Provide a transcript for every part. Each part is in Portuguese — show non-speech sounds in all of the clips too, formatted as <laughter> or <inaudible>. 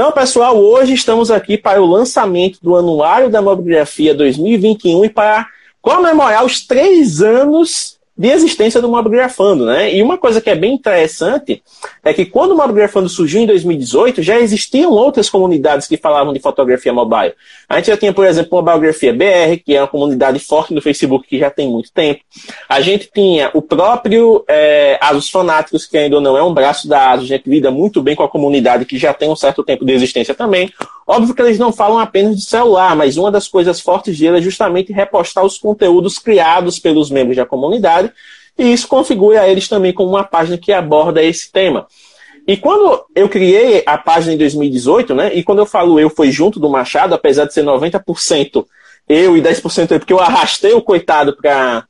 Então, pessoal, hoje estamos aqui para o lançamento do Anuário da Mobigrafia 2021 e para comemorar os três anos de existência do Mobigrafando, né? E uma coisa que é bem interessante é que quando o Mobigrafando surgiu em 2018, já existiam outras comunidades que falavam de fotografia mobile. A gente já tinha, por exemplo, a Mobigrafia BR, que é uma comunidade forte no Facebook que já tem muito tempo. A gente tinha o próprio é, Asus Fanáticos, que ainda não é um braço da Asus, a gente lida muito bem com a comunidade que já tem um certo tempo de existência também. Óbvio que eles não falam apenas de celular, mas uma das coisas fortes dele é justamente repostar os conteúdos criados pelos membros da comunidade, e isso configura eles também como uma página que aborda esse tema. E quando eu criei a página em 2018, né, e quando eu falo eu foi junto do Machado, apesar de ser 90% eu e 10% eu, porque eu arrastei o coitado para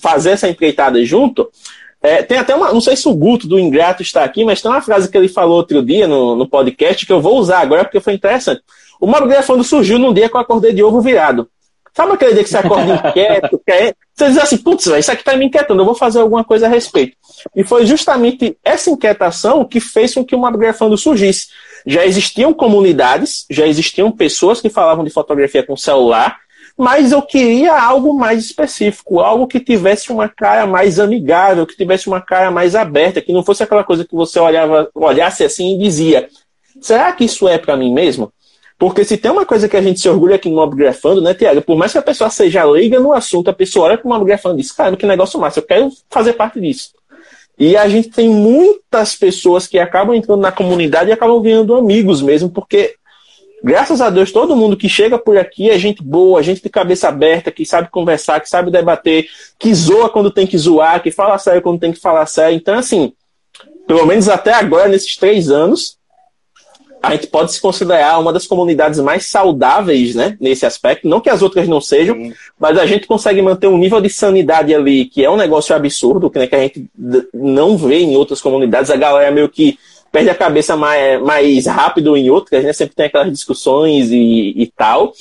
fazer essa empreitada junto, é, tem até uma. Não sei se o Guto do Ingrato está aqui, mas tem uma frase que ele falou outro dia no, no podcast que eu vou usar agora porque foi interessante. O Mauro surgiu num dia que eu acordei de ovo virado. Sabe aquele dia que você acorda <laughs> inquieto, quer... você diz assim, putz, isso aqui está me inquietando, eu vou fazer alguma coisa a respeito. E foi justamente essa inquietação que fez com que o Mabrigafando surgisse. Já existiam comunidades, já existiam pessoas que falavam de fotografia com celular, mas eu queria algo mais específico, algo que tivesse uma cara mais amigável, que tivesse uma cara mais aberta, que não fosse aquela coisa que você olhava, olhasse assim e dizia: será que isso é para mim mesmo? Porque se tem uma coisa que a gente se orgulha aqui no Mobgrafando, né, Tiago? Por mais que a pessoa seja leiga no assunto, a pessoa olha para o Mobgrafando e diz: caramba, que negócio massa, eu quero fazer parte disso. E a gente tem muitas pessoas que acabam entrando na comunidade e acabam virando amigos mesmo, porque Graças a Deus, todo mundo que chega por aqui é gente boa, gente de cabeça aberta, que sabe conversar, que sabe debater, que zoa quando tem que zoar, que fala sério quando tem que falar sério. Então, assim, pelo menos até agora, nesses três anos, a gente pode se considerar uma das comunidades mais saudáveis, né, nesse aspecto. Não que as outras não sejam, Sim. mas a gente consegue manter um nível de sanidade ali, que é um negócio absurdo, que, né, que a gente não vê em outras comunidades. A galera meio que perde a cabeça mais, mais rápido em outras, né? Sempre tem aquelas discussões e, e tal.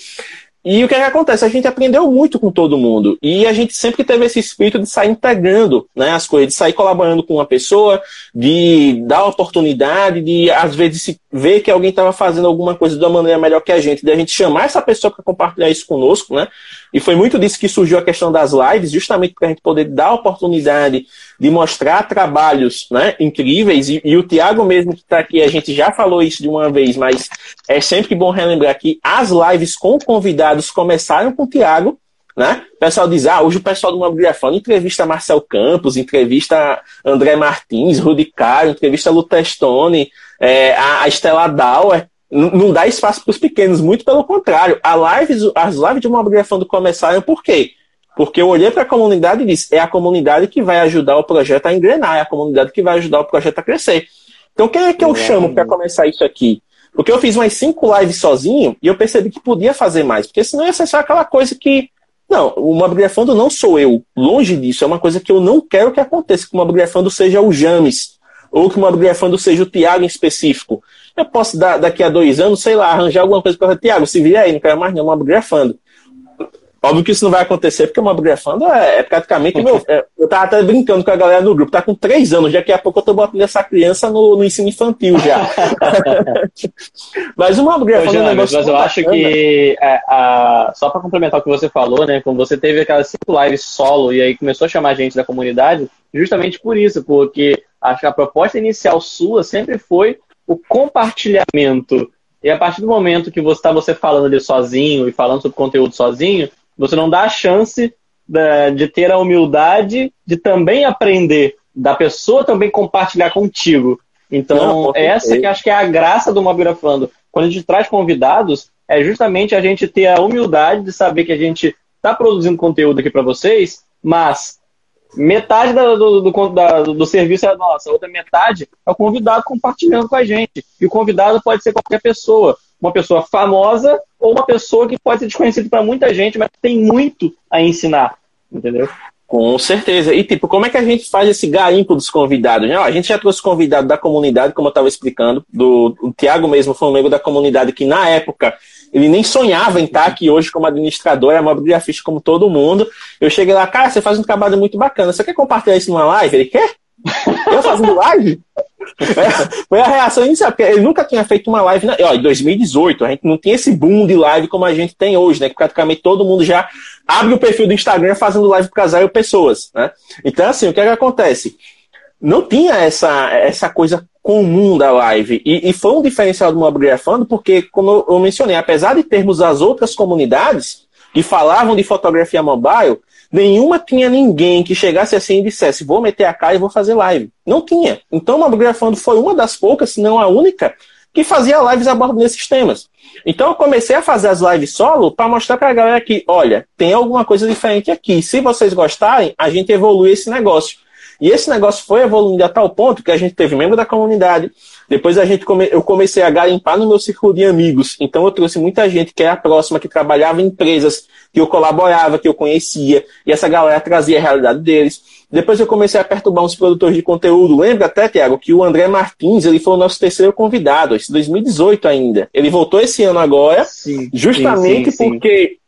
E o que, é que acontece? A gente aprendeu muito com todo mundo. E a gente sempre teve esse espírito de sair integrando né, as coisas, de sair colaborando com uma pessoa, de dar oportunidade, de às vezes ver que alguém estava fazendo alguma coisa de uma maneira melhor que a gente, de a gente chamar essa pessoa para compartilhar isso conosco, né? E foi muito disso que surgiu a questão das lives, justamente para a gente poder dar oportunidade de mostrar trabalhos né, incríveis. E, e o Tiago mesmo que está aqui, a gente já falou isso de uma vez, mas é sempre bom relembrar que as lives com convidados começaram com o Tiago. Né? O pessoal diz, ah, hoje o pessoal do Mobiliafone entrevista Marcel Campos, entrevista André Martins, Rudy Caro, entrevista Lutestone, é, a, a Estela Dauer não dá espaço para os pequenos, muito pelo contrário. A lives, as lives de Mobigrafando começaram por quê? Porque eu olhei para a comunidade e disse: é a comunidade que vai ajudar o projeto a engrenar, é a comunidade que vai ajudar o projeto a crescer. Então, quem é que eu é. chamo para começar isso aqui? Porque eu fiz umas cinco lives sozinho e eu percebi que podia fazer mais, porque senão ia ser só aquela coisa que. Não, o Mobigrafando não sou eu. Longe disso. É uma coisa que eu não quero que aconteça, que o Mobigrafando seja o James, ou que o Mobigrafando seja o Tiago em específico. Eu posso, dar, daqui a dois anos, sei lá, arranjar alguma coisa para Tiago, se vier aí, não quero mais não, mobigrafando. Óbvio que isso não vai acontecer, porque o mobigrafando é, é praticamente meu. É, eu tava até brincando com a galera no grupo, tá com três anos, daqui a pouco eu tô botando essa criança no, no ensino infantil já. <laughs> mas o mobigrafando é. Mas eu acho que, é, a, só para complementar o que você falou, né, quando você teve aquelas cinco lives solo e aí começou a chamar gente da comunidade, justamente por isso, porque acho que a proposta inicial sua sempre foi o compartilhamento. E a partir do momento que você está você falando ali sozinho e falando sobre conteúdo sozinho, você não dá a chance de, de ter a humildade de também aprender, da pessoa também compartilhar contigo. Então, não, essa que acho que é a graça do Mobgrafando. Quando a gente traz convidados, é justamente a gente ter a humildade de saber que a gente está produzindo conteúdo aqui para vocês, mas metade do, do, do, da, do, serviço é nossa, a outra metade é o convidado compartilhando com a gente. E o convidado pode ser qualquer pessoa. Uma pessoa famosa ou uma pessoa que pode ser desconhecida para muita gente, mas tem muito a ensinar. Entendeu? Com certeza. E, tipo, como é que a gente faz esse garimpo dos convidados? Né? A gente já trouxe convidado da comunidade, como eu estava explicando. Do, o Tiago mesmo foi um membro da comunidade que, na época, ele nem sonhava em estar aqui hoje como administrador, é mobiligrafista como todo mundo. Eu cheguei lá, cara, você faz um trabalho muito bacana. Você quer compartilhar isso numa live? Ele quer? Eu fazendo live? É, foi a reação inicial, porque ele nunca tinha feito uma live. Na, ó, em 2018, a gente não tinha esse boom de live como a gente tem hoje, né? Que praticamente todo mundo já abre o perfil do Instagram fazendo live para casal e pessoas, né? Então, assim, o que, é que acontece? Não tinha essa, essa coisa comum da live. E, e foi um diferencial do Mobigrafando, porque, como eu mencionei, apesar de termos as outras comunidades que falavam de fotografia mobile, nenhuma tinha ninguém que chegasse assim e dissesse, vou meter a cara e vou fazer live. Não tinha. Então, o Mobigrafando foi uma das poucas, se não a única, que fazia lives a bordo desses temas. Então eu comecei a fazer as lives solo para mostrar para a galera que, olha, tem alguma coisa diferente aqui. Se vocês gostarem, a gente evolui esse negócio. E esse negócio foi evoluindo a tal ponto que a gente teve membro da comunidade. Depois a gente come... eu comecei a garimpar no meu círculo de amigos. Então eu trouxe muita gente que era próxima, que trabalhava em empresas que eu colaborava, que eu conhecia. E essa galera trazia a realidade deles. Depois eu comecei a perturbar uns produtores de conteúdo. Lembra até, Tiago, que o André Martins ele foi o nosso terceiro convidado, esse 2018 ainda. Ele voltou esse ano agora, sim, justamente sim, sim, porque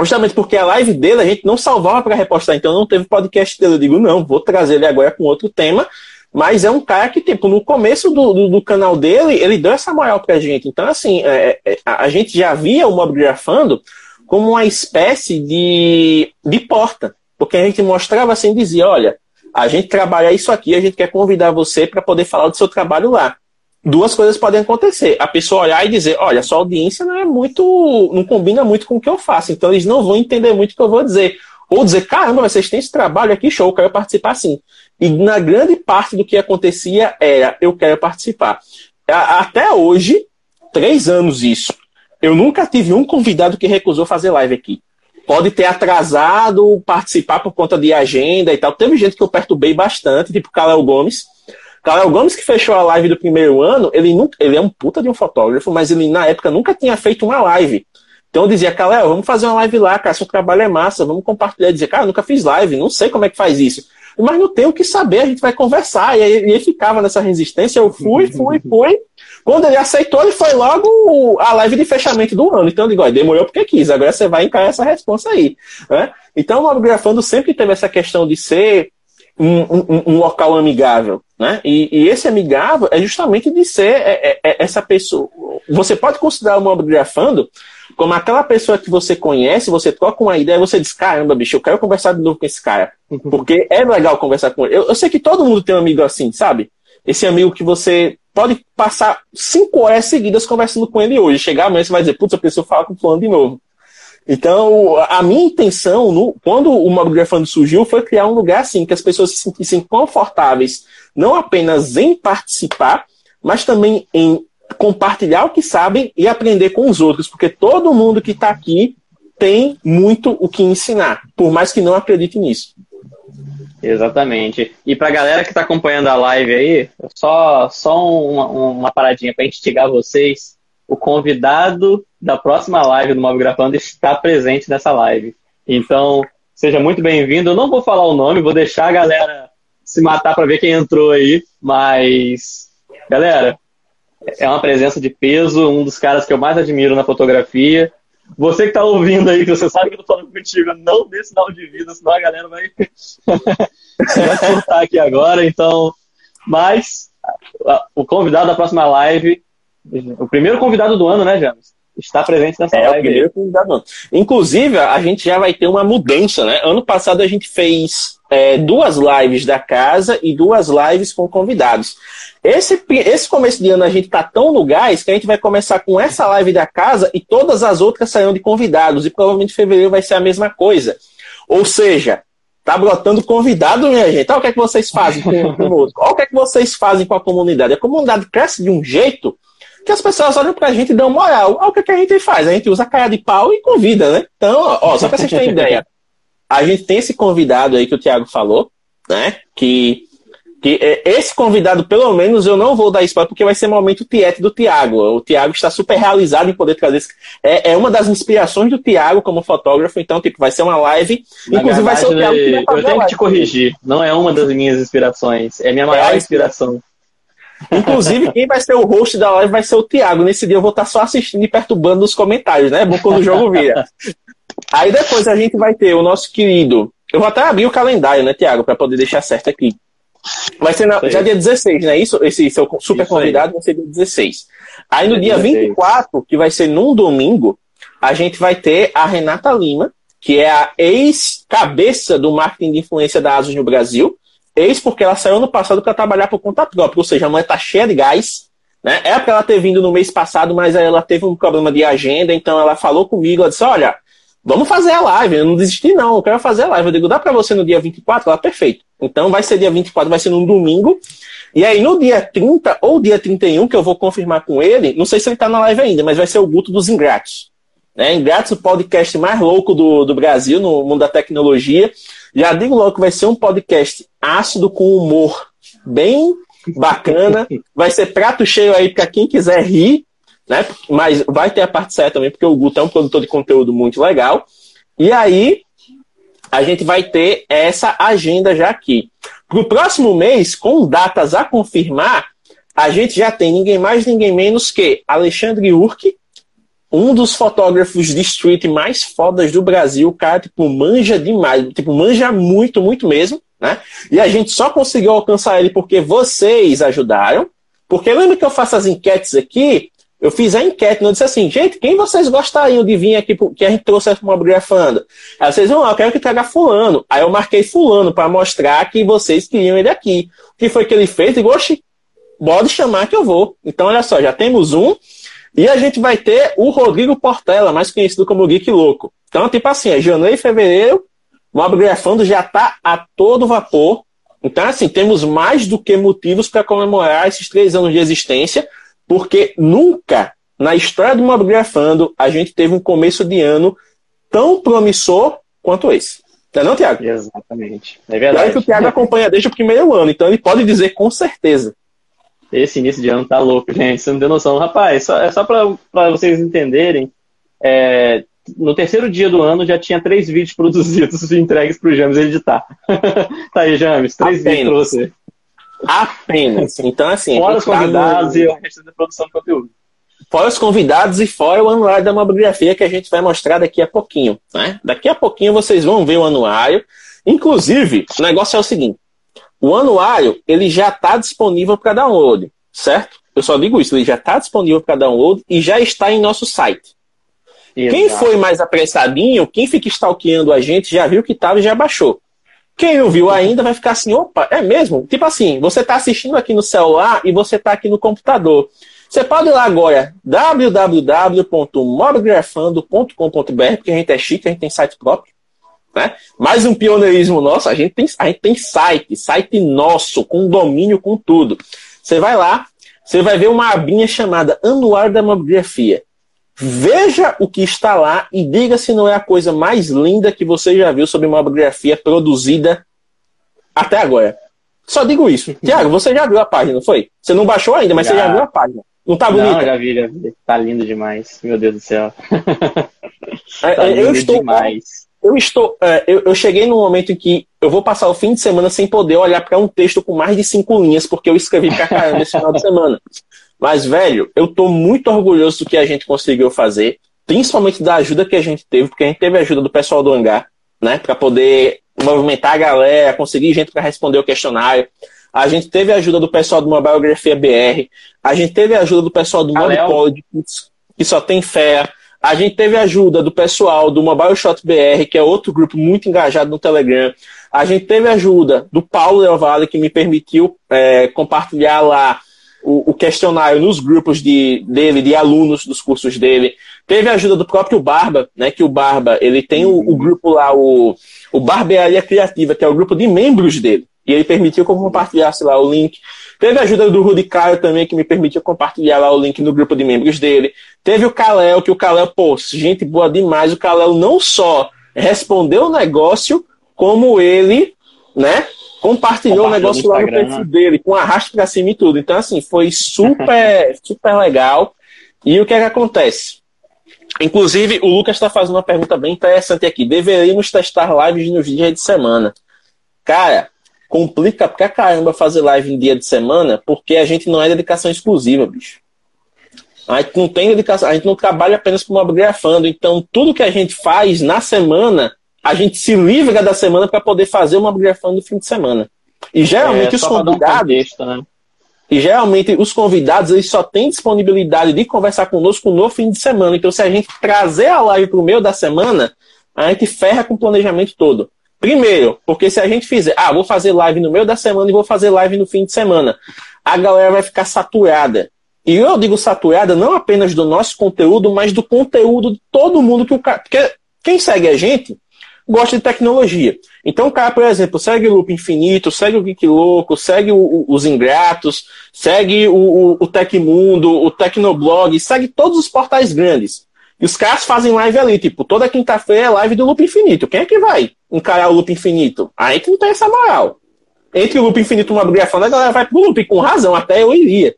Justamente porque a live dele a gente não salvava para repostar, então não teve podcast dele. Eu digo, não, vou trazer ele agora com outro tema. Mas é um cara que, tipo, no começo do, do, do canal dele, ele deu essa moral pra gente. Então, assim, é, é, a gente já via o Mobigrafando como uma espécie de, de porta. Porque a gente mostrava assim, dizia, olha, a gente trabalha isso aqui, a gente quer convidar você para poder falar do seu trabalho lá duas coisas podem acontecer. A pessoa olhar e dizer, olha, sua audiência não é muito, não combina muito com o que eu faço, então eles não vão entender muito o que eu vou dizer. Ou dizer, caramba, vocês têm esse trabalho aqui, show, eu quero participar sim. E na grande parte do que acontecia era, eu quero participar. Até hoje, três anos isso, eu nunca tive um convidado que recusou fazer live aqui. Pode ter atrasado participar por conta de agenda e tal. Teve gente que eu perturbei bastante, tipo Calel Gomes, Carl Gomes, que fechou a live do primeiro ano, ele, nunca, ele é um puta de um fotógrafo, mas ele na época nunca tinha feito uma live. Então eu dizia, Calé, vamos fazer uma live lá, cara, seu trabalho é massa, vamos compartilhar. Dizia, cara, nunca fiz live, não sei como é que faz isso. Mas não tenho o que saber, a gente vai conversar. E aí ele ficava nessa resistência, eu fui, fui, <laughs> fui. Quando ele aceitou, ele foi logo a live de fechamento do ano. Então eu digo, demorou porque quis, agora você vai encarar essa resposta aí. Né? Então o Mobigrafando sempre teve essa questão de ser um, um, um local amigável. Né? E, e, esse amigável é justamente de ser é, é, é essa pessoa. Você pode considerar o mobigrafando como aquela pessoa que você conhece, você troca uma ideia e você diz: caramba, bicho, eu quero conversar de novo com esse cara. Uhum. Porque é legal conversar com ele. Eu, eu sei que todo mundo tem um amigo assim, sabe? Esse amigo que você pode passar cinco horas seguidas conversando com ele hoje. Chegar amanhã você vai dizer: putz, eu preciso falar com o fulano de novo. Então, a minha intenção, no, quando o Mobigrafando surgiu, foi criar um lugar assim, que as pessoas se sentissem confortáveis, não apenas em participar, mas também em compartilhar o que sabem e aprender com os outros, porque todo mundo que está aqui tem muito o que ensinar, por mais que não acredite nisso. Exatamente. E para a galera que está acompanhando a live aí, só, só uma, uma paradinha para instigar vocês o convidado da próxima live do Mob Grafando está presente nessa live. Então, seja muito bem-vindo. Eu não vou falar o nome, vou deixar a galera se matar para ver quem entrou aí, mas galera, é uma presença de peso, um dos caras que eu mais admiro na fotografia. Você que está ouvindo aí, que você sabe que eu tô falando contigo, não dê sinal de vida, senão a galera vai, <laughs> vai surtar aqui agora. Então, mas o convidado da próxima live o primeiro convidado do ano, né, James? Está presente nessa é, live. O primeiro. Inclusive, a gente já vai ter uma mudança, né? Ano passado a gente fez é, duas lives da casa e duas lives com convidados. Esse, esse começo de ano a gente tá tão no gás que a gente vai começar com essa live da casa e todas as outras sairão de convidados. E provavelmente em fevereiro vai ser a mesma coisa. Ou seja, tá brotando convidado, minha gente. Olha o que é que vocês fazem conosco. <laughs> Olha o que é que vocês fazem com a comunidade. A comunidade cresce de um jeito que as pessoas olham pra gente e dão moral. Olha o que, que a gente faz. A gente usa a cara de pau e convida, né? Então, ó, só pra vocês terem ideia. <laughs> A gente tem esse convidado aí que o Thiago falou, né? Que, que é, esse convidado, pelo menos, eu não vou dar spoiler, porque vai ser momento tiete do Tiago. O Tiago está super realizado em poder trazer esse. É, é uma das inspirações do Tiago como fotógrafo, então, tipo, vai ser uma live. Na inclusive, verdade, vai ser o Tiago que vai Eu tenho que te corrigir. Não é uma das minhas inspirações, é minha maior é inspiração. Inclusive, quem vai ser o host da live vai ser o Thiago. Nesse dia eu vou estar só assistindo e perturbando nos comentários, né? É bom quando o jogo vira. Aí depois a gente vai ter o nosso querido. Eu vou até abrir o calendário, né, Thiago, para poder deixar certo aqui. Vai ser na, já dia 16, né? Isso, esse seu super Isso convidado aí. vai ser dia 16. Aí no dia 16. 24, que vai ser num domingo, a gente vai ter a Renata Lima, que é a ex-cabeça do marketing de influência da ASUS no Brasil. Ex porque ela saiu no passado para trabalhar por conta própria, ou seja, a mulher tá cheia de gás. Né? É para ela ter vindo no mês passado, mas ela teve um problema de agenda, então ela falou comigo, ela disse, olha, vamos fazer a live. Eu não desisti, não, eu quero fazer a live. Eu digo, dá para você no dia 24? Ela, perfeito. Então vai ser dia 24, vai ser num domingo. E aí no dia 30 ou dia 31, que eu vou confirmar com ele, não sei se ele tá na live ainda, mas vai ser o Guto dos Ingratos. Né? Ingratos, o podcast mais louco do, do Brasil no mundo da tecnologia. Já digo logo que vai ser um podcast ácido com humor bem bacana. <laughs> Vai ser prato cheio aí para quem quiser rir né? Mas vai ter a parte certa também, porque o Guto é um produtor de conteúdo muito legal. E aí, a gente vai ter essa agenda já aqui. Para o próximo mês, com datas a confirmar, a gente já tem ninguém mais, ninguém menos que Alexandre Urque, um dos fotógrafos de street mais fodas do Brasil, o cara, tipo, manja demais, tipo, manja muito, muito mesmo, né? E a gente só conseguiu alcançar ele porque vocês ajudaram. Porque lembra que eu faço as enquetes aqui eu fiz a enquete, não disse assim, gente, quem vocês gostariam de vir aqui que a gente trouxe para Mobgrafando? Aí vocês vão lá, eu quero que traga fulano. Aí eu marquei fulano para mostrar que vocês queriam ele aqui. O que foi que ele fez? E oxe, pode chamar que eu vou. Então, olha só, já temos um. E a gente vai ter o Rodrigo Portela, mais conhecido como Geek Louco. Então, tipo assim, é janeiro e fevereiro, o Mobgrafando já está a todo vapor. Então, assim, temos mais do que motivos para comemorar esses três anos de existência. Porque nunca na história do Mobgrafando a gente teve um começo de ano tão promissor quanto esse. Não é não, Tiago? Exatamente. É verdade. que o Tiago acompanha desde o primeiro ano, então ele pode dizer com certeza. Esse início de ano tá louco, gente. Você não tem noção. Rapaz, só, é só para vocês entenderem. É, no terceiro dia do ano já tinha três vídeos produzidos e entregues para o James editar. <laughs> tá aí, James, três Apenas. vídeos para você. Apenas. Então, assim. Fora os convidados no... e o resto da produção de conteúdo. Fora os convidados e fora o anuário da mobigrafia que a gente vai mostrar daqui a pouquinho. Né? Daqui a pouquinho vocês vão ver o anuário. Inclusive, o negócio é o seguinte: o anuário ele já está disponível para download, certo? Eu só digo isso, ele já está disponível para download e já está em nosso site. Exato. Quem foi mais apressadinho, quem fica stalkeando a gente, já viu que estava e já baixou. Quem não viu ainda vai ficar assim, opa, é mesmo? Tipo assim, você está assistindo aqui no celular e você está aqui no computador. Você pode ir lá agora, www.mobgrafando.com.br, porque a gente é chique, a gente tem site próprio. Né? Mais um pioneirismo nosso, a gente, tem, a gente tem site, site nosso, com domínio, com tudo. Você vai lá, você vai ver uma abinha chamada Anuário da Mobigrafia. Veja o que está lá e diga se não é a coisa mais linda que você já viu sobre uma biografia produzida até agora. Só digo isso. <laughs> Tiago, você já viu a página, não foi? Você não baixou ainda, mas já. você já viu a página. Não tá bonito? Não, já vi, já vi. Tá lindo demais. Meu Deus do céu. É, <laughs> tá eu estou demais. Eu estou. É, eu, eu, cheguei num momento em que eu vou passar o fim de semana sem poder olhar para um texto com mais de cinco linhas, porque eu escrevi pra caramba esse final de semana. Mas, velho, eu tô muito orgulhoso do que a gente conseguiu fazer, principalmente da ajuda que a gente teve, porque a gente teve a ajuda do pessoal do hangar, né, para poder movimentar a galera, conseguir gente para responder o questionário. A gente teve a ajuda do pessoal do uma biografia BR, a gente teve a ajuda do pessoal do Mobipod, que só tem fé. A gente teve ajuda do pessoal do Mobile Shot BR, que é outro grupo muito engajado no Telegram. A gente teve ajuda do Paulo Del Valle, que me permitiu é, compartilhar lá o, o, questionário nos grupos de, dele, de alunos dos cursos dele. Teve ajuda do próprio Barba, né? Que o Barba, ele tem o, o grupo lá, o, o Barbearia Criativa, que é o grupo de membros dele. E ele permitiu que eu compartilhasse lá o link. Teve a ajuda do Rudy Caio também, que me permitiu compartilhar lá o link no grupo de membros dele. Teve o Kalel, que o Kalel, pô, gente boa demais. O Kalel não só respondeu o negócio, como ele, né, compartilhou o negócio lá no perfil dele, com arrasto pra cima e tudo. Então, assim, foi super, <laughs> super legal. E o que é que acontece? Inclusive, o Lucas está fazendo uma pergunta bem interessante aqui. Deveríamos testar lives nos dias de semana. Cara, complica pra caramba fazer live em dia de semana, porque a gente não é dedicação exclusiva, bicho. A gente não tem dedicação, a gente não trabalha apenas com mobigrafando. Então, tudo que a gente faz na semana, a gente se livra da semana para poder fazer o mobigrafando no fim de semana. E geralmente é, os convidados. Um contexto, né? E geralmente os convidados eles só têm disponibilidade de conversar conosco no fim de semana. Então, se a gente trazer a live para o meio da semana, a gente ferra com o planejamento todo. Primeiro, porque se a gente fizer, ah, vou fazer live no meio da semana e vou fazer live no fim de semana, a galera vai ficar saturada. E eu digo saturada não apenas do nosso conteúdo, mas do conteúdo de todo mundo que o cara. Porque quem segue a gente gosta de tecnologia. Então o cara, por exemplo, segue o Loop Infinito, segue o Geek Louco, segue o, os Ingratos, segue o, o, o Tecmundo, o Tecnoblog, segue todos os portais grandes. E os caras fazem live ali, tipo, toda quinta-feira é live do Loop Infinito. Quem é que vai encarar o Loop Infinito? Aí que não tem essa moral. Entre o Loop Infinito e uma brigação, a galera vai pro Loop, com razão, até eu iria.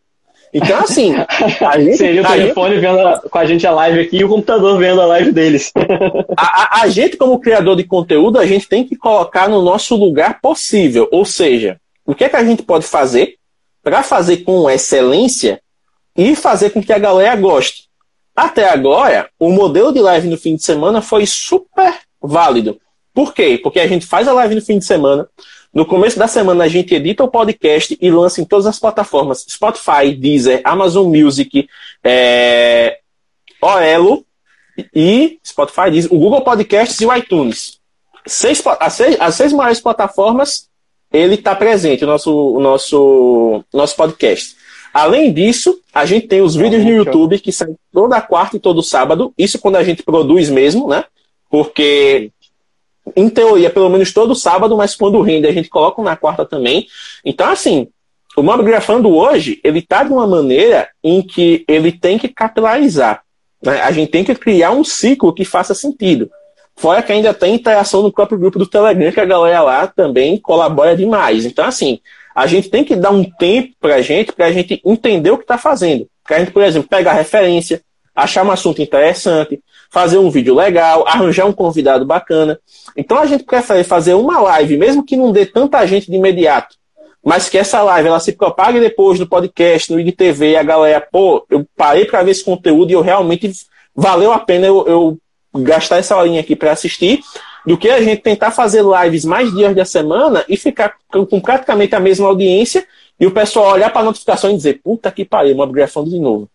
Então, assim. <laughs> A gente, Seria o telefone gente... vendo a, com a gente a live aqui e o computador vendo a live deles. <laughs> a, a, a, gente, como criador de conteúdo, a gente tem que colocar no nosso lugar possível. Ou seja, o que é que a gente pode fazer para fazer com excelência e fazer com que a galera goste. Até agora, o modelo de live no fim de semana foi super válido. Por quê? Porque a gente faz a live no fim de semana, no começo da semana, a gente edita o podcast e lança em todas as plataformas: Spotify, Deezer, Amazon Music, é, e Spotify, Deezer, o Google Podcasts e o iTunes. Seis, as, seis, as seis maiores plataformas, ele está presente, o nosso, o nosso, nosso podcast. Além disso, a gente tem os vídeos no YouTube que saem toda quarta e todo sábado. Isso quando a gente produz mesmo, né? Porque em teoria, pelo menos todo sábado, mas quando rende, a gente coloca na quarta também. Então, assim, o Mob Grafando hoje, ele está de uma maneira em que ele tem que capilarizar. Né? A gente tem que criar um ciclo que faça sentido. Fora que ainda tem interação no próprio grupo do Telegram, que a galera lá também colabora demais. Então, assim, a gente tem que dar um tempo para a gente, para a gente entender o que está fazendo. Para a gente, por exemplo, pegar referência, achar um assunto interessante, fazer um vídeo legal, arranjar um convidado bacana. Então a gente prefere fazer uma live, mesmo que não dê tanta gente de imediato, mas que essa live ela se propague depois no podcast, no IGTV, a galera, pô, eu parei para ver esse conteúdo e eu realmente valeu a pena eu, eu gastar essa horinha aqui para assistir, do que a gente tentar fazer lives mais dias da semana e ficar com praticamente a mesma audiência e o pessoal olhar para a notificação e dizer, puta que pariu, uma grafando de novo.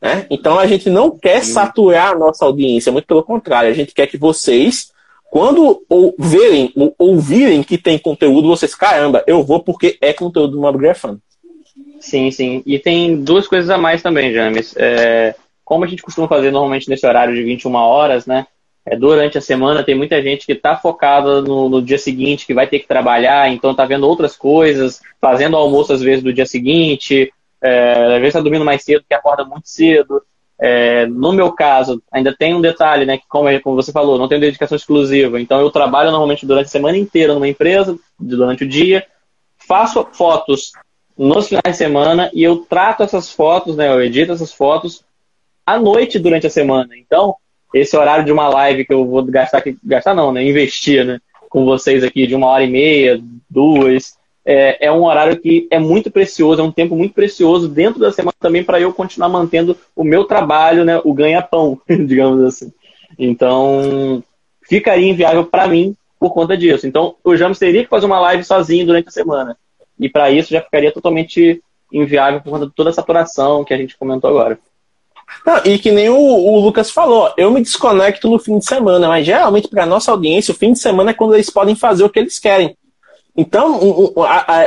Né? Então a gente não quer saturar a nossa audiência, muito pelo contrário, a gente quer que vocês, quando ou verem ou ouvirem que tem conteúdo, vocês, caramba, eu vou porque é conteúdo do Mobgrafando. Sim, sim. E tem duas coisas a mais também, James. É, como a gente costuma fazer normalmente nesse horário de 21 horas, né? É, durante a semana tem muita gente que está focada no, no, dia seguinte, que vai ter que trabalhar, então está vendo outras coisas, fazendo almoço às vezes do dia seguinte, é, às vezes está dormindo mais cedo, que acorda muito cedo. É, no meu caso, ainda tem um detalhe, né? Que como, como você falou, não tenho dedicação exclusiva. Então eu trabalho normalmente durante a semana inteira numa empresa, durante o dia, faço fotos nos finais de semana e eu trato essas fotos, né? Eu edito essas fotos à noite durante a semana. Então, esse horário de uma live que eu vou gastar, gastar não, né? Investir, né? Com vocês aqui de uma hora e meia, duas, é, é, um horário que é muito precioso, é um tempo muito precioso dentro da semana também para eu continuar mantendo o meu trabalho, né, o ganha-pão, <laughs> digamos assim. Então, ficaria inviável para mim por conta disso. Então, o James teria que fazer uma live sozinho durante a semana. E para isso já ficaria totalmente inviável por conta de toda a saturação que a gente comentou agora. Não, e que nem o, o, Lucas falou, eu me desconecto no fim de semana, mas geralmente para nossa audiência, o fim de semana é quando eles podem fazer o que eles querem. Então,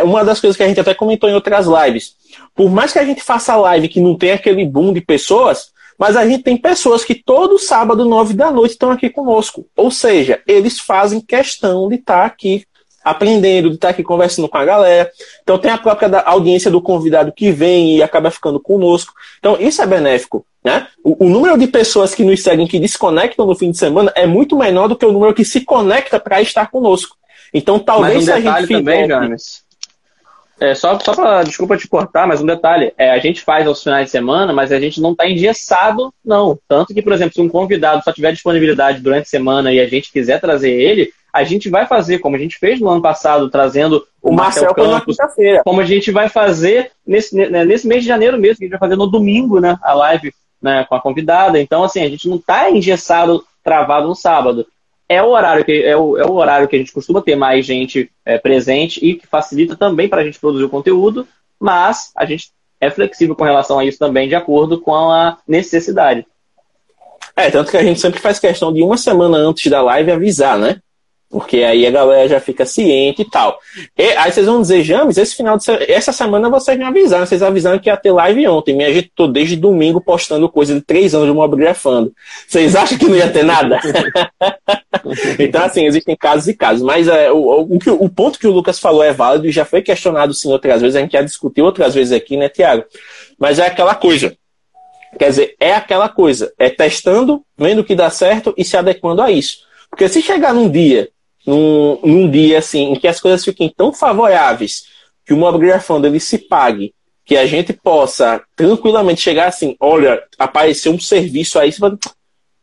uma das coisas que a gente até comentou em outras lives, por mais que a gente faça live que não tem aquele boom de pessoas, mas a gente tem pessoas que todo sábado, nove da noite, estão aqui conosco. Ou seja, eles fazem questão de estar aqui aprendendo, de estar aqui conversando com a galera. Então tem a própria audiência do convidado que vem e acaba ficando conosco. Então isso é benéfico. Né? O, o número de pessoas que nos seguem, que desconectam no fim de semana, é muito menor do que o número que se conecta para estar conosco. Então talvez Mas um se a detalhe gente também, James. É, só só para desculpa te cortar, mas um detalhe. É, a gente faz aos finais de semana, mas a gente não está engessado, não. Tanto que, por exemplo, se um convidado só tiver disponibilidade durante a semana e a gente quiser trazer ele, a gente vai fazer, como a gente fez no ano passado, trazendo o, o Marcel na Campos, quinta-feira. como a gente vai fazer nesse, né, nesse mês de janeiro mesmo, que a gente vai fazer no domingo, né? A live né, com a convidada. Então, assim, a gente não está engessado, travado no sábado. É o horário que é o, é o horário que a gente costuma ter mais gente é, presente e que facilita também para a gente produzir o conteúdo, mas a gente é flexível com relação a isso também, de acordo com a necessidade. É, tanto que a gente sempre faz questão de uma semana antes da live avisar, né? Porque aí a galera já fica ciente e tal. E aí vocês vão dizer, James, esse final de se... essa semana vocês me avisaram, vocês avisaram que ia ter live ontem. Minha gente, tô desde domingo postando coisa de três anos de mobigrafando. Vocês acham que não ia ter nada? <laughs> então, assim, existem casos e casos. Mas é, o, o, o ponto que o Lucas falou é válido e já foi questionado sim outras vezes, a gente já discutiu outras vezes aqui, né, Tiago? Mas é aquela coisa. Quer dizer, é aquela coisa, é testando, vendo o que dá certo e se adequando a isso. Porque se chegar num dia, num, num dia assim, em que as coisas fiquem tão favoráveis que o mobigrafando ele se pague, que a gente possa tranquilamente chegar assim, olha, apareceu um serviço aí, você fala,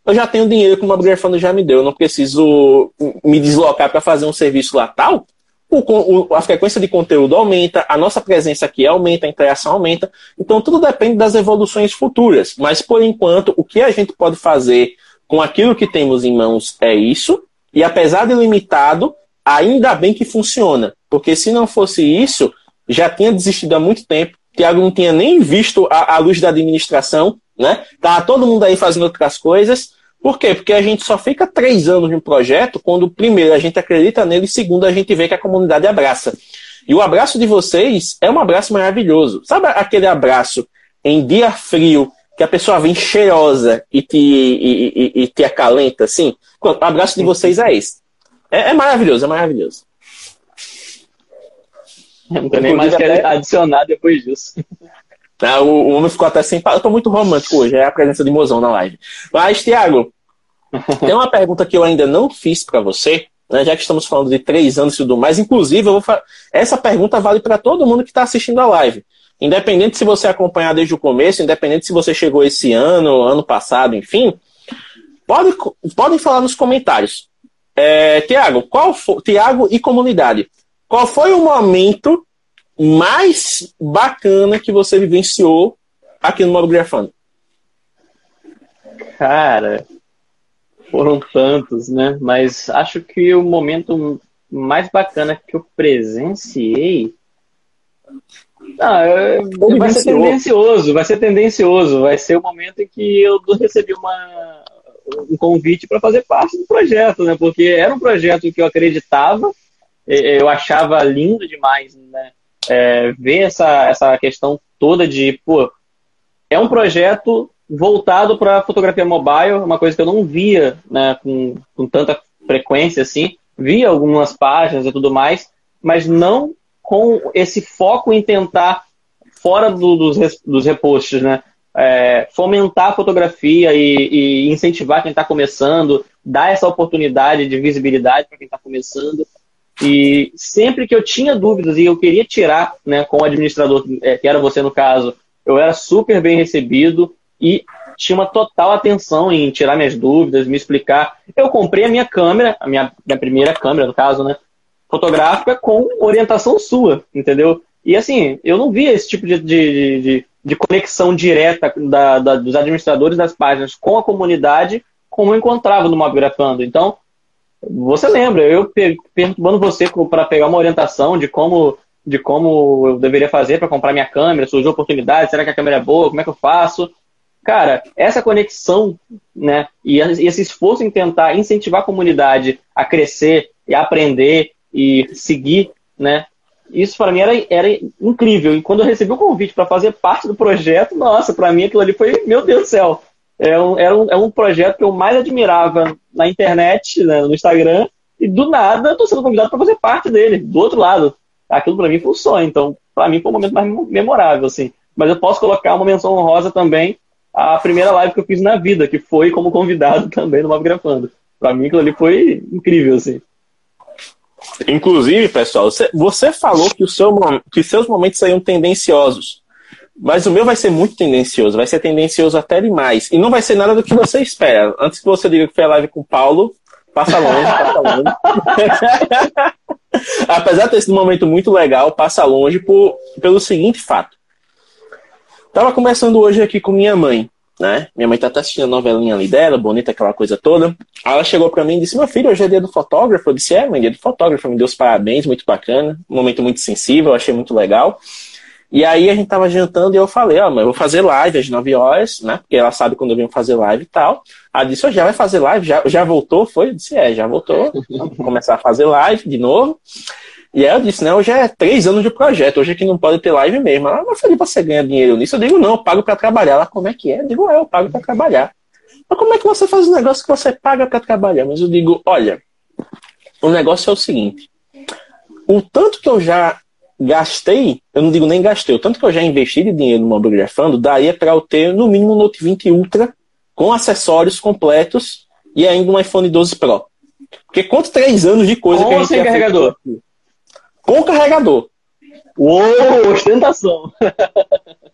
eu já tenho dinheiro que o mobigrafando já me deu, eu não preciso me deslocar para fazer um serviço lá tal. O, o- a frequência de conteúdo aumenta, a nossa presença aqui aumenta, a interação aumenta. Então tudo depende das evoluções futuras. Mas por enquanto, o que a gente pode fazer com aquilo que temos em mãos é isso. E apesar de limitado, ainda bem que funciona. Porque se não fosse isso, já tinha desistido há muito tempo. Tiago não tinha nem visto a, a luz da administração, né? Tava todo mundo aí fazendo outras coisas. Por quê? Porque a gente só fica três anos de um projeto quando, primeiro, a gente acredita nele e, segundo, a gente vê que a comunidade abraça. E o abraço de vocês é um abraço maravilhoso. Sabe aquele abraço em dia frio que a pessoa vem cheirosa e te, e, e- e te acalenta, assim? O abraço de vocês é esse. É, é maravilhoso, é maravilhoso. Não tem nem mais até- adicionar depois disso. Tá, o, o homem ficou até sem palavras. Eu tô muito romântico hoje, é a presença de mozão na live. Mas, Tiago, <laughs> tem uma pergunta que eu ainda não fiz para você, né, já que estamos falando de três anos e tudo mais. Inclusive, eu vou fa- essa pergunta vale para todo mundo que está assistindo a live. Independente se você acompanhar desde o começo, independente se você chegou esse ano, ano passado, enfim, pode, podem falar nos comentários. É, Tiago, qual foi, Tiago e comunidade, qual foi o momento mais bacana que você vivenciou aqui no Mobigrafando? Cara, foram tantos, né? Mas acho que o momento mais bacana que eu presenciei. Ah, é- vai ser tendencioso, vai ser tendencioso. Vai ser o momento em que eu recebi uma, um convite para fazer parte do projeto, né? Porque era um projeto que eu acreditava, eu achava lindo demais, né? É, ver essa, essa questão toda de, pô, é um projeto voltado para fotografia mobile, uma coisa que eu não via né, com, com tanta frequência assim. Via algumas páginas e tudo mais, mas não com esse foco em tentar, fora do- dos, dos né? é, fomentar a fotografia e, e incentivar quem está começando, dar essa oportunidade de visibilidade para quem está começando. E sempre que eu tinha dúvidas e eu queria tirar né, com o administrador, é, que era você no caso, eu era super bem recebido e tinha uma total atenção em tirar minhas dúvidas, me explicar. Eu comprei a minha câmera, a minha, minha primeira câmera, no caso, né? Fotográfica com orientação sua, entendeu? E assim, eu não via esse tipo de, de, de, de conexão direta da, da, dos administradores das páginas com a comunidade como eu encontrava no Mobgrafando. Então, você lembra, eu per- perturbando você para pegar uma orientação de como, de como eu deveria fazer para comprar minha câmera, surgiu oportunidade, será que a câmera é boa, como é que eu faço? Cara, essa conexão, né, e esse esforço em tentar incentivar a comunidade a crescer e a aprender e seguir, né, isso para mim era, era incrível. E quando eu recebi o convite para fazer parte do projeto, nossa, para mim aquilo ali foi, meu Deus do céu. É um, era um, é um projeto que eu mais admirava na internet, né, no Instagram, e do nada estou sendo convidado para fazer parte dele, do outro lado. Aquilo para mim foi um sonho, então para mim foi o momento mais memorável, assim. Mas eu posso colocar uma menção honrosa também a primeira live que eu fiz na vida, que foi como convidado <laughs> também no Mobgrafando. Para mim aquilo ali foi incrível, assim. Inclusive, pessoal, você, falou que, o seu, que seus momentos seriam tendenciosos. Mas o meu vai ser muito tendencioso, vai ser tendencioso até demais. E não vai ser nada do que você espera. Antes que você diga que foi a live com o Paulo, passa longe, passa longe. <laughs> Apesar de ter sido um momento muito legal, passa longe por, pelo seguinte fato. Tava conversando hoje aqui com minha mãe, né? Minha mãe tá assistindo a novelinha ali dela, bonita, aquela coisa toda. Ela chegou para mim e disse: Meu filho, hoje é dia do fotógrafo. Eu disse: É, mãe, dia do fotógrafo. Me deu os parabéns, muito bacana. Um momento muito sensível, achei muito legal. E aí a gente tava jantando e eu falei, ó, oh, mas eu vou fazer live às 9 horas, né? Porque ela sabe quando eu venho fazer live e tal. Ela disse, oh, já vai fazer live? Já, já voltou? Foi? Eu disse, é, já voltou. <laughs> Vamos começar a fazer live de novo. E aí eu disse, né, hoje é três anos de projeto, hoje aqui não pode ter live mesmo. Ela, mas Felipe, você ganha dinheiro nisso? Eu digo, não, eu pago para trabalhar. Ela, como é que é? Eu digo, é, eu pago para trabalhar. Mas como é que você faz um negócio que você paga para trabalhar? Mas eu digo, olha, o negócio é o seguinte, o tanto que eu já gastei, eu não digo nem gastei, o tanto que eu já investi de dinheiro no mobigrafando, daria para eu ter no mínimo um Note 20 Ultra com acessórios completos e ainda um iPhone 12 Pro. Porque quanto três anos de coisa com que a gente sem carregador? Com carregador. Uou, ostentação.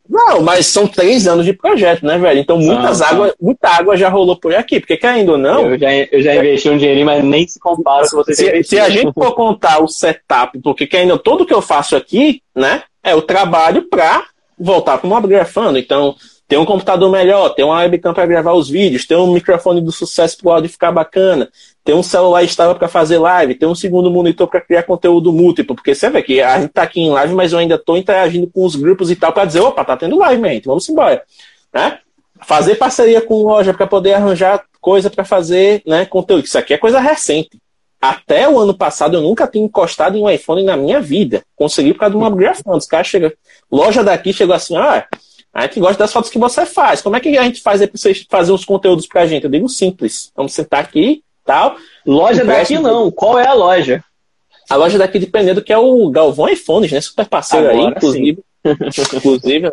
Não, mas são três anos de projeto, né, velho? Então muitas ah, águas, muita água já rolou por aqui, porque querendo ou não. Eu já, eu já investi um dinheirinho, mas nem se compara se você se, se a gente for contar o setup, porque querendo, tudo que eu faço aqui, né, é o trabalho para voltar para o grafando. Então, ter um computador melhor, ter uma webcam para gravar os vídeos, ter um microfone do sucesso para o áudio ficar bacana, ter um celular estável para fazer live, ter um segundo monitor para criar conteúdo múltiplo, porque você vê que a gente está aqui em live, mas eu ainda estou interagindo com os grupos e tal para dizer, opa, tá tendo live, gente, vamos embora, né? Fazer parceria com loja para poder arranjar coisa para fazer, né, conteúdo. Isso aqui é coisa recente. Até o ano passado eu nunca tinha encostado em um iPhone na minha vida. Consegui por causa de uma grafando. Os caras chegam, loja daqui chegou assim, ah, a gente gosta das fotos que você faz. Como é que a gente faz aí para vocês fazer uns conteúdos pra gente? Eu digo simples. Vamos sentar aqui tal. Loja daqui não. Qual é a loja? A loja daqui dependendo que é o Galvão iPhones, né? Super parceiro Agora, aí, inclusive. <laughs> inclusive,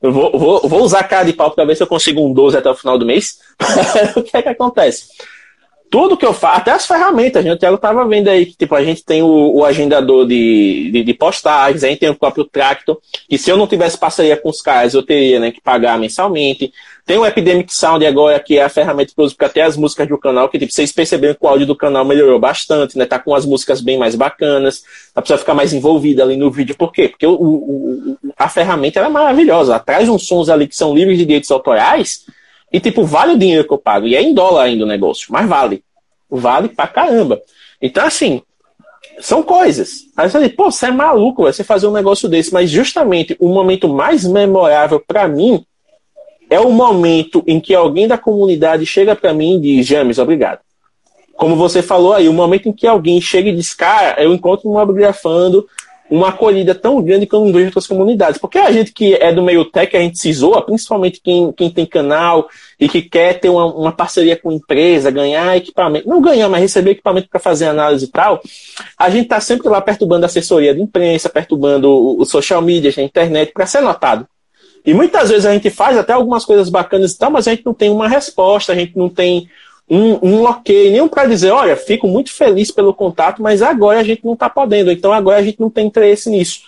eu vou, vou, vou usar a cara de pau para ver se eu consigo um 12 até o final do mês. <laughs> o que é que acontece? tudo que eu faço, até as ferramentas, né? O Thiago tava vendo aí que, tipo, a gente tem o, o agendador de, de, de, postagens, a gente tem o próprio Tractor, que se eu não tivesse parceria com os caras, eu teria, né, que pagar mensalmente. Tem o Epidemic Sound agora, que é a ferramenta que eu uso para ter as músicas do canal, que, tipo, vocês perceberam que o áudio do canal melhorou bastante, né? Tá com as músicas bem mais bacanas, a pessoa ficar mais envolvida ali no vídeo. Por quê? Porque o, o, a ferramenta é maravilhosa. Ela traz uns sons ali que são livres de direitos autorais, e, tipo, vale o dinheiro que eu pago. E é em dólar ainda o negócio, mas vale. Vale pra caramba. Então, assim, são coisas. Aí você diz, pô, você é maluco, você fazer um negócio desse. Mas justamente o momento mais memorável para mim é o momento em que alguém da comunidade chega para mim e diz, James, obrigado. Como você falou aí, o momento em que alguém chega e diz, cara, eu encontro um mobigrafando uma acolhida tão grande que eu não vejo outras comunidades. Porque a gente que é do meio tech, a gente se zoa, principalmente quem, quem tem canal e que quer ter uma, uma parceria com empresa, ganhar equipamento, não ganhar, mas receber equipamento para fazer análise e tal, a gente está sempre lá perturbando a assessoria de imprensa, perturbando o, o social media, a internet, para ser notado. E muitas vezes a gente faz até algumas coisas bacanas e tal, mas a gente não tem uma resposta, a gente não tem um, um ok, nenhum para dizer, olha, fico muito feliz pelo contato, mas agora a gente não está podendo, então agora a gente não tem interesse nisso.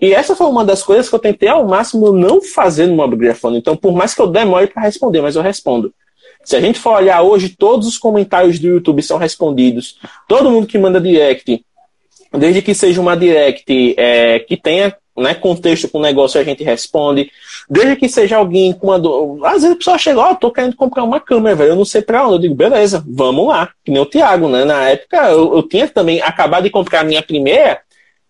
E essa foi uma das coisas que eu tentei ao máximo não fazer no Mobigrafando. Então, por mais que eu demore para responder, mas eu respondo. Se a gente for olhar hoje, todos os comentários do YouTube são respondidos. Todo mundo que manda direct, desde que seja uma direct é, que tenha né, contexto com o negócio, a gente responde. Desde que seja alguém com uma. Às vezes a pessoa chega, ó, oh, tô querendo comprar uma câmera, velho. Eu não sei pra onde. Eu digo, beleza, vamos lá. Que nem o Thiago, né? Na época, eu, eu tinha também acabado de comprar a minha primeira.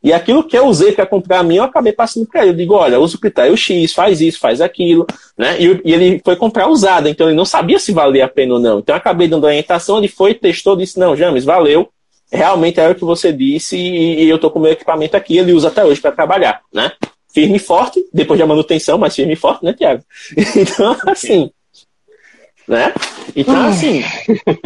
E aquilo que eu usei para comprar a minha, eu acabei passando para ele. Eu digo, olha, usa o critério X, faz isso, faz aquilo, né? E, e, ele foi comprar usada, então ele não sabia se valia a pena ou não. Então eu acabei dando orientação, ele foi, testou, disse, não, James, valeu. Realmente era o que você disse e, eu tô com o meu equipamento aqui, ele usa até hoje para trabalhar, né? firme e forte, depois da manutenção, mas firme e forte, né, Tiago? <laughs> Então, assim. Né? Então, assim,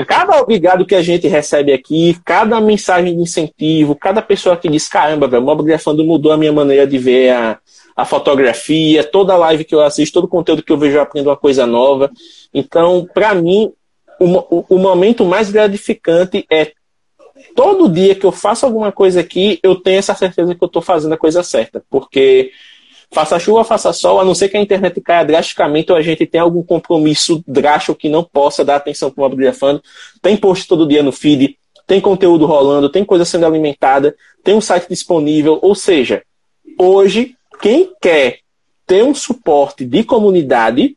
cada obrigado que a gente recebe aqui, cada mensagem de incentivo, cada pessoa que diz, caramba, velho, o Mobgrafando mudou a minha maneira de ver a, a fotografia, toda live que eu assisto, todo conteúdo que eu vejo, eu aprendo uma coisa nova. Então, para mim, o, o, o momento mais gratificante é todo dia que eu faço alguma coisa aqui, eu tenho essa certeza que eu estou fazendo a coisa certa. Porque faça chuva, faça sol, a não ser que a internet caia drasticamente ou a gente tenha algum compromisso drástico que não possa dar atenção para o Mobigrafando. Tem post todo dia no feed, tem conteúdo rolando, tem coisa sendo alimentada, tem um site disponível. Ou seja, hoje, quem quer ter um suporte de comunidade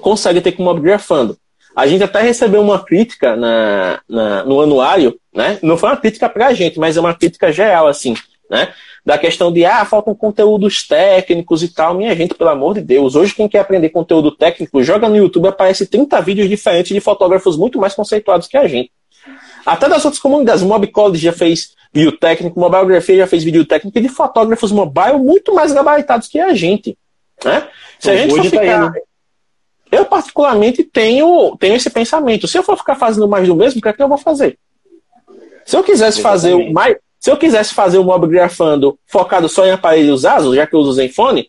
consegue ter com o Mobigrafando. A gente até recebeu uma crítica na, na, no anuário, né? Não foi uma crítica para a gente, mas é uma crítica geral, assim, né? Da questão de, ah, faltam conteúdos técnicos e tal. Minha gente, pelo amor de Deus, hoje quem quer aprender conteúdo técnico, joga no YouTube, aparece 30 vídeos diferentes de fotógrafos muito mais conceituados que a gente. Até das outras comunidades, o Mob College já fez vídeo técnico, Mobilegrafia já fez vídeo técnico, e de fotógrafos mobile muito mais gabaritados que a gente. Né? Se a gente for tá ficar... Né? Eu, particularmente, tenho, tenho esse pensamento. Se eu for ficar fazendo mais do mesmo, o que é que eu vou fazer? Se eu quisesse Exatamente. fazer o mais. Se eu quisesse fazer o mob grafando focado só em aparelhos ASUS, já que eu uso Zenfone,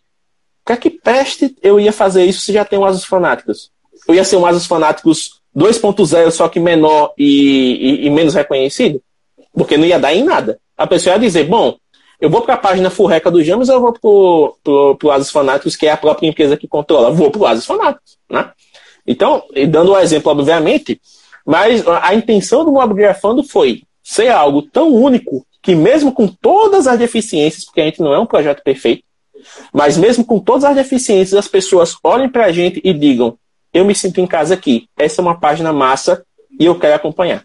que é que peste eu ia fazer isso se já tem um Asus Fanáticos? Eu ia ser um Asus Fanáticos 2.0, só que menor e, e, e, menos reconhecido? Porque não ia dar em nada. A pessoa ia dizer, bom, eu vou para a página Furreca do James ou eu vou pro, pro, pro Asus Fanáticos, que é a própria empresa que controla? Vou pro Asus Fanáticos, né? Então, dando o um exemplo, obviamente, mas a intenção do Mob Grafando foi ser algo tão único que mesmo com todas as deficiências, porque a gente não é um projeto perfeito, mas mesmo com todas as deficiências, as pessoas olhem para a gente e digam: eu me sinto em casa aqui, essa é uma página massa e eu quero acompanhar.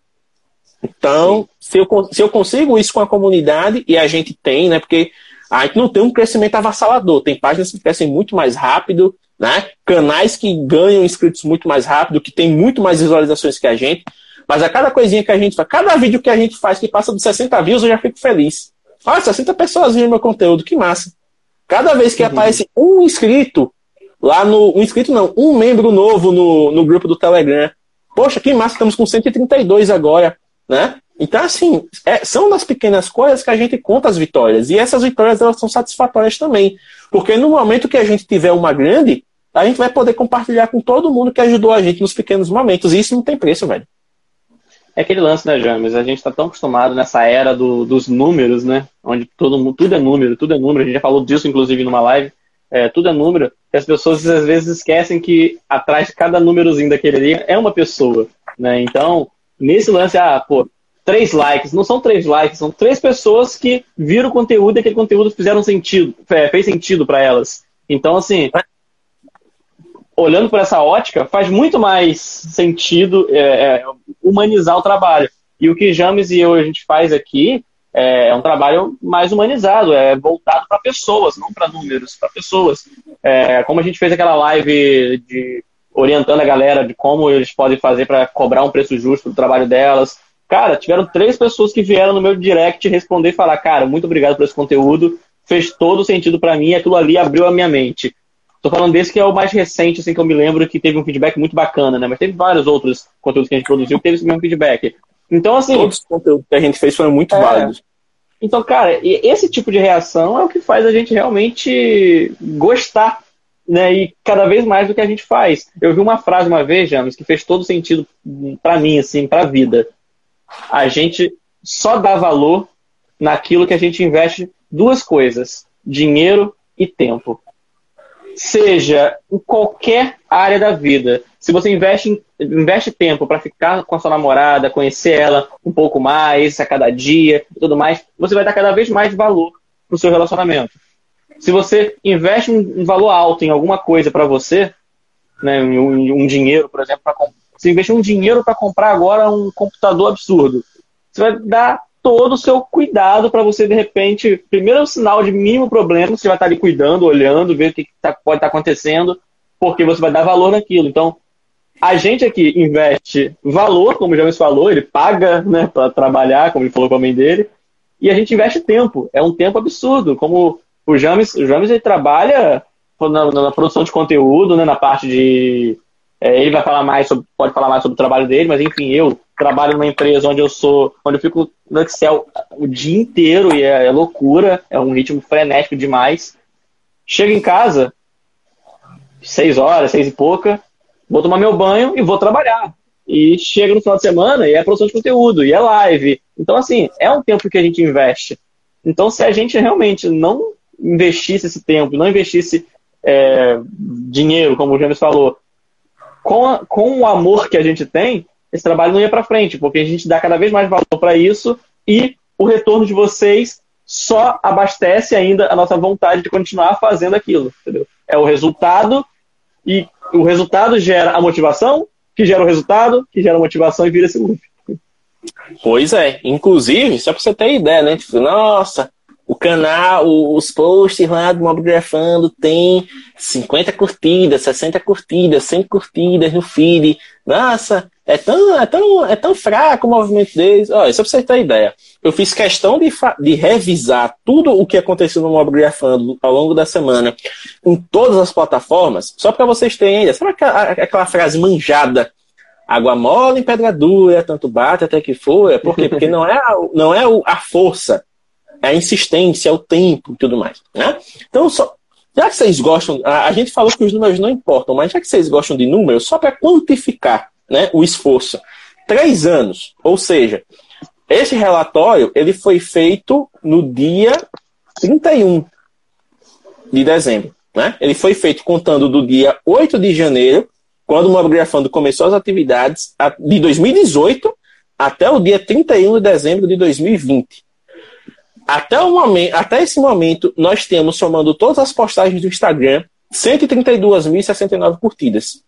Então, se eu, se eu consigo isso com a comunidade, e a gente tem, né? Porque a gente não tem um crescimento avassalador, tem páginas que crescem muito mais rápido, né? Canais que ganham inscritos muito mais rápido, que tem muito mais visualizações que a gente. Mas a cada coisinha que a gente faz, cada vídeo que a gente faz que passa dos 60 views, eu já fico feliz. Olha, 60 pessoas viram meu conteúdo, que massa. Cada vez que uhum. aparece um inscrito lá no. Um inscrito não, um membro novo no, no grupo do Telegram. Poxa, que massa, estamos com 132 agora né? Então, assim, é, são das pequenas coisas que a gente conta as vitórias. E essas vitórias elas são satisfatórias também. Porque no momento que a gente tiver uma grande, a gente vai poder compartilhar com todo mundo que ajudou a gente nos pequenos momentos. E isso não tem preço, velho. É aquele lance, né, James? A gente está tão acostumado nessa era do, dos números, né? Onde todo tudo é número, tudo é número. A gente já falou disso, inclusive, numa live. É, tudo é número. E as pessoas às vezes esquecem que atrás de cada númerozinho daquele ali é uma pessoa. Né? Então, nesse lance, ah, pô, três likes. Não são três likes, são três pessoas que viram o conteúdo e aquele conteúdo fizeram sentido, fez sentido para elas. Então, assim, olhando por essa ótica, faz muito mais sentido é, é, humanizar o trabalho. E o que James e eu a gente faz aqui é, é um trabalho mais humanizado, é voltado para pessoas, não para números, para pessoas. É, como a gente fez aquela live de orientando a galera de como eles podem fazer para cobrar um preço justo do trabalho delas. Cara, tiveram três pessoas que vieram no meu direct responder e falar: Cara, muito obrigado por esse conteúdo, fez todo sentido para mim, aquilo ali abriu a minha mente. Tô falando desse que é o mais recente, assim, que eu me lembro que teve um feedback muito bacana, né? Mas teve vários outros conteúdos que a gente produziu que teve esse mesmo feedback. Então, assim. Todos os conteúdos que a gente fez foram muito é... válidos. Então, cara, esse tipo de reação é o que faz a gente realmente gostar né, e cada vez mais do que a gente faz. Eu vi uma frase uma vez, James, que fez todo sentido para mim, assim, para a vida. A gente só dá valor naquilo que a gente investe duas coisas: dinheiro e tempo. Seja em qualquer área da vida. Se você investe, investe tempo para ficar com a sua namorada, conhecer ela um pouco mais a cada dia e tudo mais, você vai dar cada vez mais valor para o seu relacionamento se você investe um, valor alto em alguma coisa para você, né, um, um, dinheiro, por exemplo, para você investir um dinheiro para comprar agora um computador absurdo, você vai dar todo o seu cuidado para você, de repente, primeiro sinal de mínimo problema, você vai estar ali cuidando, olhando, ver o que tá, pode estar tá acontecendo, porque você vai dar valor naquilo. Então, a gente aqui investe valor, como já me falou, ele paga né, para trabalhar, como ele falou com a mãe dele, e a gente investe tempo. É um tempo absurdo. Como o James, o James ele trabalha na, na produção de conteúdo, né, na parte de. É, ele vai falar mais sobre, pode falar mais sobre o trabalho dele, mas enfim, eu trabalho numa empresa onde eu sou, onde eu fico no Excel o dia inteiro e é, é loucura, é um ritmo frenético demais. Chego em casa, seis horas, seis e pouca, vou tomar meu banho e vou trabalhar. e chega no final de semana e é produção de conteúdo, e é live. Então, assim, é um tempo que a gente investe. Então, se a gente realmente não investisse esse tempo, não investisse é, dinheiro, como o James falou, com, a, com o amor que a gente tem, esse trabalho não ia para frente, porque a gente dá cada vez mais valor para isso e o retorno de vocês só abastece ainda a nossa vontade de continuar fazendo aquilo. Entendeu? É o resultado e o resultado gera a motivação, que gera o resultado, que gera a motivação e vira esse loop. Pois é. Inclusive, só para você ter ideia, né? Tipo, nossa, o canal, os posts lá do Mobgrafando tem 50 curtidas, 60 curtidas, 100 curtidas no feed. Nossa, é tão, é tão, é tão fraco o movimento deles. Olha, só pra você ter ideia. Eu fiz questão de, de revisar tudo o que aconteceu no Mobgrafando ao longo da semana em todas as plataformas, só para vocês terem ideia. Sabe aquela, aquela frase manjada água mole em pedra dura, tanto bate até que for. É por quê? Porque não é, a, não é a força, é a insistência, é o tempo e tudo mais. Né? Então, só, já que vocês gostam, a, gente falou que os números não importam, mas já que vocês gostam de números, só para quantificar né, o esforço. Três anos, ou seja, esse relatório ele foi feito no dia 31 de dezembro. Né? Ele foi feito contando do dia 8 de janeiro, quando o Mobgrafando começou as atividades, de 2018 até o dia 31 de dezembro de 2020. Até, o momento, até esse momento, nós temos, somando todas as postagens do Instagram, 132.069 curtidas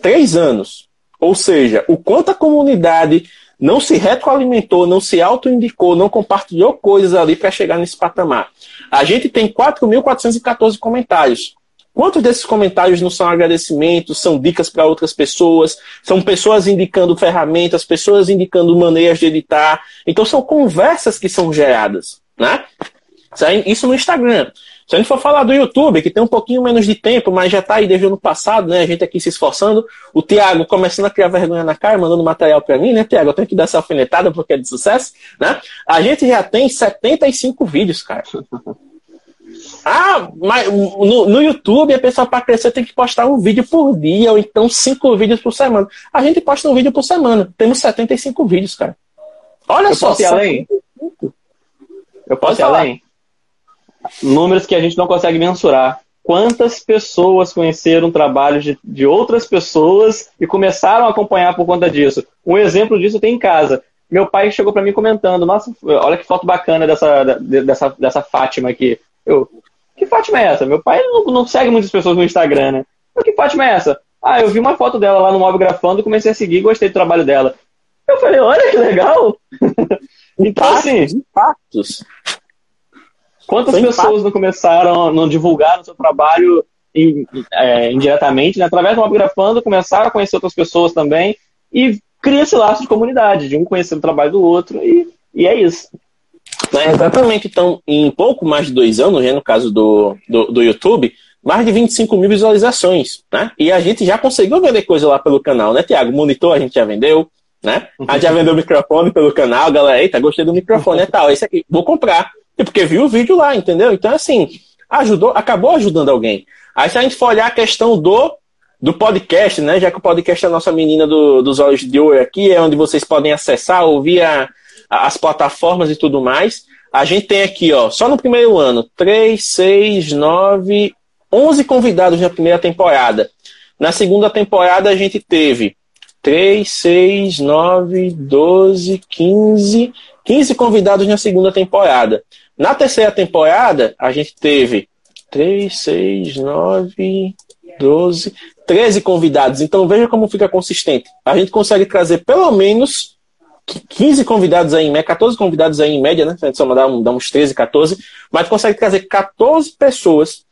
três anos. Ou seja, o quanto a comunidade não se retroalimentou, não se autoindicou, não compartilhou coisas ali para chegar nesse patamar. A gente tem 4.414 comentários. Quantos desses comentários não são agradecimentos, são dicas para outras pessoas, são pessoas indicando ferramentas, pessoas indicando maneiras de editar. Então são conversas que são geradas, né? Isso no Instagram. Se a gente for falar do YouTube, que tem um pouquinho menos de tempo, mas já está aí desde o ano passado, né? A gente aqui se esforçando. O Thiago começando a criar vergonha na cara, mandando material para mim, né, Thiago? Eu tenho que dar essa alfinetada porque é de sucesso, né? A gente já tem 75 vídeos, cara. <laughs> Ah, mas no, no YouTube a pessoa para crescer tem que postar um vídeo por dia, ou então cinco vídeos por semana. A gente posta um vídeo por semana. Temos 75 vídeos, cara. Olha eu só. Posso além? Eu posso ir além? Números que a gente não consegue mensurar. Quantas pessoas conheceram trabalhos de, de outras pessoas e começaram a acompanhar por conta disso? Um exemplo disso tem em casa. Meu pai chegou para mim comentando: Nossa, olha que foto bacana dessa, dessa, dessa Fátima aqui. Eu, que Fátima é essa? Meu pai não, não segue muitas pessoas no Instagram, né? Eu, que Fátima é essa? Ah, eu vi uma foto dela lá no Móvel Grafando, comecei a seguir e gostei do trabalho dela. Eu falei, olha que legal! <laughs> então, assim. Impactos. Quantas Sem pessoas não começaram, não divulgaram seu trabalho é, indiretamente, né? através do Mobgrafando, começaram a conhecer outras pessoas também e cria esse laço de comunidade, de um conhecer o trabalho do outro e, e é isso. É, exatamente. Então, em pouco mais de dois anos, né, no caso do, do, do, YouTube, mais de 25 mil visualizações, né? E a gente já conseguiu vender coisa lá pelo canal, né, Tiago? Monitor a gente já vendeu, né? A gente já vendeu microfone pelo canal, galera, eita, gostei do microfone, é tal, esse aqui, vou comprar. E porque viu o vídeo lá, entendeu? Então, assim, ajudou, acabou ajudando alguém. Aí, se a gente for olhar a questão do, do podcast, né? Já que o podcast é a nossa menina do, dos olhos de ouro aqui, é onde vocês podem acessar, ouvir a, a, as plataformas e tudo mais. A gente tem aqui, ó, só no primeiro ano, 3, 6, 9, 11 convidados na primeira temporada. Na segunda temporada, a gente teve 3, 6, 9, 12, 15, 15 convidados na segunda temporada. Na terceira temporada, a gente teve 3, 6, 9, 12, 13 convidados. Então veja como fica consistente. A gente consegue trazer pelo menos 15 convidados aí em média, 14 convidados aí em média, né? A gente só dá, dá uns 13, 14, mas consegue trazer 14 pessoas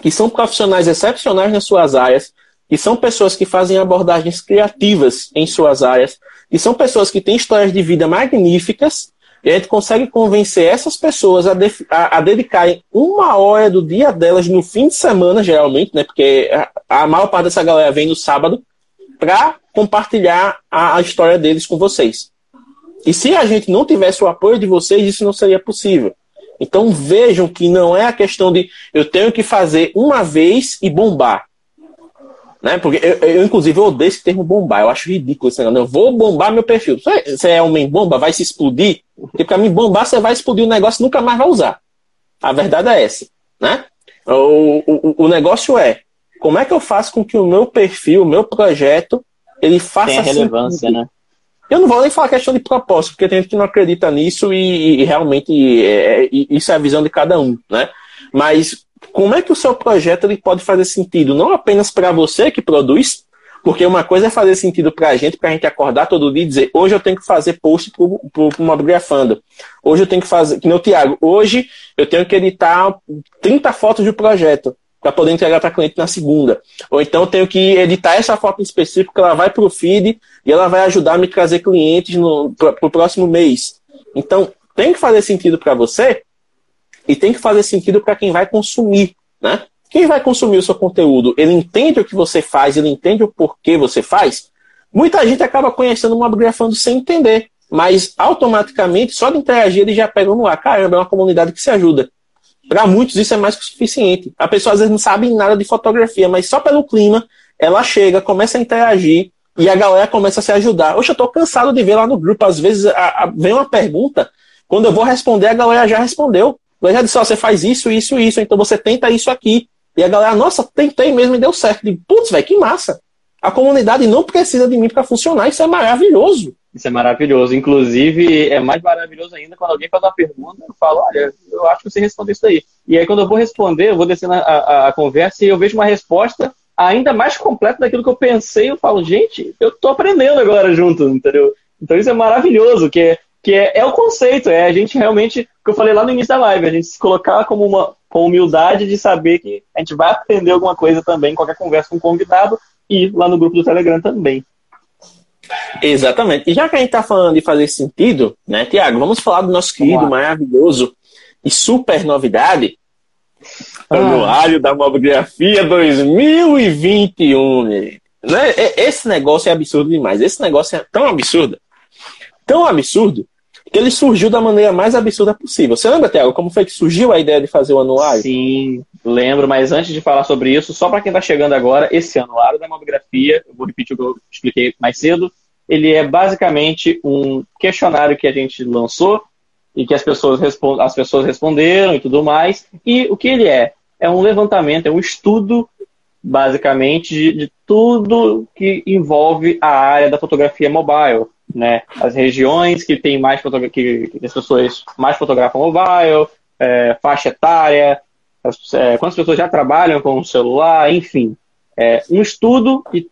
que são profissionais excepcionais nas suas áreas, que são pessoas que fazem abordagens criativas em suas áreas, e são pessoas que têm histórias de vida magníficas e a gente consegue convencer essas pessoas a, a, a, dedicarem uma hora do dia delas no fim de semana, geralmente, né? Porque a, a maior parte dessa galera vem no sábado, para compartilhar a, a história deles com vocês. E se a gente não tivesse o apoio de vocês, isso não seria possível. Então vejam que não é a questão de eu tenho que fazer uma vez e bombar. Né? Porque eu, eu, inclusive, eu odeio esse termo bombar. Eu acho ridículo esse negócio. Eu vou bombar meu perfil. Você é homem bomba, vai se explodir. Porque pra mim, bombar, você vai explodir o negócio e nunca mais vai usar. A verdade é essa. Né? O, o, o negócio é, como é que eu faço com que o meu perfil, o meu projeto, ele faça Tem relevância, sentido? né? Eu não vou nem falar questão de propósito, porque tem gente que não acredita nisso e, e realmente é, é, isso é a visão de cada um, né? Mas como é que o seu projeto ele pode fazer sentido não apenas para você que produz, porque uma coisa é fazer sentido para a gente, para a gente acordar todo dia e dizer, hoje eu tenho que fazer post para o Mobigrafando. Hoje eu tenho que fazer, que nem o Tiago, hoje eu tenho que editar 30 fotos do projeto para poder entregar para cliente na segunda. Ou então eu tenho que editar essa foto em específico, ela vai para o feed e ela vai ajudar a me trazer clientes para o próximo mês. Então, tem que fazer sentido para você e tem que fazer sentido para quem vai consumir, né? Quem vai consumir o seu conteúdo, ele entende o que você faz, ele entende o porquê você faz. Muita gente acaba conhecendo uma biografando sem entender, mas automaticamente, só de interagir, ele já pega no ar. Caramba, é uma comunidade que se ajuda. Para muitos isso é mais que o suficiente. A pessoa às vezes não sabe nada de fotografia, mas só pelo clima ela chega, começa a interagir e a galera começa a se ajudar. Hoje eu estou cansado de ver lá no grupo, às vezes a, a, vem uma pergunta, quando eu vou responder, a galera já respondeu. Eu já ó, você faz isso, isso, isso, então você tenta isso aqui. E a galera, nossa, tentei mesmo e deu certo. Digo, putz, velho, que massa. A comunidade não precisa de mim para funcionar, isso é maravilhoso. Isso é maravilhoso. Inclusive, é mais maravilhoso ainda quando alguém faz uma pergunta, eu falo, olha, eu acho que você respondeu isso aí. E aí, quando eu vou responder, eu vou descendo a, a, a conversa e eu vejo uma resposta ainda mais completa daquilo que eu pensei. Eu falo, gente, eu tô aprendendo agora junto, entendeu? Então isso é maravilhoso, que é, que é, é o conceito, é a gente realmente, que eu falei lá no início da live, a gente se colocar como uma com humildade de saber que a gente vai aprender alguma coisa também, qualquer conversa com um convidado e lá no grupo do Telegram também. Exatamente. E já que a gente está falando de fazer sentido, né, Tiago, vamos falar do nosso querido, maravilhoso e super novidade, ah. Anuário da Mobigrafia 2021. Né? Esse negócio é absurdo demais. Esse negócio é tão absurdo, tão absurdo, que ele surgiu da maneira mais absurda possível. Você lembra, Tiago, como foi que surgiu a ideia de fazer o anuário? Sim, lembro, mas antes de falar sobre isso, só para quem está chegando agora, esse anuário da mamografia, eu vou repetir o que eu expliquei mais cedo, ele é basicamente um questionário que a gente lançou e que as pessoas, as pessoas responderam e tudo mais. E o que ele é? É um levantamento, é um estudo, basicamente, de, de tudo que envolve a área da fotografia mobile né? As regiões que tem mais que, que as pessoas mais fotografam mobile, é, faixa etária, as, é, quantas pessoas já trabalham com o celular, enfim. É, um estudo, e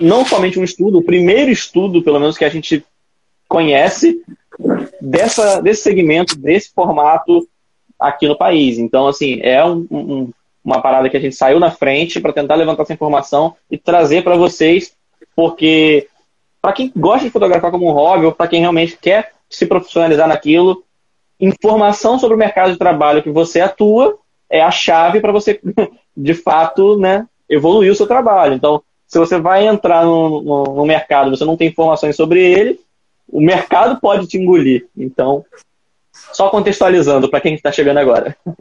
não somente um estudo, o primeiro estudo, pelo menos, que a gente conhece dessa, desse segmento, desse formato aqui no país. Então, assim, é um, um, uma parada que a gente saiu na frente para tentar levantar essa informação e trazer para vocês, porque para quem gosta de fotografar como um hobby ou para quem realmente quer se profissionalizar naquilo, informação sobre o mercado de trabalho que você atua é a chave para você, <laughs> de fato, né, evoluir o seu trabalho. Então, se você vai entrar no, no, no mercado você não tem informações sobre ele, o mercado pode te engolir. Então, só contextualizando para quem está chegando agora. <laughs>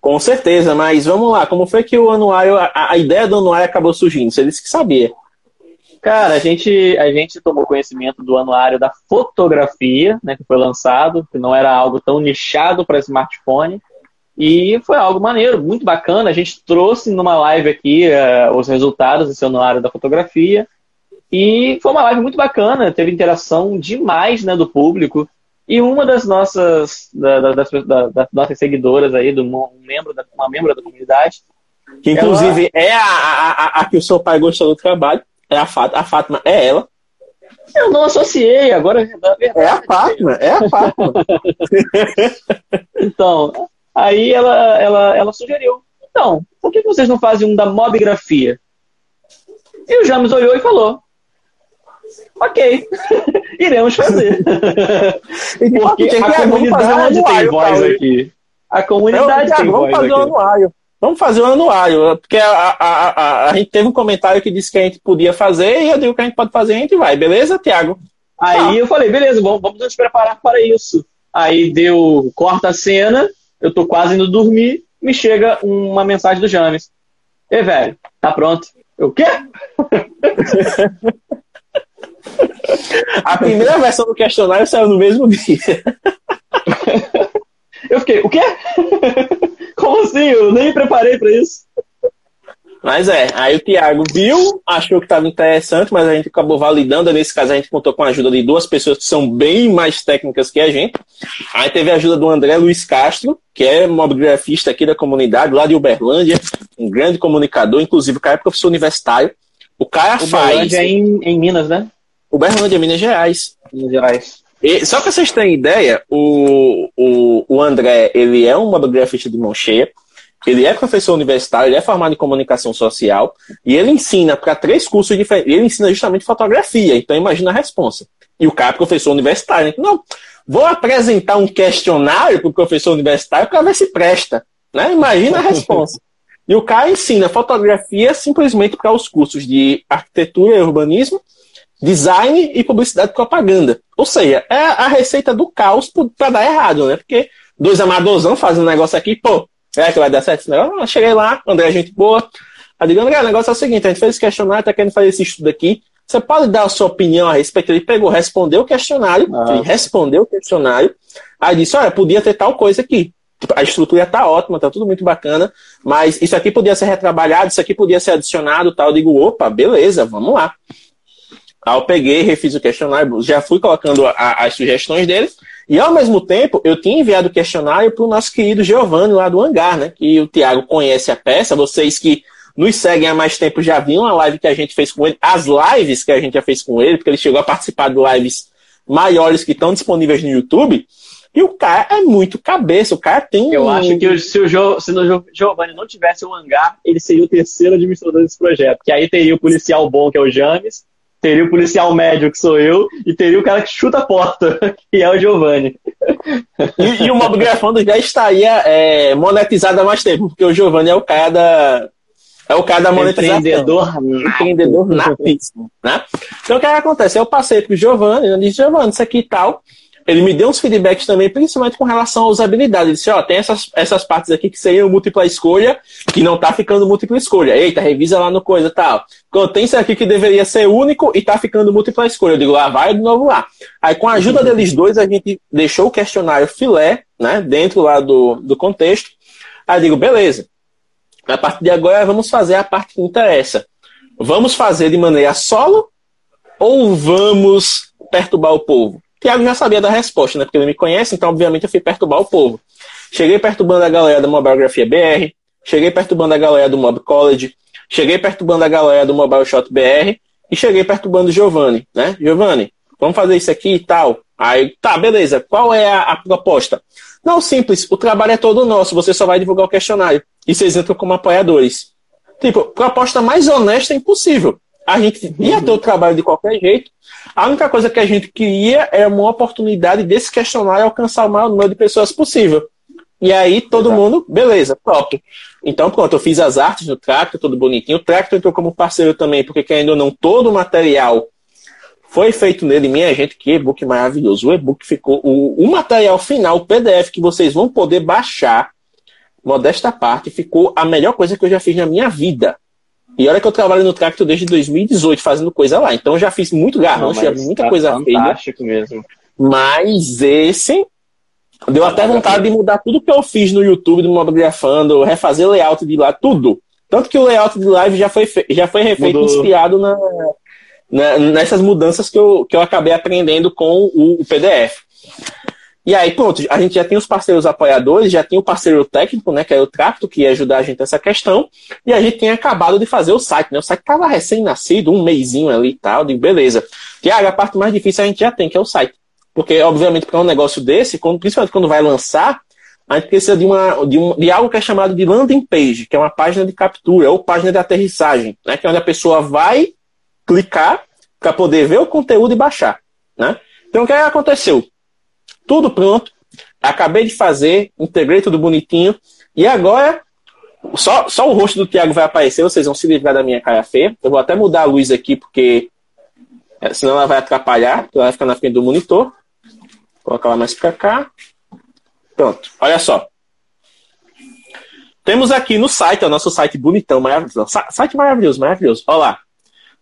Com certeza, mas vamos lá, como foi que o anuário, a, a ideia do anuário acabou surgindo? Você disse que sabia. Cara, a gente, a gente tomou conhecimento do anuário da fotografia, né, que foi lançado, que não era algo tão nichado para smartphone, e foi algo maneiro, muito bacana. A gente trouxe numa live aqui uh, os resultados desse anuário da fotografia, e foi uma live muito bacana, teve interação demais né, do público. E uma das nossas, da, da, das, da, das nossas seguidoras aí, do, um membro da, uma membro da comunidade, que inclusive ela... é a, a, a, que o seu pai gostou do trabalho. É a Fátima, a Fátima é ela. Eu não associei, agora é verdade. É a Fátima, é a Fátima. <laughs> então, aí ela, ela, ela sugeriu. Então, por que vocês não fazem um da mobigrafia? E o James olhou e falou: Ok, <laughs> iremos fazer. Porque a comunidade tem voz aqui. A comunidade tem voz aqui. Vamos fazer um anuário, porque a, a, a, a, gente teve um comentário que disse que a gente podia fazer, e eu digo que a gente pode fazer, a gente vai, beleza, Tiago? Aí ah. eu falei, beleza, vamos, vamos nos preparar para isso. Aí deu corta a cena, eu tô quase indo dormir, me chega uma mensagem do James. Ei, velho, tá pronto? O quê? A primeira versão do questionário saiu no mesmo dia. Eu fiquei, o quê? Eu nem me preparei para isso. Mas é, aí o Thiago viu, achou que estava interessante, mas a gente acabou validando. Nesse caso, a gente contou com a ajuda de duas pessoas que são bem mais técnicas que a gente. Aí teve a ajuda do André Luiz Castro, que é mobigrafista aqui da comunidade, lá de Uberlândia, um grande comunicador, inclusive o cara é professor universitário. O cara Uberlândia faz. Uberlândia é em, em Minas, né? Uberlândia, Minas Gerais. Minas Gerais. E, só para vocês terem ideia, o, o, o André, ele é um mobigrafista de mão cheia. Ele é professor universitário, ele é formado em comunicação social e ele ensina para três cursos diferentes. Ele ensina justamente fotografia, então imagina a resposta. E o cara é professor universitário. Né? Não, vou apresentar um questionário para o professor universitário para ver se presta. Né? Imagina a resposta. e o cara ensina fotografia simplesmente para os cursos de arquitetura e urbanismo, design e publicidade e propaganda. Ou seja, é a receita do caos para dar errado, né? Porque dois amadorzão fazem um negócio aqui, pô, é que vai dar certo esse negócio? Eu cheguei lá, André, é gente boa. Aí digo, André, o negócio é o seguinte, a gente fez esse questionário, tá querendo fazer esse estudo aqui. Você pode dar a sua opinião a respeito? Ele pegou, respondeu o questionário, ah. ele respondeu o questionário, aí disse, olha, podia ter tal coisa aqui. Tipo, a estrutura tá ótima, tá tudo muito bacana, mas isso aqui podia ser retrabalhado, isso aqui podia ser adicionado, tal. Eu digo, opa, beleza, vamos lá. Aí eu peguei, refiz o questionário, já fui colocando a, as sugestões deles, e ao mesmo tempo, eu tinha enviado o questionário para o nosso querido Giovanni lá do Hangar, né? Que o Tiago conhece a peça, vocês que nos seguem há mais tempo já viram a live que a gente fez com ele, as lives que a gente já fez com ele, porque ele chegou a participar de lives maiores que estão disponíveis no YouTube. E o cara é muito cabeça, o cara tem. Eu acho que se o, jo, se o Giovanni não tivesse o hangar, ele seria o terceiro administrador desse projeto. Que aí teria o policial bom, que é o James, teria o policial médio, que sou eu, e teria o cara que chuta a porta, <laughs> que é o Giovanni. E, e o Mob Grafando já estaria é, monetizado há mais tempo, porque o Giovanni é o cara da. É o cara da monetização. Empreendedor Empreendedor natíssimo, né? Então o que acontece? Eu passei pro Giovanni, eu disse, Giovanni, isso aqui e tal. Ele me deu uns feedbacks também, principalmente com relação à usabilidade. Ele disse, ó, tem essas, essas partes aqui que seriam múltipla escolha, que não tá ficando múltipla escolha. Eita, revisa lá no coisa tal. Tem isso aqui que deveria ser único e tá ficando múltipla escolha. Eu digo, lá vai de novo lá. Aí com a ajuda deles dois, a gente deixou o questionário filé, né, dentro lá do, do contexto. Aí eu digo, beleza. A partir de agora vamos fazer a parte que interessa. Vamos fazer de maneira solo ou vamos perturbar o povo? Tiago já sabia da resposta, né? Porque ele me conhece, então obviamente eu fui perturbar o povo. Cheguei perturbando a galera da Mobiografia BR, cheguei perturbando a galera do Mob College, cheguei perturbando a galera do Mobile Shot BR e cheguei perturbando o Giovanni, né? Giovanni, vamos fazer isso aqui e tal. Aí, tá, beleza. Qual é a, a proposta? Não, simples. O trabalho é todo nosso. Você só vai divulgar o questionário. E vocês entram como apoiadores. Tipo, proposta mais honesta é impossível. A gente ia ter o trabalho de qualquer jeito. A única coisa que a gente queria era uma oportunidade desse questionário alcançar o maior número de pessoas possível. E aí todo Exato. mundo, beleza, top. Então pronto, eu fiz as artes no Tractor, tudo bonitinho. O Tractor entrou como parceiro também, porque querendo ou não, todo o material foi feito nele. Minha gente, que e-book maravilhoso. O e-book ficou. O, o material final, o PDF que vocês vão poder baixar, modesta parte, ficou a melhor coisa que eu já fiz na minha vida. E olha que eu trabalho no Tracto desde 2018 fazendo coisa lá. Então já fiz muito garrancho, já vi muita tá coisa. Fantástico mesmo. Mas esse deu até vontade de mudar tudo que eu fiz no YouTube do Mobigrafando, refazer layout de lá, tudo. Tanto que o layout de live já foi, já foi refeito Mudou. inspirado na, na, nessas mudanças que eu, que eu acabei aprendendo com o, o PDF. E aí, pronto, a gente já tem os parceiros apoiadores, já tem o parceiro técnico, né, que é o Tracto, que ia ajudar a gente nessa questão, e a gente tem acabado de fazer o site, né? O site estava recém-nascido, um mêsinho ali e tal, de beleza. Tiago, a parte mais difícil a gente já tem, que é o site. Porque, obviamente, para um negócio desse, quando, principalmente quando vai lançar, a gente precisa de, uma, de, um, de algo que é chamado de landing page, que é uma página de captura, ou página de aterrissagem, né? Que é onde a pessoa vai clicar para poder ver o conteúdo e baixar, né? Então, o que aconteceu? Tudo pronto. Acabei de fazer, integrei tudo bonitinho. E agora, só, só o rosto do Thiago vai aparecer, vocês vão se livrar da minha cara feia. Eu vou até mudar a luz aqui, porque é, senão ela vai atrapalhar, ela vai ficar na frente do monitor. Vou colocar ela mais para cá. Pronto, olha só. Temos aqui no site, o nosso site bonitão, maravilhoso. Site maravilhoso, maravilhoso. Olha lá.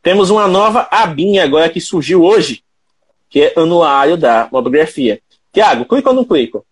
Temos uma nova abinha agora que surgiu hoje, que é anuário da mobigrafia. Tiago, clica ou não clica?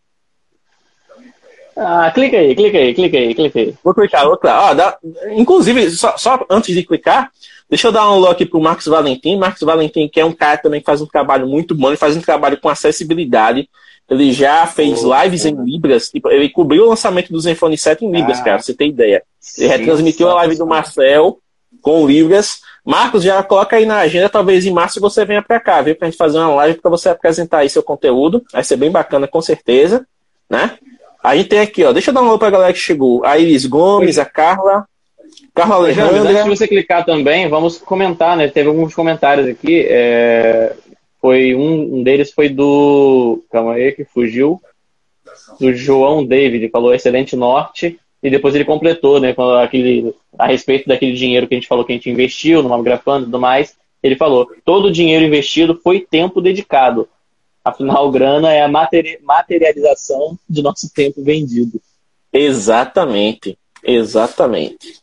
Ah, clica aí, clica aí, clica aí, clica aí. Vou clicar, vou clicar. Ó, dá... Inclusive, só, só, antes de clicar, deixa eu dar um alô aqui pro Marcos Valentim. Marcos Valentim, que é um cara também que faz um trabalho muito bom, ele faz um trabalho com acessibilidade. Ele já fez oh, lives em Libras, tipo, ele cobriu o lançamento do Zenfone 7 em Libras, ah, cara, pra você ter ideia. Ele retransmitiu a live do Marcel com Libras. Marcos, já coloca aí na agenda, talvez em março você venha para cá, viu? Pra gente fazer uma live para você apresentar aí seu conteúdo. Vai ser bem bacana, com certeza, né? A gente tem aqui, ó, deixa eu dar um alô pra galera que chegou. A Iris Gomes, a Carla, Carla Alejandra. Antes de você clicar também, vamos comentar, né? Teve alguns comentários aqui. É... Foi um, um deles foi do. Calma aí, que fugiu. Do João David, falou excelente norte. E depois ele completou, né? Aquele, a respeito daquele dinheiro que a gente falou que a gente investiu no Mamografando e tudo mais. Ele falou: todo o dinheiro investido foi tempo dedicado. Afinal, <laughs> grana é a materialização do nosso tempo vendido. Exatamente, exatamente.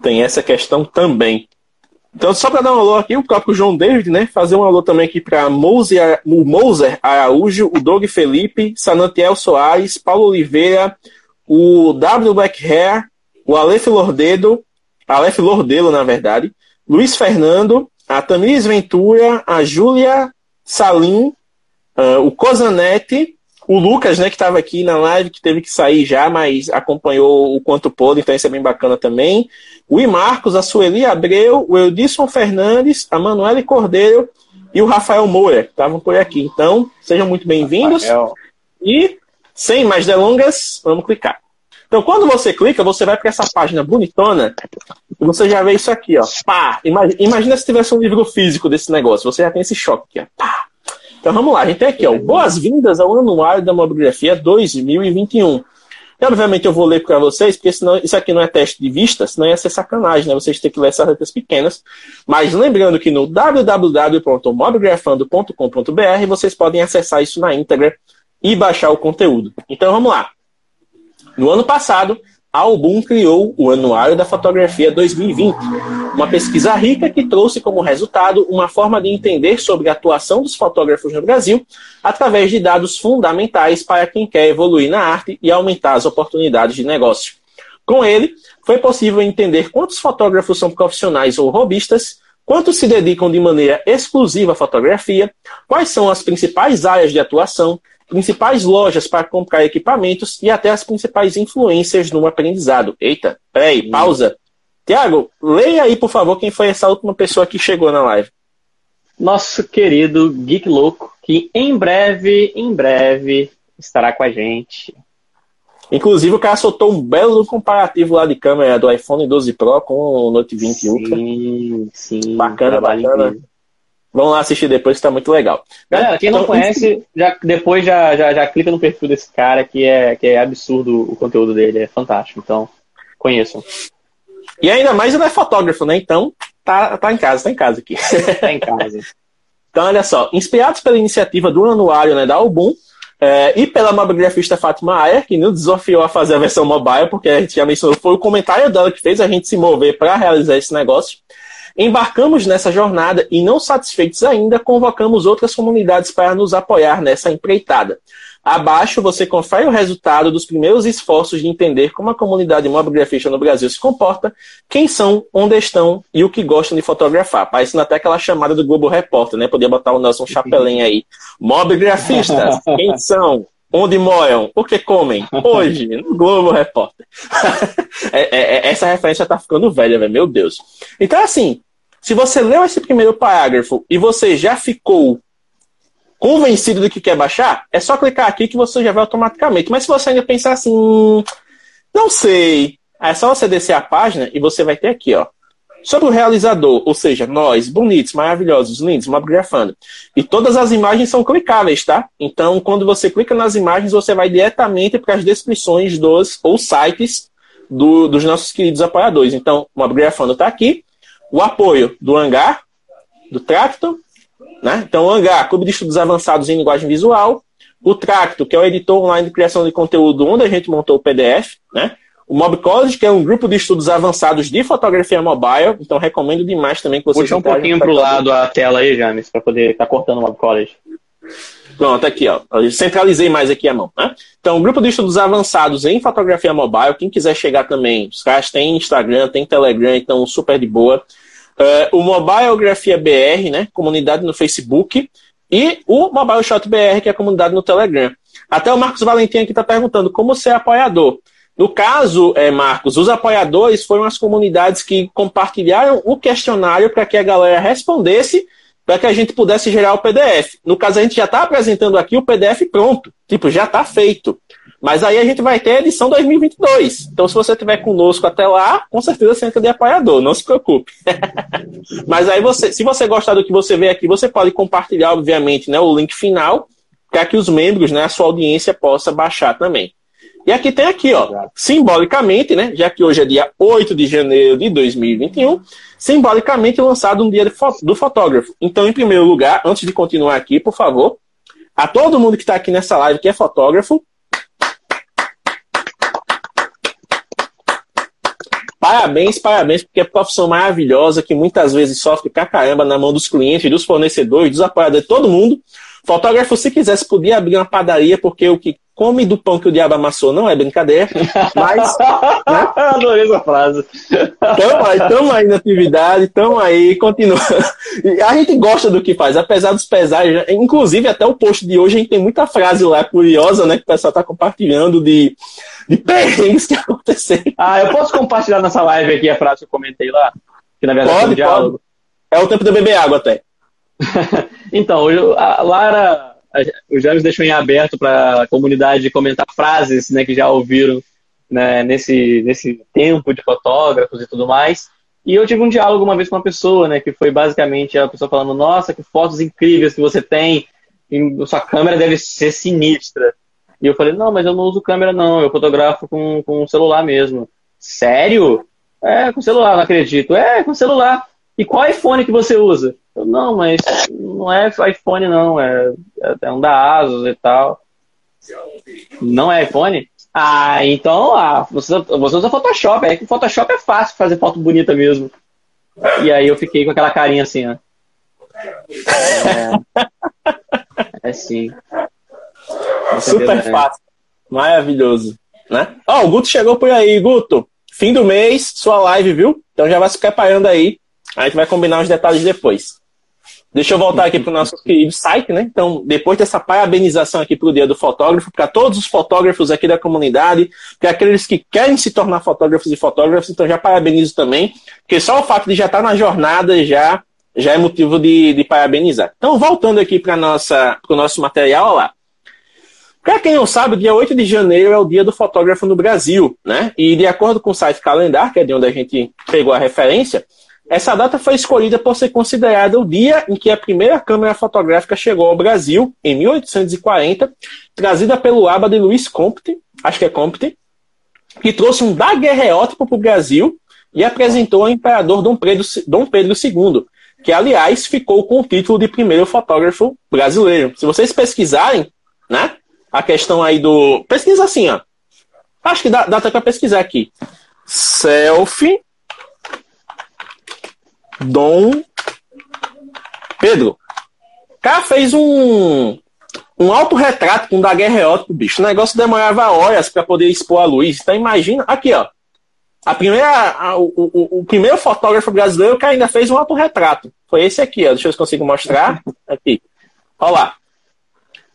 Tem essa questão também. Então, só para dar um alô aqui, o próprio João David, né? Fazer um alô também aqui para o Moser Araújo, o Doug Felipe, Sanantiel Soares, Paulo Oliveira, o W Black Hair, o Aleph Lordedo, Aleph Lordelo, na verdade, Luiz Fernando, a Tamiris Ventura, a Júlia Salim, Uh, o Cosanete, o Lucas, né, que estava aqui na live, que teve que sair já, mas acompanhou o quanto pôde, então isso é bem bacana também. O I Marcos, a Sueli Abreu, o Eudisson Fernandes, a Manuele Cordeiro e o Rafael Moura, que estavam por aqui. Então, sejam muito bem-vindos. E, sem mais delongas, vamos clicar. Então, quando você clica, você vai para essa página bonitona e você já vê isso aqui, ó. Pá! Imagina, imagina se tivesse um livro físico desse negócio. Você já tem esse choque aqui, ó. Pá! Então vamos lá, a gente tem aqui, ó, boas-vindas ao Anuário da Mobigrafia 2021. E, obviamente eu vou ler para vocês, porque senão isso aqui não é teste de vista, senão ia ser sacanagem, né? Vocês têm que ler essas letras pequenas. Mas lembrando que no www.mobigrafando.com.br vocês podem acessar isso na íntegra e baixar o conteúdo. Então vamos lá. No ano passado, a Album criou o Anuário da Fotografia 2020, uma pesquisa rica que trouxe como resultado uma forma de entender sobre a atuação dos fotógrafos no Brasil através de dados fundamentais para quem quer evoluir na arte e aumentar as oportunidades de negócio. Com ele, foi possível entender quantos fotógrafos são profissionais ou robistas, quantos se dedicam de maneira exclusiva à fotografia, quais são as principais áreas de atuação, principais lojas para comprar equipamentos e até as principais influências no aprendizado. Eita, peraí, pausa. Tiago, leia aí, por favor, quem foi essa última pessoa que chegou na live. Nosso querido Geek Louco, que em breve, em breve, estará com a gente. Inclusive, o cara soltou um belo comparativo lá de câmera do iPhone 12 Pro com o Note 20 sim, Ultra. Sim, sim. Bacana, bacana. Incrível. Vão lá assistir depois, está muito legal. Galera, quem não então, conhece, já, depois já, já, já clica no perfil desse cara, que é, que é absurdo o conteúdo dele, é fantástico. Então, conheçam. E ainda mais ele é fotógrafo, né? Então, tá, tá em casa, tá em casa aqui. Tá em casa. <laughs> então, olha só, inspirados pela iniciativa do anuário né, da Album, é, e pela mobigrafista Fátima Ayer, que nos desafiou a fazer a versão mobile, porque a gente já mencionou, foi o comentário dela que fez a gente se mover para realizar esse negócio. Embarcamos nessa jornada e, não satisfeitos ainda, convocamos outras comunidades para nos apoiar nessa empreitada. Abaixo você confere o resultado dos primeiros esforços de entender como a comunidade mobigrafista no Brasil se comporta, quem são, onde estão e o que gostam de fotografar. Parecendo até aquela chamada do Globo Repórter, né? Podia botar o Nelson Chapelin aí. Mobigrafistas, quem são? Onde moram? O que comem? Hoje, no Globo Repórter. <laughs> é, é, é, essa referência tá ficando velha, velho. Meu Deus. Então, assim, se você leu esse primeiro parágrafo e você já ficou convencido do que quer baixar, é só clicar aqui que você já vai automaticamente. Mas se você ainda pensar assim, não sei, é só você descer a página e você vai ter aqui, ó. Sobre o realizador, ou seja, nós, bonitos, maravilhosos, lindos, mobigrafando. E todas as imagens são clicáveis, tá? Então, quando você clica nas imagens, você vai diretamente para as descrições dos ou sites do, dos nossos queridos apoiadores. Então, o Mobigrafando está aqui. O apoio do Hangar, do Tracto, né? Então, o Hangar, Clube de Estudos Avançados em Linguagem Visual. O Tracto, que é o editor online de criação de conteúdo, onde a gente montou o PDF, né? O Mob College, que é um grupo de estudos avançados de fotografia mobile, então recomendo demais também que vocês Puxa um pouquinho para o lado a tela aí, James, para poder estar tá cortando o Mob College. Pronto, aqui, ó. Eu centralizei mais aqui a mão, né? Então, grupo de estudos avançados em fotografia mobile, quem quiser chegar também, os caras têm Instagram, tem Telegram, então super de boa. Uh, o Mobilegrafia BR, né? Comunidade no Facebook. E o Mobile Shot BR, que é a comunidade no Telegram. Até o Marcos Valentim aqui está perguntando como ser apoiador. No caso, é, Marcos, os apoiadores foram as comunidades que compartilharam o questionário para que a galera respondesse para que a gente pudesse gerar o PDF. No caso, a gente já está apresentando aqui o PDF pronto. Tipo, já está feito. Mas aí a gente vai ter a edição 2022. Então, se você estiver conosco até lá, com certeza você entra de apoiador, não se preocupe. <laughs> Mas aí, você, se você gostar do que você vê aqui, você pode compartilhar, obviamente, né, o link final, para que os membros, né, a sua audiência, possa baixar também. E aqui tem aqui, ó, simbolicamente, né, já que hoje é dia 8 de janeiro de 2021, simbolicamente lançado um dia do fotógrafo. Então, em primeiro lugar, antes de continuar aqui, por favor, a todo mundo que está aqui nessa live que é fotógrafo, Parabéns, parabéns, porque é profissão maravilhosa que muitas vezes sofre pra caramba na mão dos clientes, dos fornecedores, dos apoiadores, todo mundo. Fotógrafo, se quisesse, podia abrir uma padaria, porque o que come do pão que o diabo amassou não é brincadeira, mas. né? <laughs> Adorei essa frase. Estamos aí, tamo aí na atividade, estamos aí, continua. A gente gosta do que faz, apesar dos pesares, né? inclusive até o post de hoje a gente tem muita frase lá curiosa, né, que o pessoal está compartilhando de, de perrengues que <laughs> aconteceram. Ah, eu posso compartilhar nessa live aqui a frase que eu comentei lá? Que na verdade pode, é um diálogo. Pode. É o tempo de beber água até. <laughs> então, a Lara, o James deixou em aberto para a comunidade comentar frases né, que já ouviram né, nesse, nesse tempo de fotógrafos e tudo mais. E eu tive um diálogo uma vez com uma pessoa, né, que foi basicamente a pessoa falando: Nossa, que fotos incríveis que você tem, e sua câmera deve ser sinistra. E eu falei: Não, mas eu não uso câmera, não, eu fotografo com, com celular mesmo. Sério? É, com celular, não acredito. É, com celular. E qual iPhone que você usa? Eu, não, mas não é iPhone, não. É, é um da Asus e tal. Não é iPhone? Ah, então ah, você, você usa Photoshop. É que Photoshop é fácil fazer foto bonita mesmo. E aí eu fiquei com aquela carinha assim, ó. É, é sim. Super é. fácil. Maravilhoso. Né? Ó, oh, o Guto chegou por aí. Guto, fim do mês, sua live, viu? Então já vai se preparando aí. A gente vai combinar os detalhes depois. Deixa eu voltar aqui para o nosso querido site, né? Então, depois dessa parabenização aqui para o Dia do Fotógrafo, para todos os fotógrafos aqui da comunidade, para aqueles que querem se tornar fotógrafos e fotógrafos, então já parabenizo também, porque só o fato de já estar tá na jornada já, já é motivo de, de parabenizar. Então, voltando aqui para o nosso material, lá. Para quem não sabe, dia 8 de janeiro é o dia do fotógrafo no Brasil, né? E de acordo com o site Calendar, que é de onde a gente pegou a referência, essa data foi escolhida por ser considerada o dia em que a primeira câmera fotográfica chegou ao Brasil, em 1840, trazida pelo abade Luiz Comte, acho que é Comte, que trouxe um daguerreótipo para o Brasil e apresentou ao imperador Dom Pedro, Dom Pedro II, que, aliás, ficou com o título de primeiro fotógrafo brasileiro. Se vocês pesquisarem, né, a questão aí do... Pesquisa assim, ó. Acho que dá, dá até para pesquisar aqui. Selfie Dom Pedro. O cara fez um, um autorretrato com um daguerreótipo, bicho. O negócio demorava horas para poder expor a luz. Então imagina. Aqui, ó. A primeira, a, o, o, o, primeiro fotógrafo brasileiro que ainda fez um autorretrato. Foi esse aqui, ó. Deixa eu consigo mostrar. Aqui. Olha lá.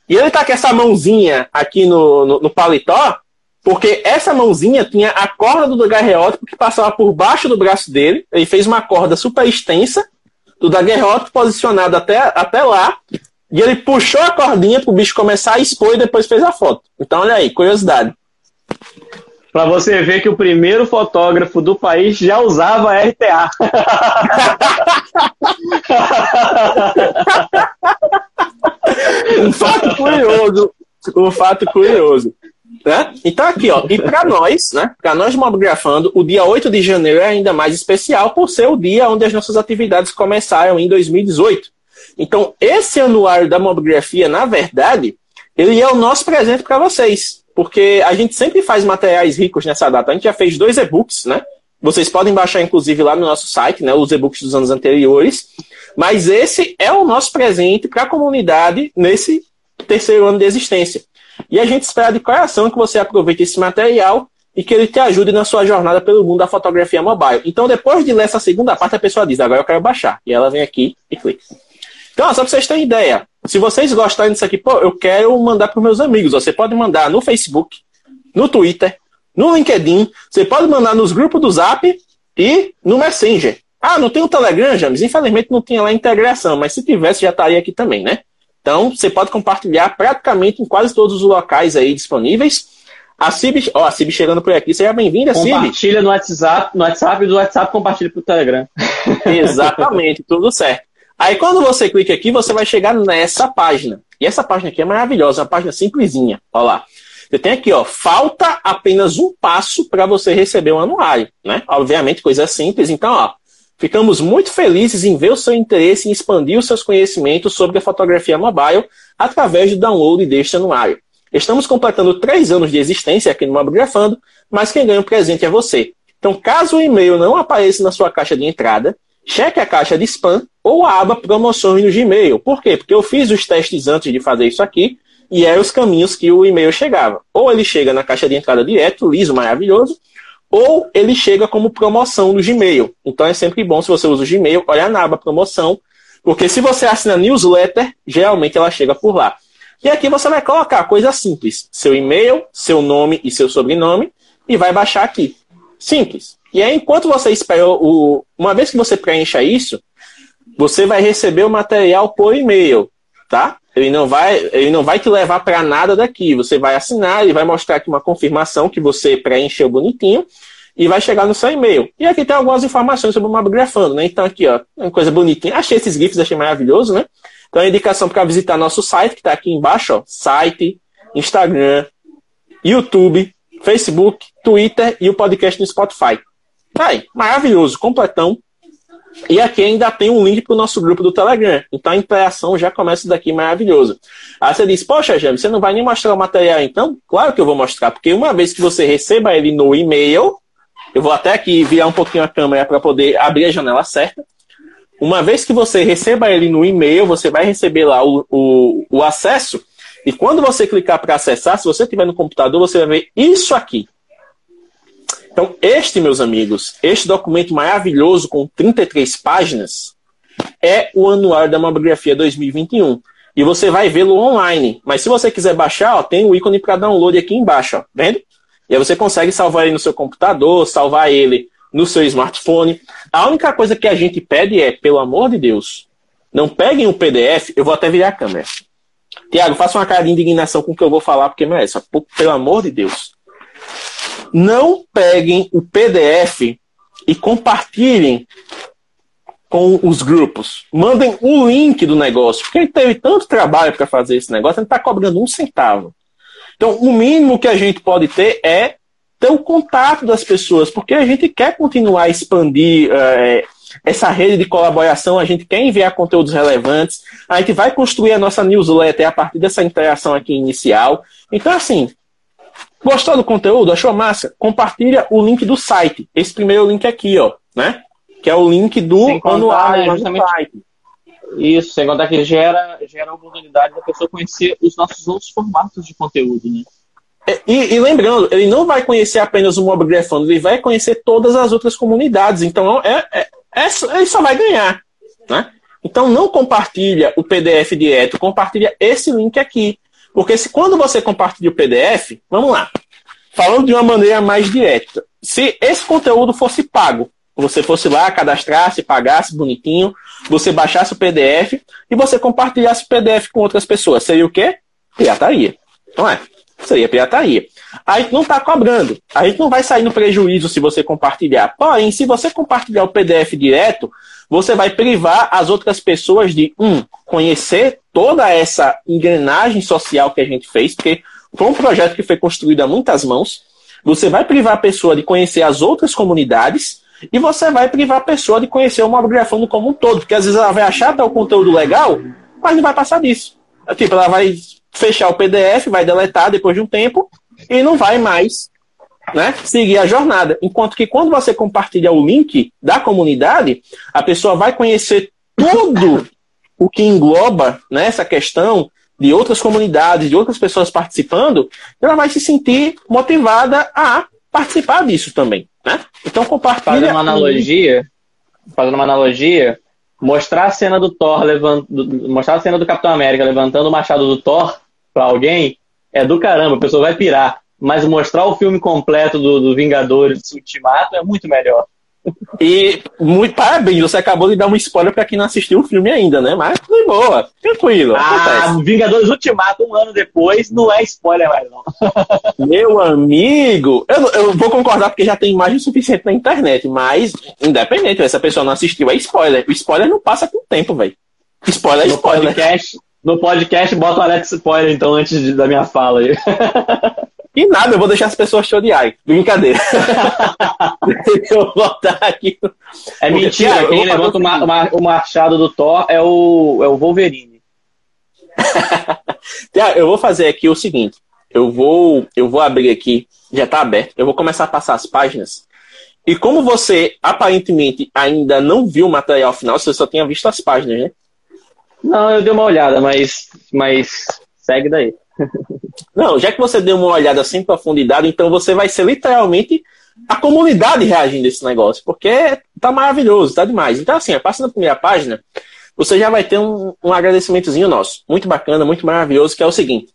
E ele tá com essa mãozinha aqui no, no, no paletó, porque essa mãozinha tinha a corda do daguerreótipo que passava por baixo do braço dele. Ele fez uma corda super extensa do daguerreótipo posicionado até, até lá. E ele puxou a cordinha para o bicho começar a expor e depois fez a foto. Então, olha aí, curiosidade. Para você ver que o primeiro fotógrafo do país já usava RTA. <laughs> um fato curioso. Um fato curioso. Né? Então aqui, ó, e para nós, né, para nós mobgrafando, o dia 8 de janeiro é ainda mais especial por ser o dia onde as nossas atividades começaram em 2018. Então, esse anuário da mobigrafia, na verdade, ele é o nosso presente para vocês. porque a gente sempre faz materiais ricos nessa data. A gente já fez dois e-books, né? Vocês podem baixar, inclusive, lá no nosso site, né? Os e-books dos anos anteriores. Mas esse é o nosso presente para a comunidade nesse terceiro ano de existência. E a gente espera de coração que você aproveite esse material e que ele te ajude na sua jornada pelo mundo da fotografia mobile. Então, depois de ler essa segunda parte, a pessoa diz: agora eu quero baixar. E ela vem aqui e clica. Então, só para vocês terem ideia, se vocês gostarem disso aqui, pô, eu quero mandar para meus amigos. Você pode mandar no Facebook, no Twitter, no LinkedIn, você pode mandar nos grupos do Zap e no Messenger. Ah, não tem o Telegram, James? Infelizmente não tinha lá integração, mas se tivesse já estaria aqui também, né? Então, você pode compartilhar praticamente em quase todos os locais aí disponíveis. A Cib, ó, a Cib chegando por aqui, seja bem-vinda, Cib. Compartilha no WhatsApp, no WhatsApp e do WhatsApp compartilha pro Telegram. <laughs> <laughs> Exatamente, tudo certo. Aí quando você clica aqui, você vai chegar nessa página. E essa página aqui é maravilhosa, uma página simplesinha. Olha lá. Você tem aqui, ó, falta apenas um passo para você receber o anuário, né? Obviamente, coisa simples. Então, ó, ficamos muito felizes em ver o seu interesse em expandir os seus conhecimentos sobre a fotografia mobile através do download deste anuário. Estamos completando três anos de existência aqui no Mobigrafando, mas quem ganha o presente é você. Então, caso o e-mail não apareça na sua caixa de entrada, cheque a caixa de spam ou a aba promoções no Gmail. Por quê? Porque eu fiz os testes antes de fazer isso aqui e eram os caminhos que o e-mail chegava. Ou ele chega na caixa de entrada direto, liso, maravilhoso, ou ele chega como promoção no Gmail. Então é sempre bom, se você usa o Gmail, olhar na aba promoção, porque se você assina newsletter, geralmente ela chega por lá. E aqui você vai colocar coisa simples: seu e-mail, seu nome e seu sobrenome, e vai baixar aqui. Simples. E aí, enquanto você espera o. Uma vez que você preencha isso, você vai receber o material por e-mail, tá? Ele não vai, ele não vai te levar para nada daqui. Você vai assinar, ele vai mostrar aqui uma confirmação que você preencheu bonitinho e vai chegar no seu e-mail. E aqui tem algumas informações sobre o Mabografando, né? Então aqui, ó, uma coisa bonitinha. Achei esses GIFs, achei maravilhoso, né? Então a indicação para visitar nosso site, que está aqui embaixo, ó, site, Instagram, YouTube, Facebook, Twitter e o podcast no Spotify. Tá aí, maravilhoso, completão. E aqui ainda tem um link para o nosso grupo do Telegram. Então a interação já começa daqui maravilhoso. Aí você diz, poxa, James, você não vai nem mostrar o material então? Claro que eu vou mostrar, porque uma vez que você receba ele no e-mail, eu vou até aqui virar um pouquinho a câmera para poder abrir a janela certa. Uma vez que você receba ele no e-mail, você vai receber lá o, o, o acesso. E quando você clicar para acessar, se você estiver no computador, você vai ver isso aqui. Então, este, meus amigos, este documento maravilhoso com 33 páginas é o Anuário da Mamografia 2021. E você vai vê-lo online. Mas se você quiser baixar, ó, tem o ícone para download aqui embaixo, ó, vendo? E aí você consegue salvar ele no seu computador, salvar ele no seu smartphone. A única coisa que a gente pede é, pelo amor de Deus, não peguem o PDF, eu vou até virar a câmera. Tiago, faça uma cara de indignação com o que eu vou falar, porque merece. Pelo amor de Deus. Não peguem o PDF e compartilhem com os grupos. Mandem o link do negócio, porque ele teve tanto trabalho para fazer esse negócio, ele está cobrando um centavo. Então, o mínimo que a gente pode ter é ter o contato das pessoas, porque a gente quer continuar a expandir é, essa rede de colaboração, a gente quer enviar conteúdos relevantes, a gente vai construir a nossa newsletter a partir dessa interação aqui inicial. Então, assim, Gostou do conteúdo? Achou massa? Compartilha o link do site. Esse primeiro link aqui, ó, né? Que é o link do anuário né, do site. Isso, sem contar que gera, gera a oportunidade da pessoa conhecer os nossos outros formatos de conteúdo, né? É, e, e, lembrando, ele não vai conhecer apenas o Mobgrafando, ele vai conhecer todas as outras comunidades. Então, é, é, é, ele só vai ganhar. Né? Então, não compartilha o PDF direto, compartilha esse link aqui. Porque se quando você compartilha o PDF, vamos lá, falando de uma maneira mais direta, se esse conteúdo fosse pago, você fosse lá, cadastrasse, pagasse bonitinho, você baixasse o PDF e você compartilhasse o PDF com outras pessoas, seria o quê? Pirataria. Não é? Seria pirataria. A gente não está cobrando. A gente não vai sair no prejuízo se você compartilhar. Porém, se você compartilhar o PDF direto, você vai privar as outras pessoas de, um, conhecer toda essa engrenagem social que a gente fez, porque foi um projeto que foi construído a muitas mãos. Você vai privar a pessoa de conhecer as outras comunidades e você vai privar a pessoa de conhecer o Mobgrafando como um todo, porque às vezes ela vai achar até o conteúdo legal, mas não vai passar disso. Tipo, ela vai fechar o PDF, vai deletar depois de um tempo e não vai mais né, seguir a jornada. Enquanto que quando você compartilha o link da comunidade, a pessoa vai conhecer tudo o que engloba né, essa questão de outras comunidades, de outras pessoas participando, ela vai se sentir motivada a participar disso também. Né? Então compartilha. Fazendo uma analogia, fazendo uma analogia, mostrar a cena do Thor levantando, mostrar a cena do Capitão América levantando o machado do Thor para alguém é do caramba, a pessoa vai pirar. Mas mostrar o filme completo do, do Vingadores Ultimato é muito melhor. E muito parabéns, você acabou de dar um spoiler para quem não assistiu o filme ainda, né? Mas de boa, tranquilo. Ah, acontece. Vingadores Ultimato um ano depois não é spoiler mais, não. <laughs> Meu amigo, eu, eu vou concordar porque já tem imagem suficiente na internet, mas independente, essa pessoa não assistiu, é spoiler. O spoiler não passa com o tempo, velho. Spoiler é spoiler. No podcast, no podcast bota o Alex spoiler, então, antes de, da minha fala aí. <laughs> E nada, eu vou deixar as pessoas te odiarem. Brincadeira. <laughs> eu vou botar aqui. É mentira, quem levanta o, o machado do Thor é o, é o Wolverine. <laughs> eu vou fazer aqui o seguinte. Eu vou, eu vou abrir aqui, já está aberto. Eu vou começar a passar as páginas. E como você aparentemente ainda não viu o material final, você só tinha visto as páginas, né? Não, eu dei uma olhada, mas, mas segue daí. Não, já que você deu uma olhada sem profundidade, então você vai ser literalmente a comunidade reagindo a esse negócio, porque tá maravilhoso, tá demais. Então, assim, passa na primeira página, você já vai ter um, um agradecimentozinho nosso. Muito bacana, muito maravilhoso, que é o seguinte.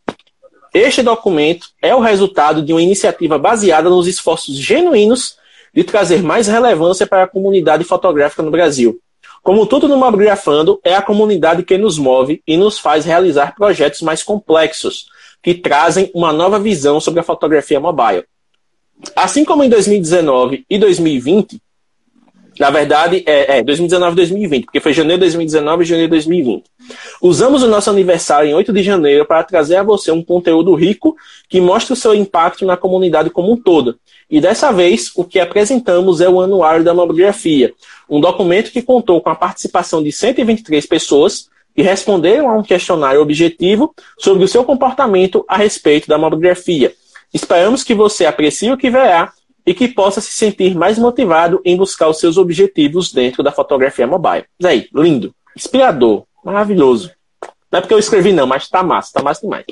Este documento é o resultado de uma iniciativa baseada nos esforços genuínos de trazer mais relevância para a comunidade fotográfica no Brasil. Como tudo no Mobigrafando, é a comunidade que nos move e nos faz realizar projetos mais complexos, que trazem uma nova visão sobre a fotografia mobile. Assim como em 2019 e 2020, na verdade, é, é 2019 e 2020, porque foi janeiro de 2019 e janeiro de 2020. Usamos o nosso aniversário em 8 de janeiro para trazer a você um conteúdo rico que mostre o seu impacto na comunidade como um todo. E dessa vez, o que apresentamos é o Anuário da Mobigrafia, um documento que contou com a participação de 123 pessoas que responderam a um questionário objetivo sobre o seu comportamento a respeito da mobigrafia. Esperamos que você aprecie o que verá e que possa se sentir mais motivado em buscar os seus objetivos dentro da fotografia mobile. Aí, lindo, inspirador, maravilhoso. Não é porque eu escrevi não, mas tá massa, tá massa demais.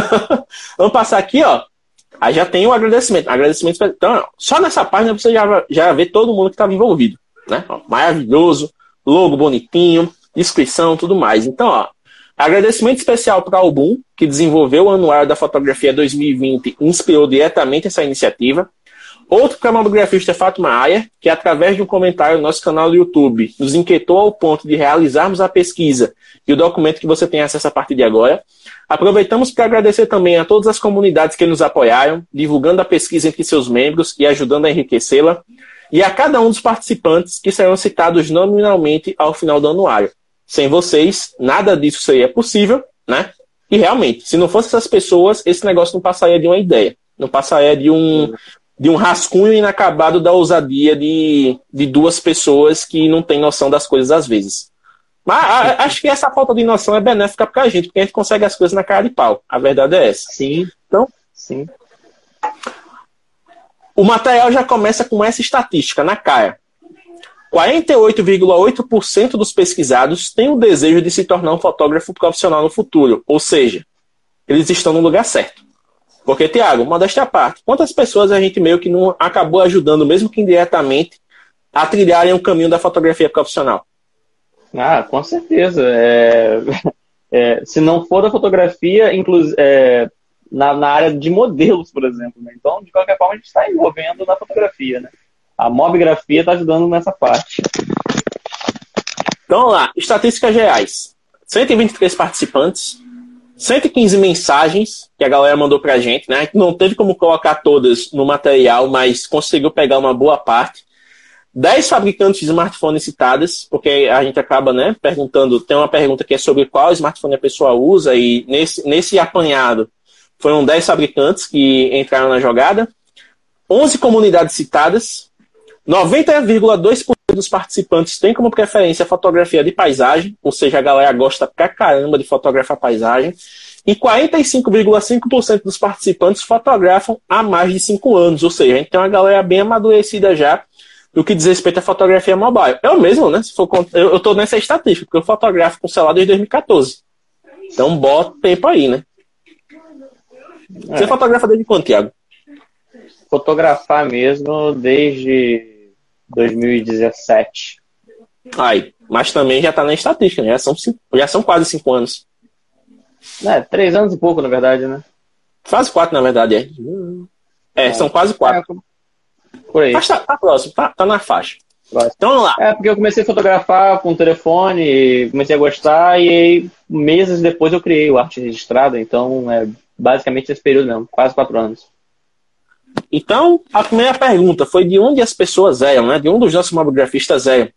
<laughs> Vamos passar aqui, ó. Aí já tem o um agradecimento. Agradecimento. Então, só nessa página você já, já vê todo mundo que estava envolvido. Né? Maravilhoso, logo bonitinho, descrição, tudo mais. Então, ó, agradecimento especial para o Album, que desenvolveu o Anuário da Fotografia 2020 e inspirou diretamente essa iniciativa. Outro para a mamografista Fátima Aya, que através de um comentário no nosso canal do YouTube nos inquietou ao ponto de realizarmos a pesquisa e o documento que você tem acesso a partir de agora. Aproveitamos para agradecer também a todas as comunidades que nos apoiaram, divulgando a pesquisa entre seus membros e ajudando a enriquecê-la, e a cada um dos participantes que serão citados nominalmente ao final do anuário. Sem vocês, nada disso seria possível, né? E realmente, se não fossem essas pessoas, esse negócio não passaria de uma ideia. Não passaria de um, de um rascunho inacabado da ousadia de, de duas pessoas que não têm noção das coisas às vezes. Mas a, acho que essa falta de noção é benéfica para a gente, porque a gente consegue as coisas na cara de pau. A verdade é essa. Sim. Então, sim. O material já começa com essa estatística na cara. 48,8% dos pesquisados têm o desejo de se tornar um fotógrafo profissional no futuro, ou seja, eles estão no lugar certo. Porque, Tiago, modéstia à parte, quantas pessoas a gente meio que não acabou ajudando, mesmo que indiretamente, a trilharem o caminho da fotografia profissional? Ah, com certeza. É... <laughs> É, se não for da fotografia, inclusive é, na, na, área de modelos, por exemplo. Né? Então, de qualquer forma, a gente está envolvendo na fotografia. Né? A mobigrafia está ajudando nessa parte. Então, vamos lá. Estatísticas reais. 123 participantes, 115 mensagens que a galera mandou pra gente, né? Não teve como colocar todas no material, mas conseguiu pegar uma boa parte. 10 fabricantes de smartphones citadas, porque a gente acaba, né, perguntando, tem uma pergunta que é sobre qual smartphone a pessoa usa, e nesse, nesse apanhado foram 10 fabricantes que entraram na jogada. 11 comunidades citadas, 90,2% dos participantes têm como preferência a fotografia de paisagem, ou seja, a galera gosta pra caramba de fotografar paisagem. e 45,5% dos participantes fotografam há mais de 5 anos. Ou seja, a gente tem uma galera bem amadurecida já no que diz respeito à fotografia mobile. Eu mesmo, né? Se for, eu, estou nessa estatística, porque eu fotografo com celular desde 2014. Então bota tempo aí, né? É. Você fotografa desde quando, Thiago? Fotografar mesmo desde 2017. Ai, mas também já está na estatística, né? Já são, cinco, já são quase cinco anos. É, três anos e pouco, na verdade, né? Quase quatro, na verdade, é. É, é. são quase quatro. É, por aí. Mas tá, tá próximo, tá, tá na faixa. Então vamos lá. É, porque eu comecei a fotografar com o telefone, comecei a gostar, e aí, meses depois eu criei o arte registrada, então é basicamente esse período mesmo, quase quatro anos. Então, a primeira pergunta foi de onde as pessoas eram, né? De onde os nossos mobigrafistas eram.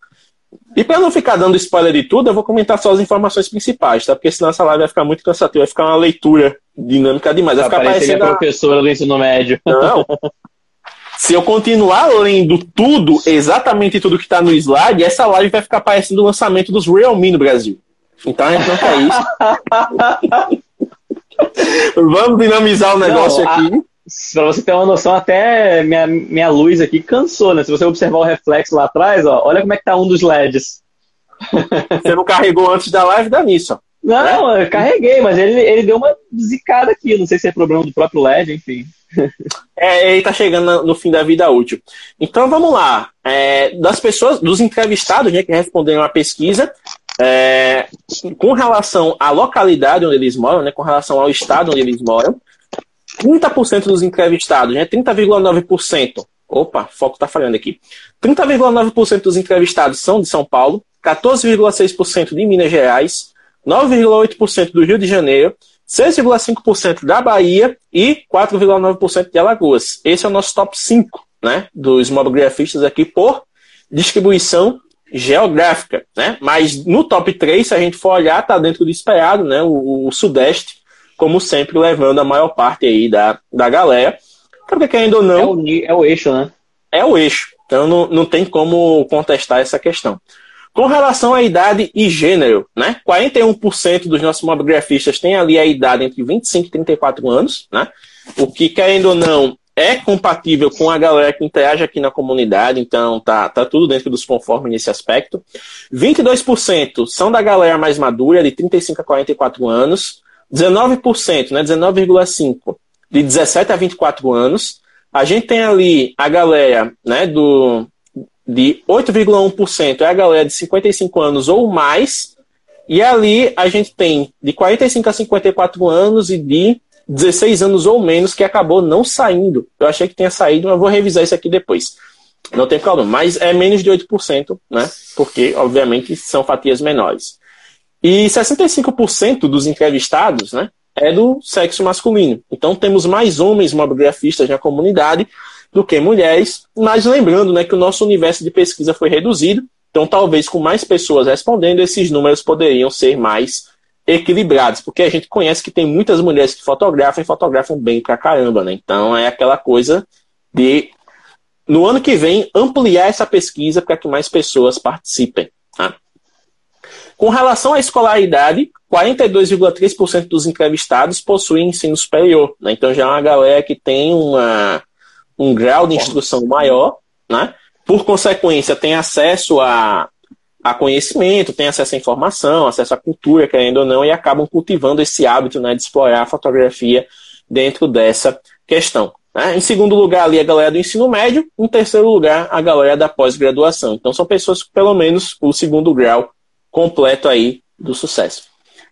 E para não ficar dando spoiler de tudo, eu vou comentar só as informações principais, tá? Porque senão essa live vai ficar muito cansativa, vai ficar uma leitura dinâmica demais. Vai ficar parecendo a professora do ensino médio. Não. Se eu continuar lendo tudo, exatamente tudo que está no slide, essa live vai ficar parecendo o lançamento dos Realme no Brasil. Então a gente não quer isso. <laughs> Vamos dinamizar o negócio não, aqui. Para você ter uma noção, até minha, minha luz aqui cansou, né? Se você observar o reflexo lá atrás, ó, olha como é que tá um dos LEDs. Você não carregou antes da live, dá nisso, ó. Não, né? eu carreguei, mas ele, ele deu uma zicada aqui. Não sei se é problema do próprio LED, enfim. É, ele tá chegando no fim da vida útil. Então vamos lá. É, das pessoas, dos entrevistados né, que responderam à pesquisa, é, com relação à localidade onde eles moram, né, com relação ao estado onde eles moram, 30% dos entrevistados, né, 30,9%. Opa, foco tá falhando aqui. 30,9% dos entrevistados são de São Paulo, 14,6% de Minas Gerais, 9,8% do Rio de Janeiro, 6,5% da Bahia e 4,9% de Alagoas. Esse é o nosso top 5 né, dos mobigrafistas aqui por distribuição geográfica. Né? Mas no top 3, se a gente for olhar, está dentro do esperado, né, o, o, Sudeste, como sempre, levando a maior parte aí da, da galera. Porque querendo ou não. É o, é o eixo, né? É o eixo. Então não, não tem como contestar essa questão. Com relação à idade e gênero, né? 41% dos nossos mobigrafistas têm ali a idade entre 25 e 34 anos, né? O que, querendo ou não, é compatível com a galera que interage aqui na comunidade, então tá, tá tudo dentro dos conformes nesse aspecto. 22% são da galera mais madura, de 35 a 44 anos. 19%, né? 19,5% de 17 a 24 anos. A gente tem ali a galera né, do, de 8,1% é a galera de 55 anos ou mais, e ali a gente tem de 45 a 54 anos e de 16 anos ou menos que acabou não saindo. Eu achei que tinha saído, mas vou revisar isso aqui depois. Não tem problema, mas é menos de 8%, né? Porque, obviamente, são fatias menores. E 65% dos entrevistados, né, é do sexo masculino. Então temos mais homens mobigrafistas na comunidade do que mulheres, mas lembrando né, que o nosso universo de pesquisa foi reduzido, então talvez com mais pessoas respondendo, esses números poderiam ser mais equilibrados, porque a gente conhece que tem muitas mulheres que fotografam e fotografam bem pra caramba, né? Então é aquela coisa de, no ano que vem, ampliar essa pesquisa para que mais pessoas participem. Tá? Com relação à escolaridade, 42,3% dos entrevistados possuem ensino superior. Né? Então já é uma galera que tem uma um grau de instrução maior, né? Por consequência, tem acesso a, a conhecimento, tem acesso à informação, acesso à cultura, querendo ou não, e acabam cultivando esse hábito né, de explorar a fotografia dentro dessa questão. Né? Em segundo lugar, ali a galera do ensino médio. Em terceiro lugar, a galera da pós-graduação. Então, são pessoas que, pelo menos, o segundo grau completo aí do sucesso.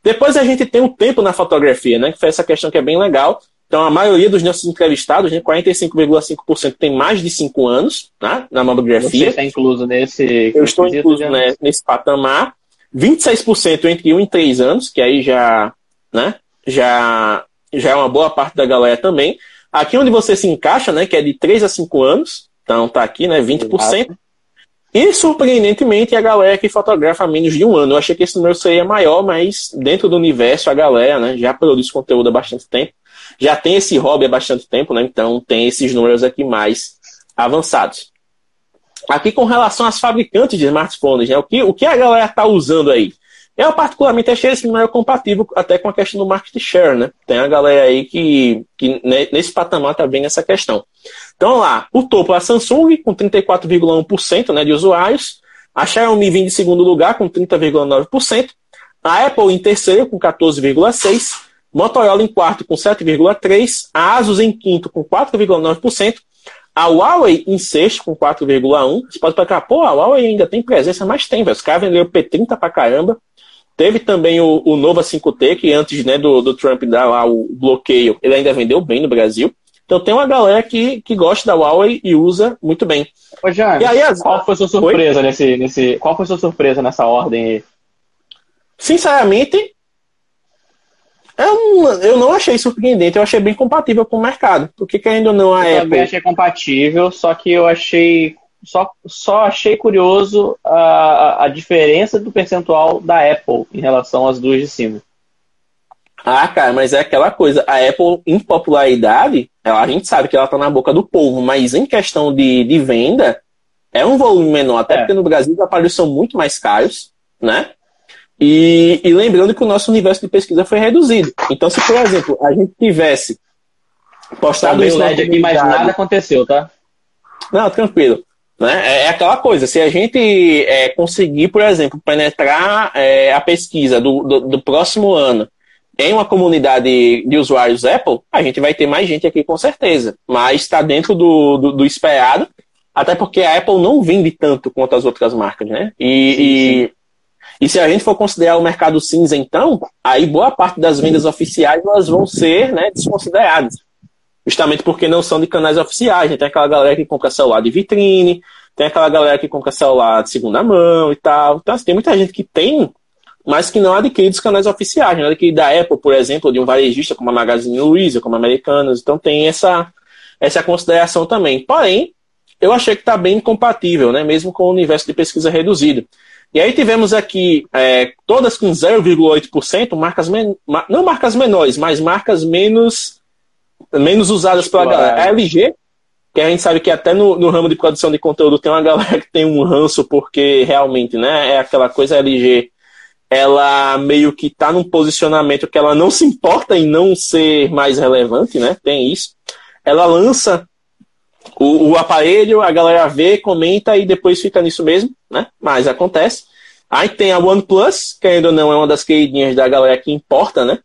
Depois a gente tem o tempo na fotografia, né? Que foi essa questão que é bem legal. Então, a maioria dos nossos entrevistados, né, 45,5% tem mais de 5 anos né, na mamografia. Você está incluso nesse. Eu estou incluso né, nesse patamar. 26% entre 1 e 3 anos, que aí já, né, já, já é uma boa parte da galera também. Aqui onde você se encaixa, né, que é de 3 a 5 anos, então tá aqui, né, 20%. Exato. E, surpreendentemente, a galera que fotografa menos de um ano. Eu achei que esse número seria maior, mas dentro do universo, a galera né, já produz conteúdo há bastante tempo já tem esse hobby há bastante tempo, né? Então tem esses números aqui mais avançados. Aqui com relação às fabricantes de smartphones, né? O que, o que a galera está usando aí? Eu, particularmente, achei esse número compatível até com a questão do market share, né? Tem a galera aí que, que nesse patamar tá bem essa questão. Então, lá, o topo é a Samsung, com 34,1% né, de usuários. A Xiaomi vem em segundo lugar, com 30,9%. A Apple em terceiro, com 14,6%. Motorola em quarto, com 7,3%. A Asus em quinto, com 4,9%. A Huawei em sexto, com 4,1%. Você pode pensar, pô, a Huawei ainda tem presença, mas tem, velho. Os caras venderam P30 pra caramba. Teve também o, o Nova 5T, que antes né, do, do Trump dar lá o bloqueio, ele ainda vendeu bem no Brasil. Então tem uma galera que, que gosta da Huawei e usa muito bem. Ô, James, e aí, as... qual foi a sua surpresa nesse, nesse. Qual foi a sua surpresa nessa ordem aí? Sinceramente, eu, eu não achei surpreendente, eu achei bem compatível com o mercado. Porque querendo ou não a eu Apple. também achei compatível, só que eu achei só, só achei curioso a, a diferença do percentual da Apple em relação às duas de cima. Ah, cara, mas é aquela coisa. A Apple, em popularidade, ela, a gente sabe que ela tá na boca do povo, mas em questão de, de venda, é um volume menor. Até é. porque no Brasil os aparelhos são muito mais caros, né? E, e, lembrando que o nosso universo de pesquisa foi reduzido. Então, se, por exemplo, a gente tivesse postado tá isso. LED aqui, mas nada aconteceu, tá? Não, tranquilo. Né? É, é aquela coisa, se a gente é, conseguir, por exemplo, penetrar é, a pesquisa do, do, do, próximo ano em uma comunidade de usuários Apple, a gente vai ter mais gente aqui com certeza. Mas está dentro do, do, do, esperado, até porque a Apple não vende tanto quanto as outras marcas, né? E, sim, sim. e, e, se a gente for considerar o mercado cinza, então, aí boa parte das vendas oficiais elas vão ser né, desconsideradas justamente porque não são de canais oficiais. Né? Tem aquela galera que compra celular de vitrine, tem aquela galera que compra celular de segunda mão e tal. Então, assim, tem muita gente que tem, mas que não adquire dos canais oficiais. Não adquire da Apple, por exemplo, de um varejista como a Magazine Luiza, como a Americanas. Então, tem essa, essa consideração também. Porém, eu achei que está bem compatível, né? mesmo com o universo de pesquisa reduzido. E aí tivemos aqui é, todas com 0,8%, marcas men não marcas menores, mas marcas menos menos usadas pela galera. A LG, que a gente sabe que até no, no, ramo de produção de conteúdo tem uma <laughs> galera que tem um ranço, porque realmente, né, é aquela coisa LG, ela meio que tá num posicionamento que ela não se importa em não ser mais relevante, né, tem isso. Ela lança o, o aparelho, a galera vê, comenta e depois fica nisso mesmo, né, mas acontece. Aí tem a OnePlus, que ainda não é uma das queridinhas da galera que importa, né,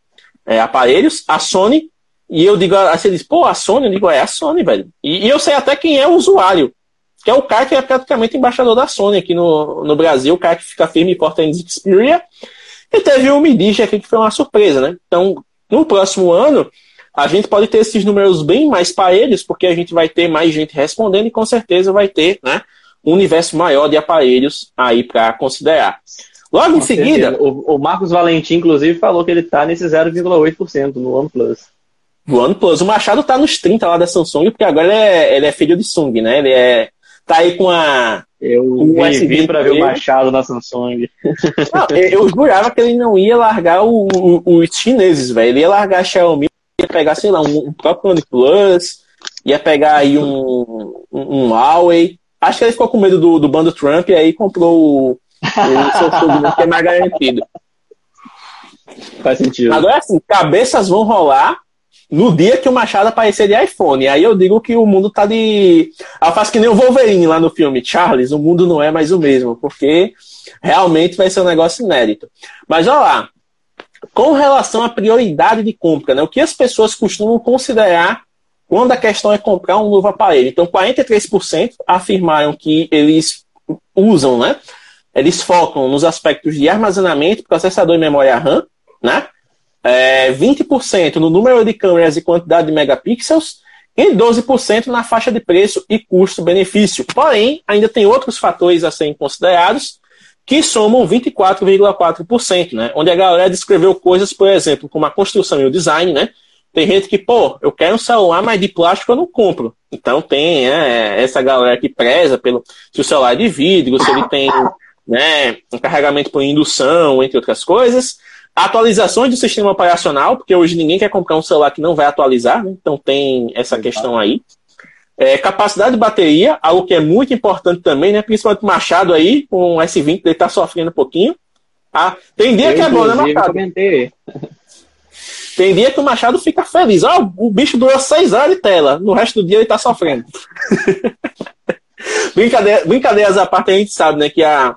é, aparelhos. A Sony, e eu digo, assim, ele diz, pô, a Sony, eu digo, é a Sony, velho. E, e, eu sei até quem é o usuário, que é o cara que é praticamente embaixador da Sony aqui no, no Brasil, o cara que fica firme e forte em Xperia. E teve o Midigi aqui que foi uma surpresa, né? Então, no próximo ano, a gente pode ter esses números bem mais parelhos, porque a gente vai ter mais gente respondendo e com certeza vai ter, né? Um universo maior de aparelhos aí para considerar. Logo com em seguida. O, o, Marcos Valentim, inclusive, falou que ele está nesse 0,8% no OnePlus do OnePlus. O Machado tá nos 30 lá da Samsung, porque agora ele é, ele é filho de Sung, né? Ele é. Tá aí com a. Eu um vim pra ver o Machado na Samsung. Não, eu, eu jurava que ele não ia largar o, o, os chineses, velho. Ele ia largar a Xiaomi, ia pegar, sei lá, um, um próprio OnePlus, ia pegar aí um, um, um, Huawei. Acho que ele ficou com medo do, do bando Trump e aí comprou o, o Samsung, que é mais garantido. Faz sentido. Agora, assim, cabeças vão rolar no dia que o Machado aparecer de iPhone. Aí eu digo que o mundo tá de. Faz que nem o Wolverine lá no filme. Charles, o mundo não é mais o mesmo, porque realmente vai ser um negócio inédito. Mas olha lá, com relação à prioridade de compra, né, o que as pessoas costumam considerar quando a questão é comprar um novo aparelho? Então, 43% afirmaram que eles usam, né? Eles focam nos aspectos de armazenamento, processador e memória RAM, né? É, 20% no número de câmeras e quantidade de megapixels e 12% na faixa de preço e custo-benefício. Porém, ainda tem outros fatores a serem considerados que somam 24,4%, né? Onde a galera descreveu coisas, por exemplo, como a construção e o design, né? Tem gente que, pô, eu quero um celular, mas de plástico eu não compro. Então tem é, essa galera que preza pelo se o celular é de vidro, se ele tem né, um carregamento por indução, entre outras coisas. Atualizações do sistema operacional, porque hoje ninguém quer comprar um celular que não vai atualizar, né? então tem essa questão aí. É, capacidade de bateria, algo que é muito importante também, né? principalmente o Machado aí, com o S20, ele está sofrendo um pouquinho. Ah, tem dia Eu, que é bom, né, Machado? comentei. Tem dia que o Machado fica feliz. Ó, o bicho durou seis horas de tela. No resto do dia ele tá sofrendo. <laughs> Brincadeira, brincadeiras à parte, a gente sabe, né, que a,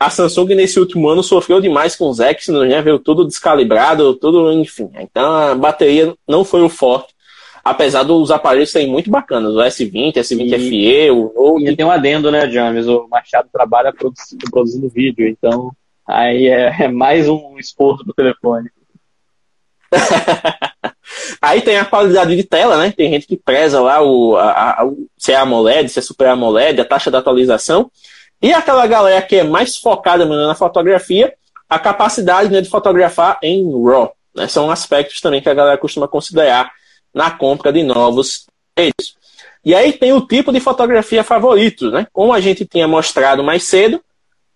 a Samsung nesse último ano sofreu demais com os Exynos, né? Veio tudo descalibrado, tudo, enfim. Então a bateria não foi o forte. Apesar dos aparelhos serem muito bacanas, o S20, S20 FE, o Note. E tem um adendo, né, James? O Machado trabalha produzindo, produzindo vídeo, então aí é, é mais um esforço do telefone. <laughs> Aí tem a qualidade de tela, né? Tem gente que preza lá o, a, a, se é AMOLED, se é Super AMOLED, a taxa de atualização. E aquela galera que é mais focada mano, na fotografia, a capacidade né, de fotografar em RAW. Né? São aspectos também que a galera costuma considerar na compra de novos aparelhos. E aí tem o tipo de fotografia favorito, né? Como a gente tinha mostrado mais cedo,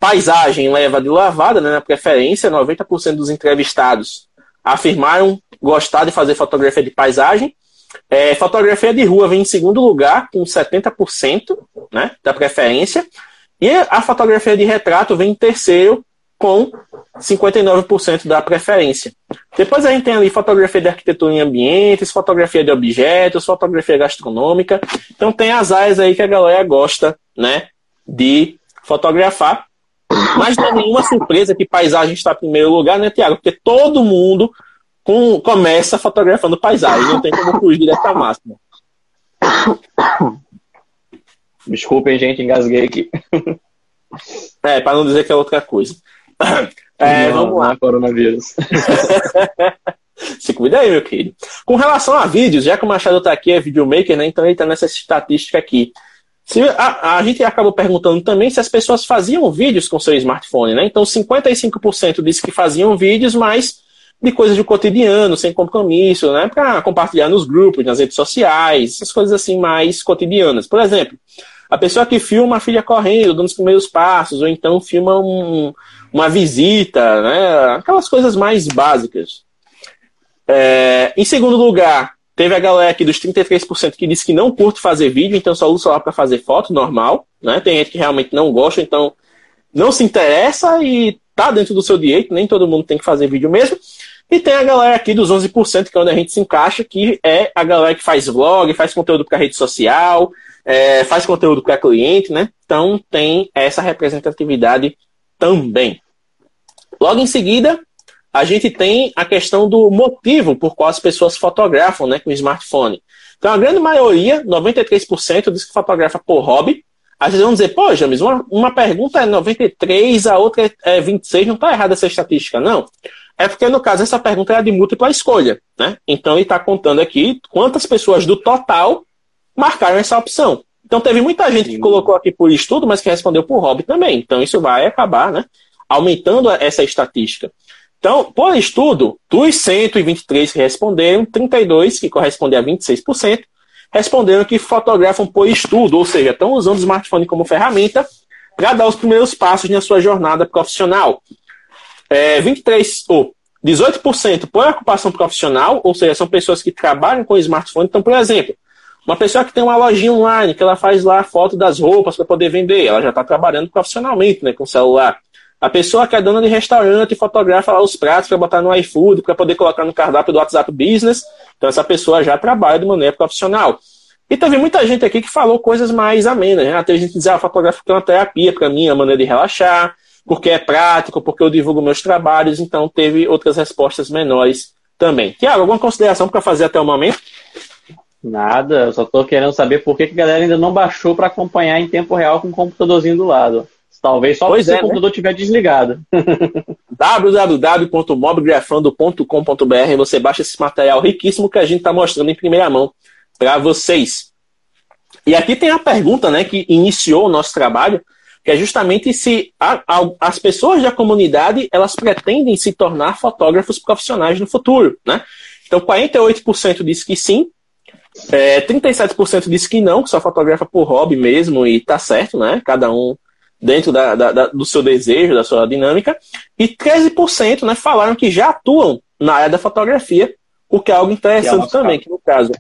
paisagem leva de lavada, né, na preferência, 90% dos entrevistados afirmaram gostar de fazer fotografia de paisagem. É, fotografia de rua vem em segundo lugar, com 70% né, da preferência. E a fotografia de retrato vem em terceiro, com 59% da preferência. Depois a gente tem ali fotografia de arquitetura em ambientes, fotografia de objetos, fotografia gastronômica. Então tem as áreas aí que a galera gosta né, de fotografar. Mas não é nenhuma surpresa que paisagem está em primeiro lugar, né, Tiago? Porque todo mundo com, começa fotografando paisagem, não tem como fugir dessa máxima. Desculpem, gente, engasguei aqui. <laughs> É, para não dizer que é outra coisa. <coughs> É, não, vamos lá. não é coronavírus. <laughs> Se cuida aí, meu querido. Com relação a vídeos, já que o Machado está aqui, é videomaker, né? Então ele está nessa estatística aqui. Se, a, a, gente acabou perguntando também se as pessoas faziam vídeos com seu smartphone, né? Então 55% disse que faziam vídeos, mas de coisas do cotidiano, sem compromisso, né? Para compartilhar nos grupos, nas redes sociais, essas coisas assim mais cotidianas. Por exemplo, a pessoa que filma a filha correndo, dando os primeiros passos, ou então filma um, uma visita, né? Aquelas coisas mais básicas. É, em segundo lugar, teve a galera aqui dos 33% que disse que não curte fazer vídeo, então só usa celular para fazer foto normal, né? Tem gente que realmente não gosta, então não se interessa e tá dentro do seu direito, nem todo mundo tem que fazer vídeo mesmo. E tem a galera aqui dos 11%, que é onde a gente se encaixa, que é a galera que faz vlog, faz conteúdo para rede social, é, faz conteúdo para cliente, né? Então tem essa representatividade também. Logo em seguida, a gente tem a questão do motivo por qual as pessoas fotografam né, com smartphone. Então, a grande maioria, 93%, diz que fotografa por hobby. Às vezes vão dizer, pô, James, uma, uma pergunta é 93, a outra é 26, não está errada essa estatística, não. É porque, no caso, essa pergunta é de múltipla escolha. Né? Então, ele está contando aqui quantas pessoas do total marcaram essa opção. Então, teve muita gente que colocou aqui por estudo, mas que respondeu por hobby também. Então, isso vai acabar né, aumentando essa estatística. Então, por estudo, dos 123 que responderam, 32, que corresponde a 26%, responderam que fotografam por estudo, ou seja, estão usando o smartphone como ferramenta para dar os primeiros passos na sua jornada profissional. É, 23, ou 18% por ocupação profissional, ou seja, são pessoas que trabalham com smartphone. Então, por exemplo, uma pessoa que tem uma lojinha online, que ela faz lá foto das roupas para poder vender, ela já está trabalhando profissionalmente né, com o celular. A pessoa que é dona de restaurante fotografa lá os pratos para botar no iFood, para poder colocar no cardápio do WhatsApp Business. Então, essa pessoa já trabalha de maneira profissional. E teve muita gente aqui que falou coisas mais amenas. Né? Teve gente que dizia, ah, fotografia é uma terapia para mim, é uma maneira de relaxar, porque é prático, porque eu divulgo meus trabalhos. Então, teve outras respostas menores também. Tiago, alguma consideração para fazer até o momento? Nada, eu só estou querendo saber por que, que a galera ainda não baixou para acompanhar em tempo real com o computadorzinho do lado. Talvez só pois se é, o computador estiver né? desligado. www.mobgrafando.com.br Você baixa esse material riquíssimo que a gente está mostrando em primeira mão para vocês. E aqui tem a pergunta né, que iniciou o nosso trabalho, que é justamente se a, a, as pessoas da comunidade elas pretendem se tornar fotógrafos profissionais no futuro. Né? Então, 48% disse que sim, é, 37% disse que não, que só fotografa por hobby mesmo, e tá certo, né? Cada um dentro da, da, da, do seu desejo, da sua dinâmica, e 13% né, falaram que já atuam na área da fotografia, o que é algo interessante é também, que no caso,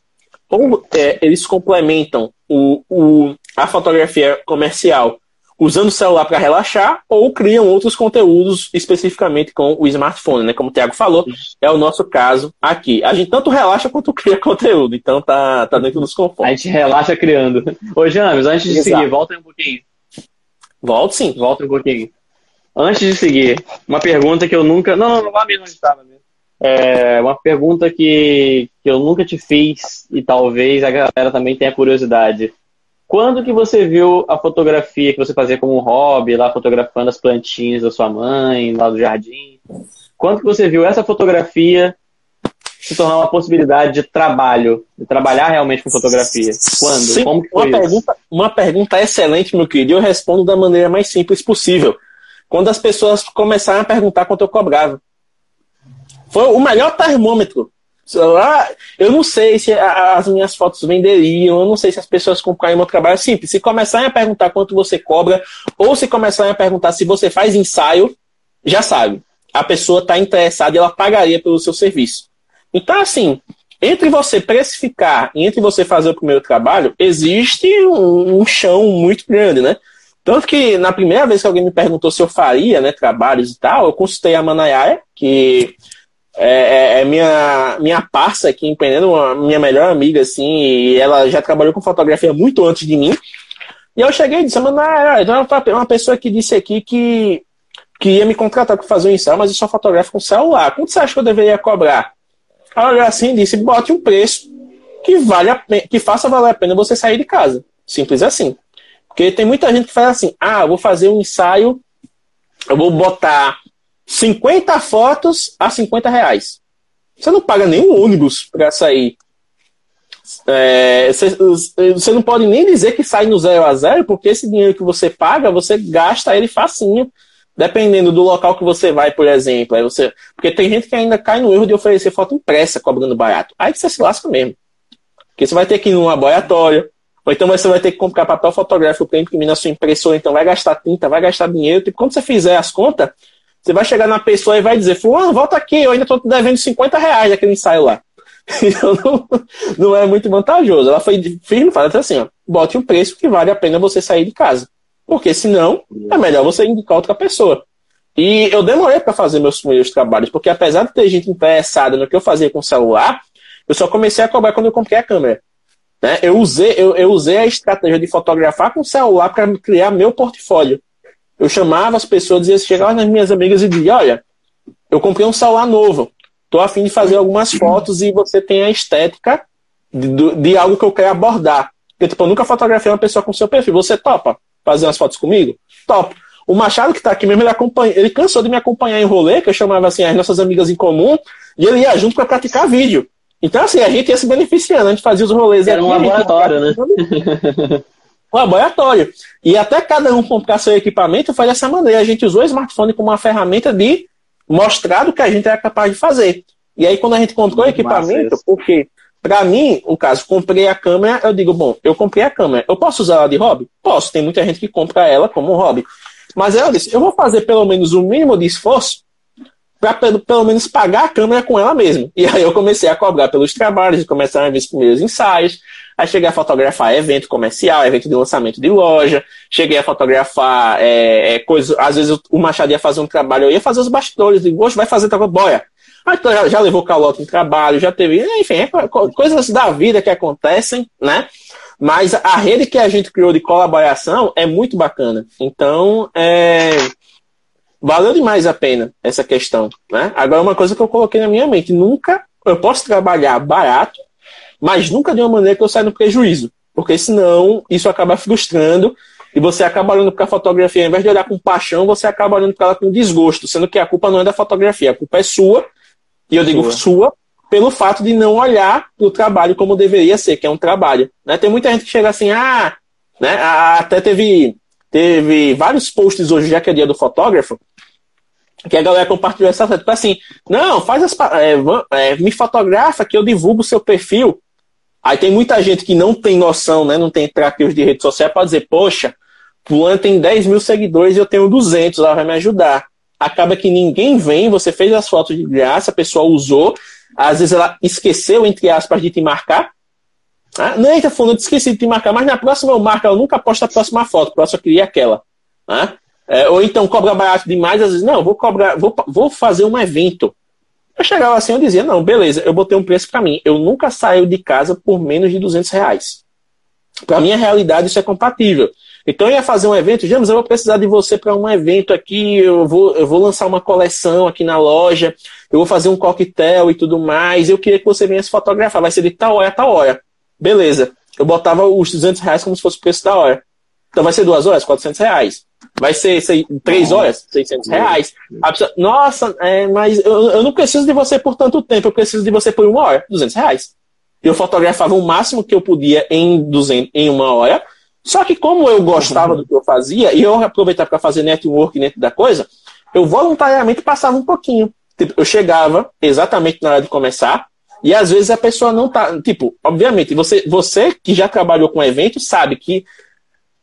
ou é, eles complementam o, o, a fotografia comercial usando o celular para relaxar ou criam outros conteúdos especificamente com o smartphone, né? Como o Thiago falou, é o nosso caso aqui. A gente tanto relaxa quanto cria <laughs> conteúdo, então tá, tá dentro dos conformes. A gente relaxa criando. Ô, James, antes de Exato. seguir, volta um pouquinho. Volto sim. Volta um pouquinho. Antes de seguir, uma pergunta que eu nunca. Não, não, não vá mesmo onde estava mesmo. É uma pergunta que, que eu nunca te fiz e talvez a galera também tenha curiosidade. Quando que você viu a fotografia que você fazia como hobby, lá fotografando as plantinhas da sua mãe, lá do jardim? Quando que você viu essa fotografia se tornar uma possibilidade de trabalho, de trabalhar realmente com fotografia? Quando? Sim, Como que foi uma, pergunta, uma pergunta excelente, meu querido, e eu respondo da maneira mais simples possível. Quando as pessoas começaram a perguntar quanto eu cobrava. Foi o melhor termômetro eu não sei se as minhas fotos venderiam, eu não sei se as pessoas comprarem meu trabalho. Simples, se começarem a perguntar quanto você cobra, ou se começarem a perguntar se você faz ensaio, já sabe. A pessoa está interessada e ela pagaria pelo seu serviço. Então, assim, entre você precificar e entre você fazer o primeiro trabalho, existe um, um chão muito grande, né? Tanto que na primeira vez que alguém me perguntou se eu faria né, trabalhos e tal, eu consultei a Manayaya, que é, é, é, minha, minha parça aqui empreendendo, uma, minha melhor amiga, assim, e ela já trabalhou com fotografia muito antes de mim. E eu cheguei e disse, mano, ah, uma pessoa que disse aqui que, que ia me contratar para fazer um ensaio, mas eu só fotografo com celular. Quanto você acha que eu deveria cobrar? Ela olhou assim e disse, bote um preço que, vale a que faça valer a pena você sair de casa. Simples assim. Porque tem muita gente que faz assim, ah, vou fazer um ensaio, eu vou botar 50 fotos a 50 reais. Você não paga nenhum ônibus para sair. É, você, você, não pode nem dizer que sai no zero a zero, porque esse dinheiro que você paga, você gasta ele facinho, dependendo do local que você vai, por exemplo. Aí você, porque tem gente que ainda cai no erro de oferecer foto impressa cobrando barato. Aí você se lasca mesmo. Porque você vai ter que ir num laboratório, ou então você vai ter que comprar papel fotográfico para imprimir na sua impressora, então vai gastar tinta, vai gastar dinheiro. E quando você fizer as contas, você vai chegar na pessoa e vai dizer, fulano, volta aqui, eu ainda estou devendo 50 reais daquele ensaio lá. <laughs> Então não, não é muito vantajoso. Ela foi firme, fala assim, ó, bote um preço que vale a pena você sair de casa. Porque senão é melhor você indicar outra pessoa. E eu demorei para fazer meus primeiros trabalhos, porque apesar de ter gente interessada no que eu fazia com o celular, eu só comecei a cobrar quando eu comprei a câmera. Né? Eu, usei, eu, eu usei a estratégia de fotografar com o celular para criar meu portfólio. Eu chamava as pessoas, dizia, chegava nas minhas amigas e dizia, olha, eu comprei um celular novo, tô afim de fazer algumas fotos e você tem a estética de, de algo que eu quero abordar. Porque, tipo, eu nunca fotografei uma pessoa com seu perfil. Você topa fazer umas fotos comigo? Top. O Machado, que está aqui mesmo, ele, acompanha, ele cansou de me acompanhar em rolê, que eu chamava assim as nossas amigas em comum, e ele ia junto para praticar vídeo. Então, assim, a gente ia se beneficiando, a gente fazia os rolês Era aqui, um laboratório, né? <laughs> laboratório. E até cada um comprar seu equipamento foi dessa maneira. A gente usou o smartphone como uma ferramenta de mostrar o que a gente era capaz de fazer. E aí, quando a gente comprou o equipamento, porque, para mim, o caso, comprei a câmera, eu digo, bom, eu comprei a câmera, eu posso usar ela de hobby? Posso, tem muita gente que compra ela como hobby. Mas ela disse, eu vou fazer pelo menos o mínimo de esforço para pelo, menos pagar a câmera com ela mesma. E aí eu comecei a cobrar pelos trabalhos, começaram a ver os primeiros ensaios, Aí cheguei a fotografar evento comercial, evento de lançamento de loja. Cheguei a fotografar é, é, coisas. Às vezes o Machado ia fazer um trabalho, eu ia fazer os bastidores. Digo, hoje vai fazer trabalho, boia. Então já, já levou calote em trabalho, já teve. Enfim, é, coisas da vida que acontecem, né? Mas a rede que a gente criou de colaboração é muito bacana. Então, é, valeu demais a pena essa questão. Né? Agora, uma coisa que eu coloquei na minha mente: nunca eu posso trabalhar barato mas nunca de uma maneira que eu saia no prejuízo, porque senão isso acaba frustrando e você acaba olhando para a fotografia, ao invés de olhar com paixão, você acaba olhando para ela com desgosto, sendo que a culpa não é da fotografia, a culpa é sua, e eu digo sua, sua pelo fato de não olhar para o trabalho como deveria ser, que é um trabalho. Né? Tem muita gente que chega assim, ah, né? até teve, teve vários posts hoje, já que é dia do fotógrafo, que a galera compartilhou essa tipo assim, não, faz as é, é, me fotografa que eu divulgo o seu perfil Aí tem muita gente que não tem noção, né, não tem trackers de rede social para dizer, poxa, fulano tem 10 mil seguidores e eu tenho 200, ela vai me ajudar. Acaba que ninguém vem, você fez as fotos de graça, a pessoa usou, às vezes ela esqueceu, entre aspas, de te marcar. Ah, não, eita, fulano, eu esqueci de te marcar, mas na próxima eu marco, ela nunca posta a próxima foto, a próxima eu queria aquela. Né? É, ou então cobra barato demais, às vezes, não, vou cobrar, vou, vou fazer um evento. Eu chegava assim, eu dizia, não, beleza, eu botei um preço para mim. Eu nunca saio de casa por menos de 200 reais. Para minha realidade, isso é compatível. Então, eu ia fazer um evento, James, eu vou precisar de você para um evento aqui, eu vou, eu vou lançar uma coleção aqui na loja, eu vou fazer um coquetel e tudo mais, eu queria que você viesse fotografar, vai ser de tal hora a tal hora. Beleza. Eu botava os 200 reais como se fosse o preço da hora. Então, vai ser duas horas, 400 reais. Vai ser sei, três horas, 600 reais. Pessoa, Nossa, é, mas eu, eu não preciso de você por tanto tempo, eu preciso de você por uma hora, 200 reais. Eu fotografava o máximo que eu podia em, 200, em uma hora, só que como eu gostava <laughs> do que eu fazia, e eu aproveitava para fazer network dentro da coisa, eu voluntariamente passava um pouquinho. Tipo, eu chegava exatamente na hora de começar, e às vezes a pessoa não tá. Tipo, obviamente, você, você que já trabalhou com evento sabe que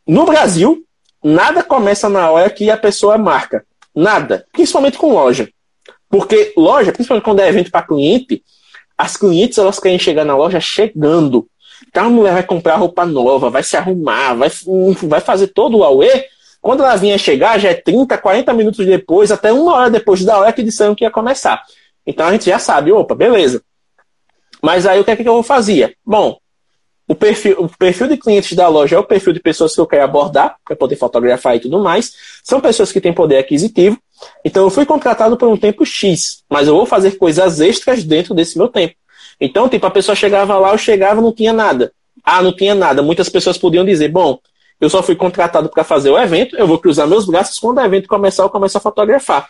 no Brasil, nada começa na hora que a pessoa marca. Nada. Principalmente com loja. Porque loja, principalmente quando é evento para cliente, as clientes elas querem chegar na loja chegando. Então a mulher vai comprar roupa nova, vai se arrumar, vai, vai fazer todo o auê. Quando ela vinha chegar, já é 30, 40 minutos depois, até uma hora depois da hora que disseram que ia começar. Então a gente já sabe, opa, beleza. Mas aí o que é que eu fazia? Bom, o perfil, o perfil de clientes da loja é o perfil de pessoas que eu quero abordar, para poder fotografar e tudo mais. São pessoas que têm poder aquisitivo. Então eu fui contratado por um tempo X, mas eu vou fazer coisas extras dentro desse meu tempo. Então, tipo, a pessoa chegava lá, eu chegava não tinha nada. Ah, não tinha nada. Muitas pessoas podiam dizer, bom, eu só fui contratado para fazer o evento, eu vou cruzar meus braços, quando o evento começar, eu começo a fotografar.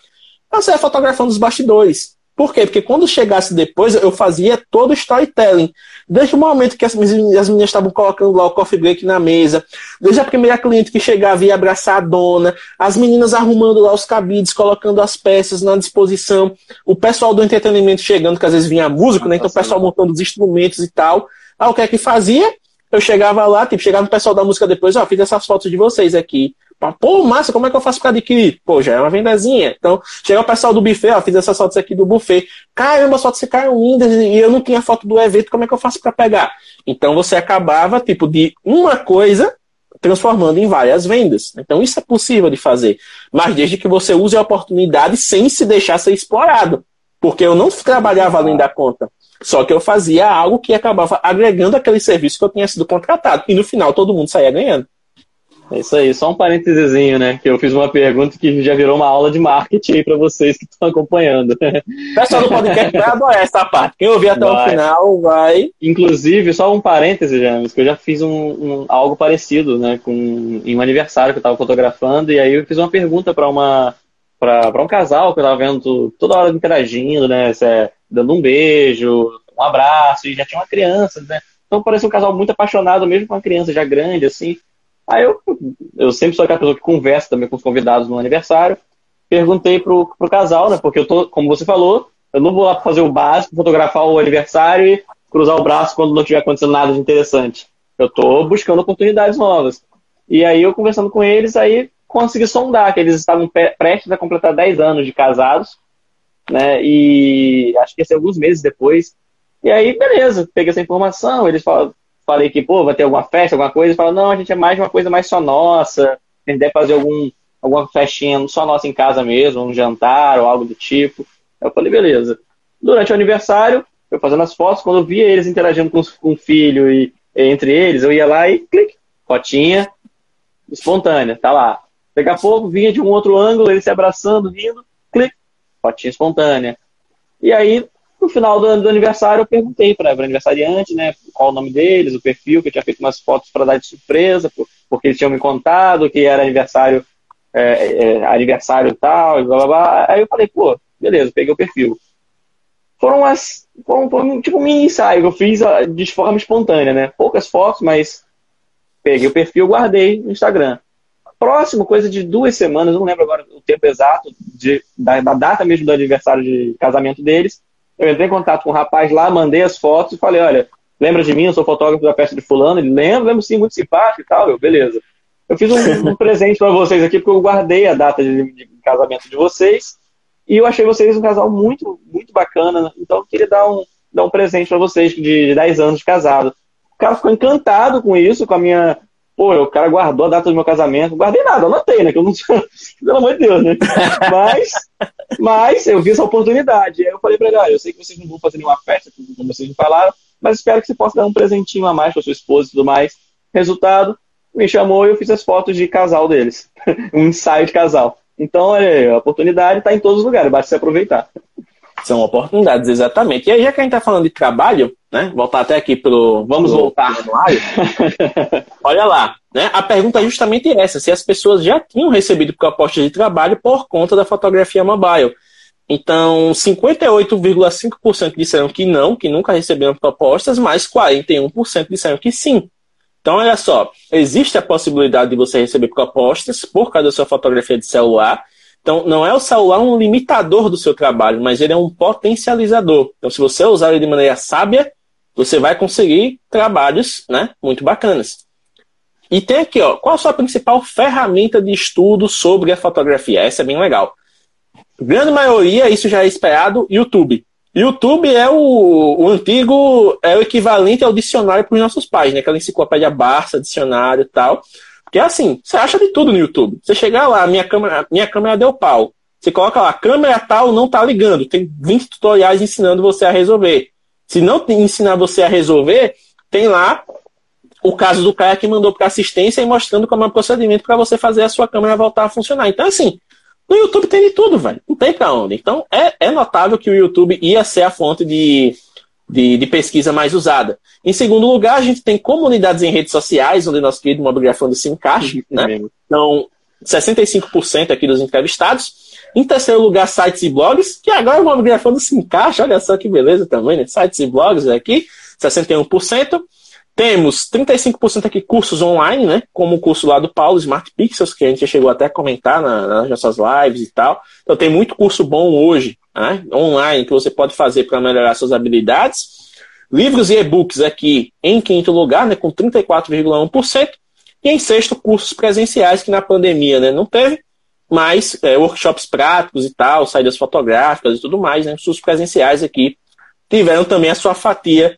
Eu saia fotografando os bastidores. Por quê? Porque quando chegasse depois, eu fazia todo o storytelling. Desde o momento que as meninas, estavam colocando lá o coffee break na mesa, desde a primeira cliente que chegava e ia abraçar a dona, as meninas arrumando lá os cabides, colocando as peças na disposição, o pessoal do entretenimento chegando, que às vezes vinha músico, né? Então o pessoal montando os instrumentos e tal. Ah, o que é que fazia? Eu chegava lá, tipo, chegava no pessoal da música depois, ó, fiz essas fotos de vocês aqui. Pô, massa, como é que eu faço para adquirir? Pô, já é uma vendazinha. Então, chega o pessoal do buffet, ó, fiz essas fotos aqui do buffet. Caramba, as fotos ficaram lindas e eu não tinha foto do evento, como é que eu faço para pegar? Então, você acabava, tipo, de uma coisa transformando em várias vendas. Então, isso é possível de fazer. Mas desde que você use a oportunidade sem se deixar ser explorado. Porque eu não trabalhava além da conta. Só que eu fazia algo que acabava agregando aquele serviço que eu tinha sido contratado. E no final todo mundo saía ganhando. É isso aí, só um parênteses, né? Que eu fiz uma pergunta que já virou uma aula de marketing aí para vocês que estão acompanhando. O pessoal do podcast vai adorar essa parte. Quem ouvir até vai. o final vai. Inclusive, só um parêntese, James, que eu já fiz um, um, algo parecido, né? Com, em um aniversário que eu estava fotografando, e aí eu fiz uma pergunta para uma. Para um casal que eu estava vendo toda hora interagindo, né? É, dando um beijo, um abraço, e já tinha uma criança, né? Então parece um casal muito apaixonado, mesmo com uma criança já grande, assim. Aí eu, eu sempre sou aquela pessoa que conversa também com os convidados no aniversário. Perguntei pro, pro casal, né? Porque eu tô, como você falou, eu não vou lá fazer o básico, fotografar o aniversário e cruzar o braço quando não estiver acontecendo nada de interessante. Eu tô buscando oportunidades novas. E aí eu conversando com eles, aí consegui sondar que eles estavam prestes a completar 10 anos de casados, né? E acho que ia ser alguns meses depois. E aí, beleza, peguei essa informação, eles falaram, falei que, pô, vai ter alguma festa, alguma coisa, fala, não, a gente é mais uma coisa mais só nossa, a gente deve fazer algum, alguma festinha só nossa em casa mesmo, um jantar ou algo do tipo. Eu falei, beleza. Durante o aniversário, eu fazendo as fotos, quando eu via eles interagindo com, com o filho e entre eles, eu ia lá e clique, fotinha espontânea, tá lá. Daqui a pouco vinha de um outro ângulo, eles se abraçando, rindo, clique, fotinha espontânea. E aí, no final do, do aniversário, eu perguntei para o aniversariante, né, qual o nome deles, o perfil, que eu tinha feito umas fotos para dar de surpresa, porque eles tinham me contado que era aniversário, é, é, aniversário tal, e blá blá blá. Aí eu falei, pô, beleza, peguei o perfil. Foram as. Foram, foram tipo um mini ensaio que eu fiz ah, de forma espontânea, né? Poucas fotos, mas peguei o perfil, guardei no Instagram. Próximo, coisa de duas semanas, não lembro agora o tempo exato, de, da, da data mesmo do aniversário de casamento deles, eu entrei em contato com o rapaz lá, mandei as fotos e falei, olha, lembra de mim? Eu sou fotógrafo da festa de fulano. Ele lembra, lembro sim, muito simpático e tal. Eu, beleza. Eu fiz um, um <laughs> presente para vocês aqui, porque eu guardei a data de, de, casamento de vocês. E eu achei vocês um casal muito, muito bacana. Então eu queria dar um, dar um presente para vocês de, de 10 anos de casado. O cara ficou encantado com isso, com a minha pô, o cara guardou a data do meu casamento. Guardei nada, anotei, né? Que eu não <laughs> Pelo amor de Deus, né? Mas, mas eu vi essa oportunidade. Aí eu falei pra ele, ah, eu sei que vocês não vão fazer nenhuma festa, como vocês me falaram, mas espero que você possa dar um presentinho a mais pra sua esposa e tudo mais. Resultado, me chamou e eu fiz as fotos de casal deles. <laughs> um ensaio de casal. Então, é, a oportunidade está em todos os lugares, basta se aproveitar. São oportunidades, exatamente. E aí, já que a gente está falando de trabalho, né? Voltar até aqui pro. Vamos voltar. <laughs> Olha lá, né? A pergunta é justamente essa: se as pessoas já tinham recebido propostas de trabalho por conta da fotografia mobile. Então, 58,5% disseram que não, que nunca receberam propostas, mas 41% disseram que sim. Então, olha só, existe a possibilidade de você receber propostas por causa da sua fotografia de celular. Então, não é o celular um limitador do seu trabalho, mas ele é um potencializador. Então, se você usar ele de maneira sábia, você vai conseguir trabalhos né, muito bacanas. E tem aqui, ó, qual a sua principal ferramenta de estudo sobre a fotografia? Essa é bem legal. Grande maioria, isso já é esperado, YouTube. YouTube é o, o antigo, é o equivalente ao dicionário para os nossos pais, né? Aquela enciclopédia Barça, dicionário e tal. Porque assim, você acha de tudo no YouTube. Você chegar lá, minha câmera, minha câmera deu pau. Você coloca lá, câmera tal não tá ligando. Tem 20 tutoriais ensinando você a resolver. Se não ensinar você a resolver, tem lá o caso do cara que mandou para assistência e mostrando como é o procedimento para você fazer a sua câmera voltar a funcionar. Então, assim, no YouTube tem de tudo, velho. Não tem pra onde. Então é, é notável que o YouTube ia ser a fonte de, de, de, pesquisa mais usada. Em segundo lugar, a gente tem comunidades em redes sociais, onde nosso querido Mobigrafando se encaixa. Né? Então, 65% aqui dos entrevistados. Em terceiro lugar, sites e blogs, que agora o Mobigrafando se encaixa. Olha só que beleza também, né? Sites e blogs aqui, 61%. Temos 35% aqui cursos online, né? Como o curso lá do Paulo, Smart Pixels, que a gente chegou até a comentar na, nas nossas lives e tal. Então tem muito curso bom hoje, né? online, que você pode fazer para melhorar suas habilidades. Livros e e-books aqui em quinto lugar, né? Com 34,1%. E em sexto, cursos presenciais, que na pandemia né, não teve, mas é, workshops práticos e tal, saídas fotográficas e tudo mais, né? Cursos presenciais aqui tiveram também a sua fatia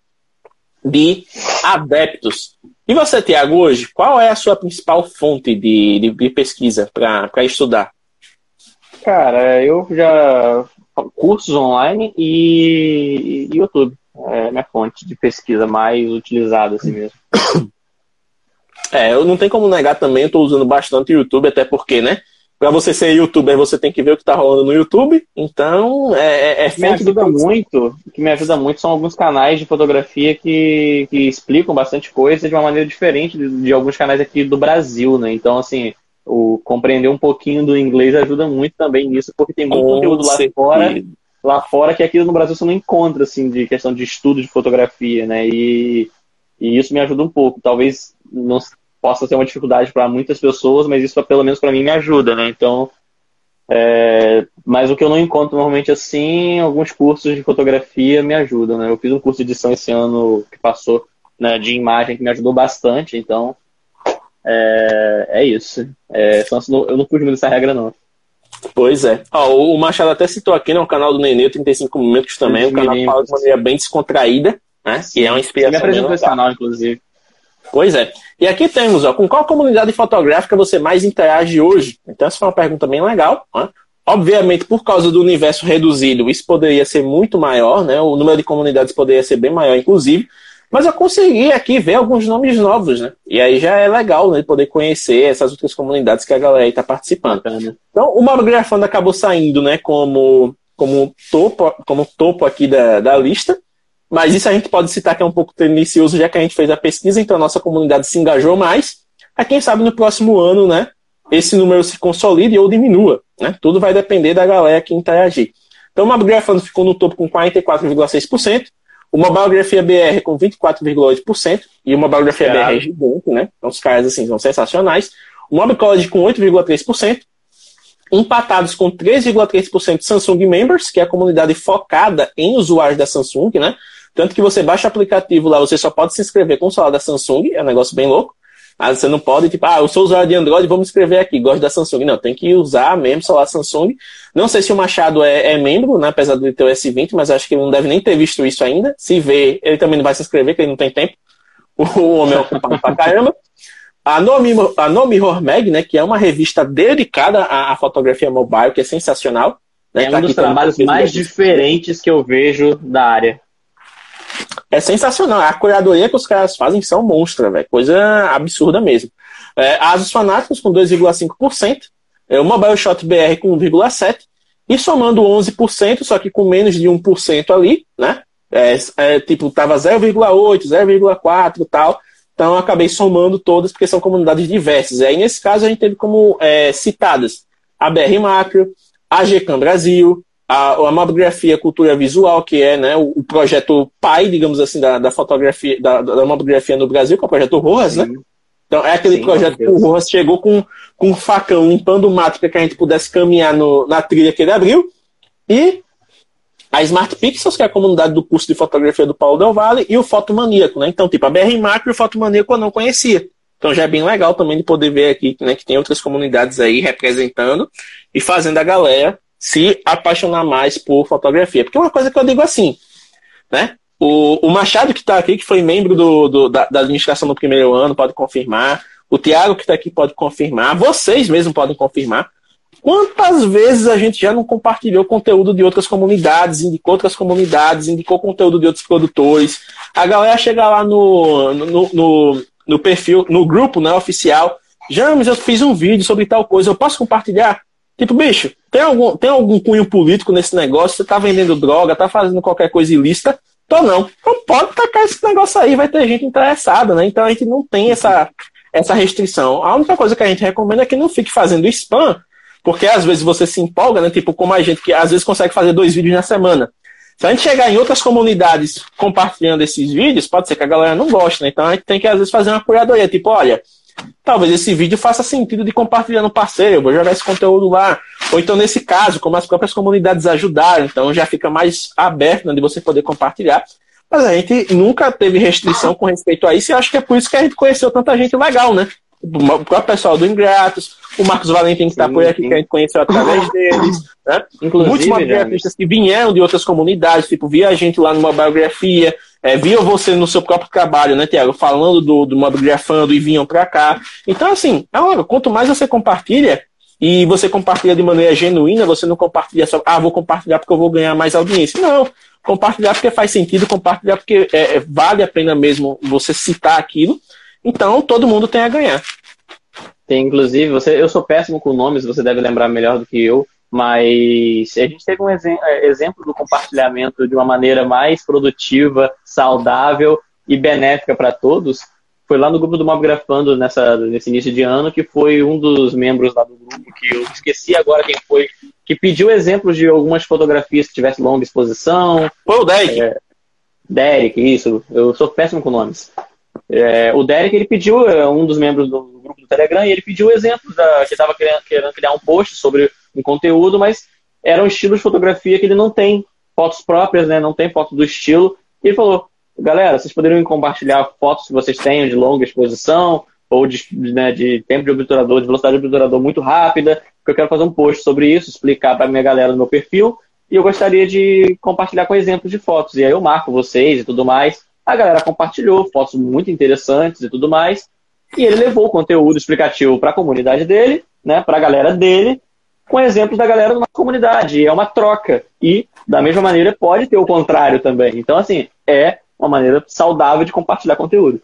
de adeptos. E você, Tiago, hoje, qual é a sua principal fonte de, de, de pesquisa para estudar? Cara, eu já cursos online e, e YouTube. É minha fonte de pesquisa mais utilizada assim mesmo. <coughs> É, eu não tenho como negar também, eu estou usando bastante o YouTube, até porque, né? para você ser youtuber, você tem que ver o que está rolando no YouTube. Então, é, é, é me ajuda muito. O que me ajuda muito são alguns canais de fotografia que, que explicam bastante coisa de uma maneira diferente de, de alguns canais aqui do Brasil, né? Então, assim, o compreender um pouquinho do inglês ajuda muito também nisso, porque tem muito Com conteúdo lá fora, lá fora que aqui no Brasil você não encontra, assim, de questão de estudo de fotografia, né? E, e isso me ajuda um pouco. Talvez não possa ser uma dificuldade para muitas pessoas, mas isso pelo menos para mim me ajuda, né? Então, é, mas o que eu não encontro normalmente assim, alguns cursos de fotografia me ajudam, né? Eu fiz um curso de edição esse ano que passou né, de imagem que me ajudou bastante, então é, é isso. É, eu não pude muito dessa regra, não. Pois é. Ó, o Machado até citou aqui, né? O canal do Nenê, 35 minutos também. O canal fala de maneira bem descontraída, né? Sim. E é uma inspiração. Você me apresentou esse canal, inclusive. Pois é. E aqui temos, ó, com qual comunidade fotográfica você mais interage hoje? Então, essa foi uma pergunta bem legal. Né? Obviamente, por causa do universo reduzido, isso poderia ser muito maior, né? O número de comunidades poderia ser bem maior, inclusive. Mas eu consegui aqui ver alguns nomes novos, né? E aí já é legal, né? Poder conhecer essas outras comunidades que a galera aí tá participando. Então, o Mobgrafando acabou saindo, né? Como, como, topo, como topo aqui da, da lista. Mas isso a gente pode citar que é um pouco tendencioso, já que a gente fez a pesquisa, então a nossa comunidade se engajou mais. A quem sabe no próximo ano, né, esse número se consolide ou diminua. Né? Tudo vai depender da galera que interagir. Então o Mobgrafando ficou no topo com 44,6%, o Mobilegrafia BR com 24,8% e o Mobilegrafia BR é gigante, né? Então os caras assim são sensacionais. Mob College com 8,3%, empatados com 3,3% Samsung Members, que é a comunidade focada em usuários da Samsung, né? Tanto que você baixa o aplicativo lá, você só pode se inscrever com o celular da Samsung, é um negócio bem louco. Mas você não pode, tipo, ah, eu sou usuário de Android, vou me inscrever aqui, gosto da Samsung. Não, tem que usar mesmo celular Samsung. Não sei se o Machado é, é membro, né, apesar de ter o S20, mas acho que ele não deve nem ter visto isso ainda. Se vê, ele também não vai se inscrever, porque ele não tem tempo. <laughs> O homem é ocupado pra caramba. a Nomi, a Nomi Hormeg, né, que é uma revista dedicada à, à fotografia mobile, que é sensacional. Né, é tá um dos trabalhos mais diferentes que eu vejo da área. É sensacional. A curadoria que os caras fazem são monstra, velho. Coisa absurda mesmo. É, Asus Fanáticos com 2,5%. É, o Mobile Shot BR com 1,7%. E somando 11%, só que com menos de 1% ali, né? É, é, tipo, tava 0,8, 0,4 e tal. Então acabei somando todas, porque são comunidades diversas. E aí, nesse caso, a gente teve como é, citadas a BR Macro, a GCAM Brasil, a, a Mobografia Cultura Visual, que é né, o, o, projeto pai, digamos assim, da, da fotografia, da, da mobografia no Brasil, que é o projeto Rojas, né? Então é aquele Sim, projeto que o Rojas chegou com, com um facão limpando o mato para que a gente pudesse caminhar no, na trilha que ele abriu. E a Smart Pixels, que é a comunidade do curso de fotografia do Paulo Del Valle, e o Fotomaníaco, né? Então, tipo, a BR Macro e o Fotomaníaco eu não conhecia. Então já é bem legal também de poder ver aqui né, que tem outras comunidades aí representando e fazendo a galera se apaixonar mais por fotografia. Porque uma coisa que eu digo assim, né? O, o Machado que está aqui, que foi membro do, do da, da, administração no primeiro ano, pode confirmar. O Tiago que está aqui pode confirmar. Vocês mesmos podem confirmar. Quantas vezes a gente já não compartilhou conteúdo de outras comunidades, indicou outras comunidades, indicou conteúdo de outros produtores? A galera chega lá no, no, no, no perfil, no grupo né, oficial. James, eu fiz um vídeo sobre tal coisa, eu posso compartilhar? Tipo, bicho, tem algum, tem algum cunho político nesse negócio? Você tá vendendo droga, tá fazendo qualquer coisa ilícita? Tô não. Não pode tacar esse negócio aí, vai ter gente interessada, né? Então a gente não tem essa, essa restrição. A única coisa que a gente recomenda é que não fique fazendo spam porque às vezes você se empolga, né? Tipo, como a gente que às vezes consegue fazer dois vídeos na semana. Se a gente chegar em outras comunidades compartilhando esses vídeos, pode ser que a galera não goste, né? Então a gente tem que às vezes fazer uma curadoria, tipo, olha, talvez esse vídeo faça sentido de compartilhar no parceiro, eu vou jogar esse conteúdo lá. Ou então, nesse caso, como as próprias comunidades ajudaram, então já fica mais aberto né, de você poder compartilhar. Mas a gente nunca teve restrição com respeito a isso, e acho que é por isso que a gente conheceu tanta gente legal, né? O próprio pessoal do Ingratos, o Marcos Valentim, que está por aqui, sim. que a gente conheceu através <laughs> deles. Né? Inclusive, Muitos mobigrafistas que vieram de outras comunidades, tipo, via a gente lá numa biografia, é, via você no seu próprio trabalho, né, Tiago, falando do, do mobigrafando e vinham para cá. Então, assim, é quanto mais você compartilha, e você compartilha de maneira genuína, você não compartilha só, ah, vou compartilhar porque eu vou ganhar mais audiência. Não, compartilhar porque faz sentido, compartilhar porque é, é vale a pena mesmo você citar aquilo. Então, todo mundo tem a ganhar. Tem, inclusive, você, eu sou péssimo com nomes, você deve lembrar melhor do que eu, mas a gente teve um é, exemplo do compartilhamento de uma maneira mais produtiva, saudável e benéfica para todos. Foi lá no grupo do Mobgrafando nessa, nesse início de ano, que foi um dos membros lá do grupo, que eu esqueci agora quem foi, que pediu exemplos de algumas fotografias que tivessem longa exposição. Foi o Derek. É, Derek, isso. Eu sou péssimo com nomes. É, o Derek ele pediu, é, um dos membros do grupo do Telegram, e ele pediu exemplos da, que estava querendo, querendo, criar um post sobre um conteúdo, mas era um estilo de fotografia que ele não tem fotos próprias, né? Não tem foto do estilo. E ele falou: galera, vocês poderiam compartilhar fotos que vocês tenham de longa exposição ou de, né, de tempo de obturador, de velocidade de obturador muito rápida, porque eu quero fazer um post sobre isso, explicar para minha galera no meu perfil, e eu gostaria de compartilhar com exemplos de fotos. E aí eu marco vocês e tudo mais. A galera compartilhou fotos muito interessantes e tudo mais. E ele levou o conteúdo explicativo para a comunidade dele, né, para a galera dele, com exemplos da galera da comunidade. É uma troca. E, da mesma maneira, pode ter o contrário também. Então, assim, é uma maneira saudável de compartilhar conteúdo.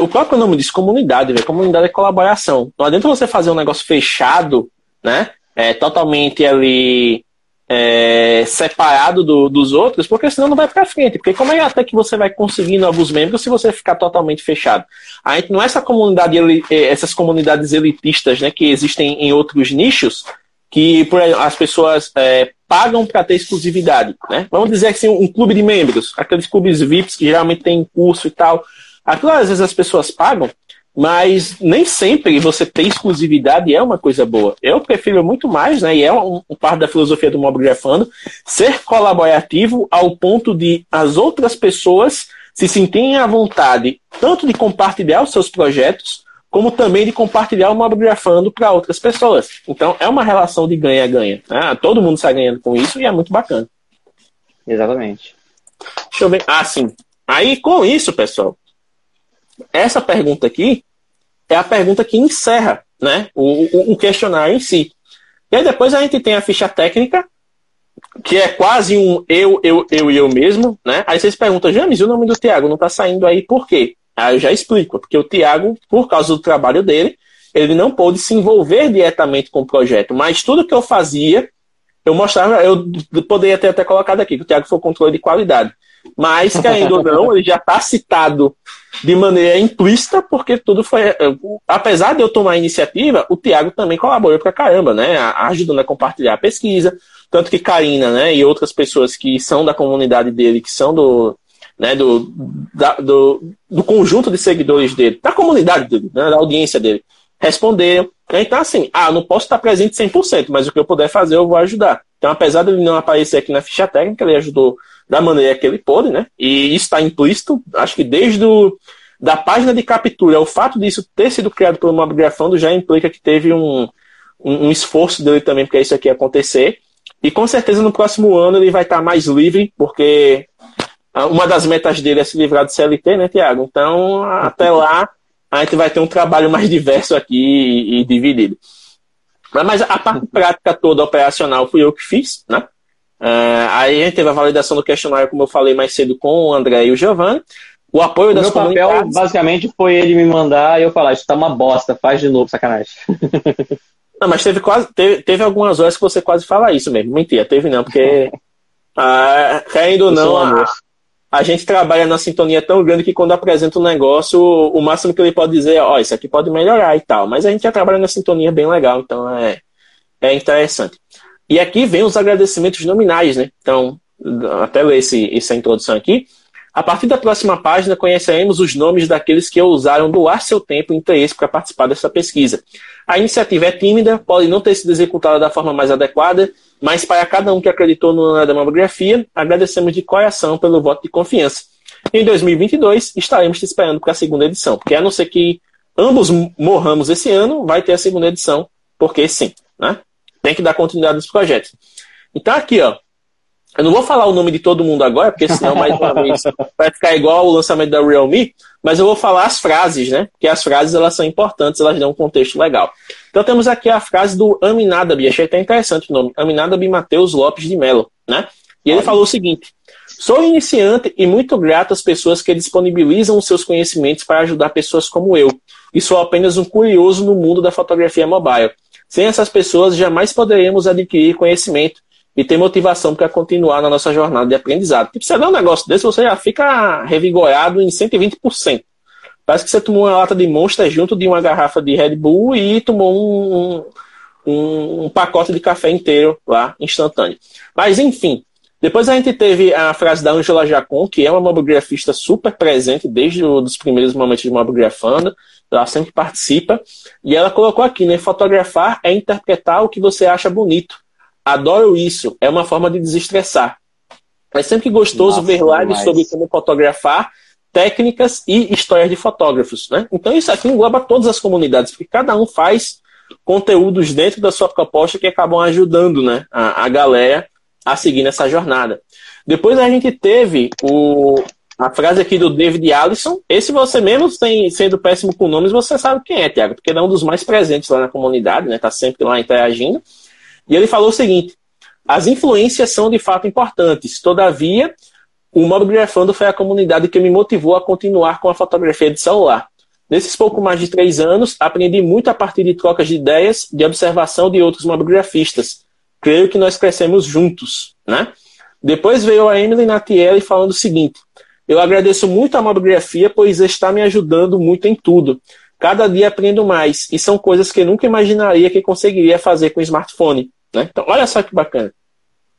O próprio nome diz comunidade, né? comunidade é colaboração. Não adianta você fazer um negócio fechado, né? É, totalmente ali é, separado do, dos outros, porque senão não vai para frente. Porque como é até que você vai conseguir novos membros se você ficar totalmente fechado? A gente não é essa comunidade, é, essas comunidades elitistas, né, que existem em outros nichos, que por, as pessoas é, pagam para ter exclusividade, né? Vamos dizer assim, um clube de membros, aqueles clubes VIPs que geralmente tem curso e tal. Aquilo às vezes as pessoas pagam mas nem sempre você ter exclusividade é uma coisa boa. Eu prefiro muito mais, né, e é um, um parte da filosofia do Mob Grafando, ser colaborativo ao ponto de as outras pessoas se sentirem à vontade tanto de compartilhar os seus projetos, como também de compartilhar o Mob Grafando para outras pessoas. Então é uma relação de ganha-ganha. Né? Todo mundo está ganhando com isso e é muito bacana. Exatamente. Deixa eu ver. Ah, sim. Aí com isso, pessoal, essa pergunta aqui é a pergunta que encerra né, o, o, o questionário em si. E aí depois a gente tem a ficha técnica, que é quase um eu, eu, eu e eu mesmo, né? Aí vocês perguntam, James, o nome do Tiago não está saindo aí por quê? Aí eu já explico, porque o Tiago, por causa do trabalho dele, ele não pôde se envolver diretamente com o projeto, mas tudo que eu fazia, eu mostrava, eu poderia ter até colocado aqui, que o Tiago foi o controle de qualidade. Mas, querendo ou não, ele já está citado de maneira implícita, porque tudo foi. Apesar de eu tomar a iniciativa, o Tiago também colaborou pra caramba, né? Ajudando a compartilhar a pesquisa. Tanto que Karina, né, e outras pessoas que são da comunidade dele, que são do, né, do, da, do, do conjunto de seguidores dele, da comunidade dele, né, da audiência dele, responderam. Então, assim, ah, não posso estar presente 100%, mas o que eu puder fazer, eu vou ajudar. Então, apesar de ele não aparecer aqui na ficha técnica, ele ajudou da maneira que ele pôde, né? E isso está implícito, acho que desde o, da página de captura, o fato disso ter sido criado pelo Mobgrafando já implica que teve um, um, um esforço dele também para isso aqui acontecer. E com certeza no próximo ano ele vai estar mais livre, porque uma das metas dele é se livrar do CLT, né, Tiago? Então, até lá, a gente vai ter um trabalho mais diverso aqui e, e dividido. Mas a parte prática toda operacional fui eu que fiz, né? Uh, aí a gente teve a validação do questionário, como eu falei mais cedo, com o André e o Giovanni. O apoio o das meu papel, basicamente, foi ele me mandar e eu falar, isso tá uma bosta, faz de novo, sacanagem. <laughs> Não, mas teve quase. Teve, teve algumas horas que você quase fala isso mesmo. Mentira, teve não, porque. <laughs> ah, querendo ou não, a, a, gente trabalha na sintonia tão grande que quando apresenta um negócio, o máximo que ele pode dizer é, ó, oh, isso aqui pode melhorar e tal. Mas a gente já trabalha na sintonia bem legal, então é, é interessante. E aqui vem os agradecimentos nominais, né? Então, até ler esse, essa introdução aqui. A partir da próxima página, conheceremos os nomes daqueles que ousaram doar seu tempo e interesse para participar dessa pesquisa. A iniciativa é tímida, pode não ter sido executada da forma mais adequada, mas para cada um que acreditou na demografia, agradecemos de coração pelo voto de confiança. Em 2022, estaremos te esperando para a segunda edição, porque a não ser que ambos morramos esse ano, vai ter a segunda edição, porque sim, né? Tem que dar continuidade nos projetos. Então aqui, ó, eu não vou falar o nome de todo mundo agora, porque senão, mais uma vez, <laughs> vai ficar igual o lançamento da Realme, mas eu vou falar as frases, né? Porque as frases, elas são importantes, elas dão um contexto legal. Então temos aqui a frase do Aminadabi, achei até interessante o nome, Aminadabi Matheus Lopes de Mello, né? E ele falou o seguinte, Sou iniciante e muito grato às pessoas que disponibilizam os seus conhecimentos para ajudar pessoas como eu. E sou apenas um curioso no mundo da fotografia mobile. Sem essas pessoas, jamais poderíamos adquirir conhecimento e ter motivação para continuar na nossa jornada de aprendizado. Porque você dá um negócio desse, você já fica revigorado em 120%. Parece que você tomou uma lata de Monster junto de uma garrafa de Red Bull e tomou um, um, um pacote de café inteiro lá, instantâneo. Mas, enfim, depois a gente teve a frase da Angela Jacon, que é uma mobigrafista super presente desde os primeiros momentos de mobigrafando, ela sempre participa, e ela colocou aqui, né, fotografar é interpretar o que você acha bonito. Adoro isso. É uma forma de desestressar. É sempre gostoso Nossa, ver lives sobre como fotografar, técnicas e histórias de fotógrafos. Né? Então isso aqui engloba todas as comunidades, porque cada um faz conteúdos dentro da sua proposta que acabam ajudando né, a, a galera a seguir nessa jornada. Depois a gente teve o, a frase aqui do David Allison. Esse você mesmo sem, sendo péssimo com nomes, você sabe quem é, Tiago, porque ele é um dos mais presentes lá na comunidade, né? Tá sempre lá interagindo. E ele falou o seguinte: as influências são de fato importantes, todavia, o Mobigrafando foi a comunidade que me motivou a continuar com a fotografia de celular. Nesses pouco mais de três anos, aprendi muito a partir de trocas de ideias, de observação de outros mobigrafistas. Creio que nós crescemos juntos, né? Depois veio a Emily Natielli falando o seguinte: Eu agradeço muito a mobigrafia, pois está me ajudando muito em tudo. Cada dia aprendo mais, e são coisas que nunca imaginaria que conseguiria fazer com o smartphone. Né? Então, olha só que bacana.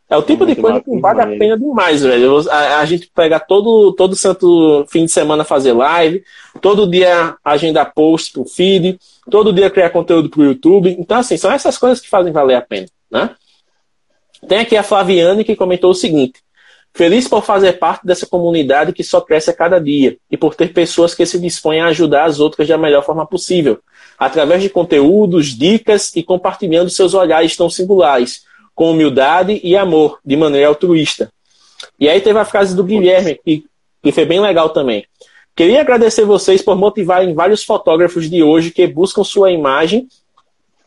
É o tipo é de coisa que vale a pena demais, velho. A, a, gente pega todo, todo santo fim de semana fazer live, todo dia agendar post pro feed, todo dia criar conteúdo pro YouTube. Então, assim, são essas coisas que fazem valer a pena, né? Tem aqui a Flaviane que comentou o seguinte: Feliz por fazer parte dessa comunidade que só cresce a cada dia e por ter pessoas que se dispõem a ajudar as outras da melhor forma possível, através de conteúdos, dicas e compartilhando seus olhares tão singulares, com humildade e amor, de maneira altruísta. E aí teve a frase do Guilherme, que, que foi bem legal também. Queria agradecer vocês por motivarem vários fotógrafos de hoje que buscam sua imagem,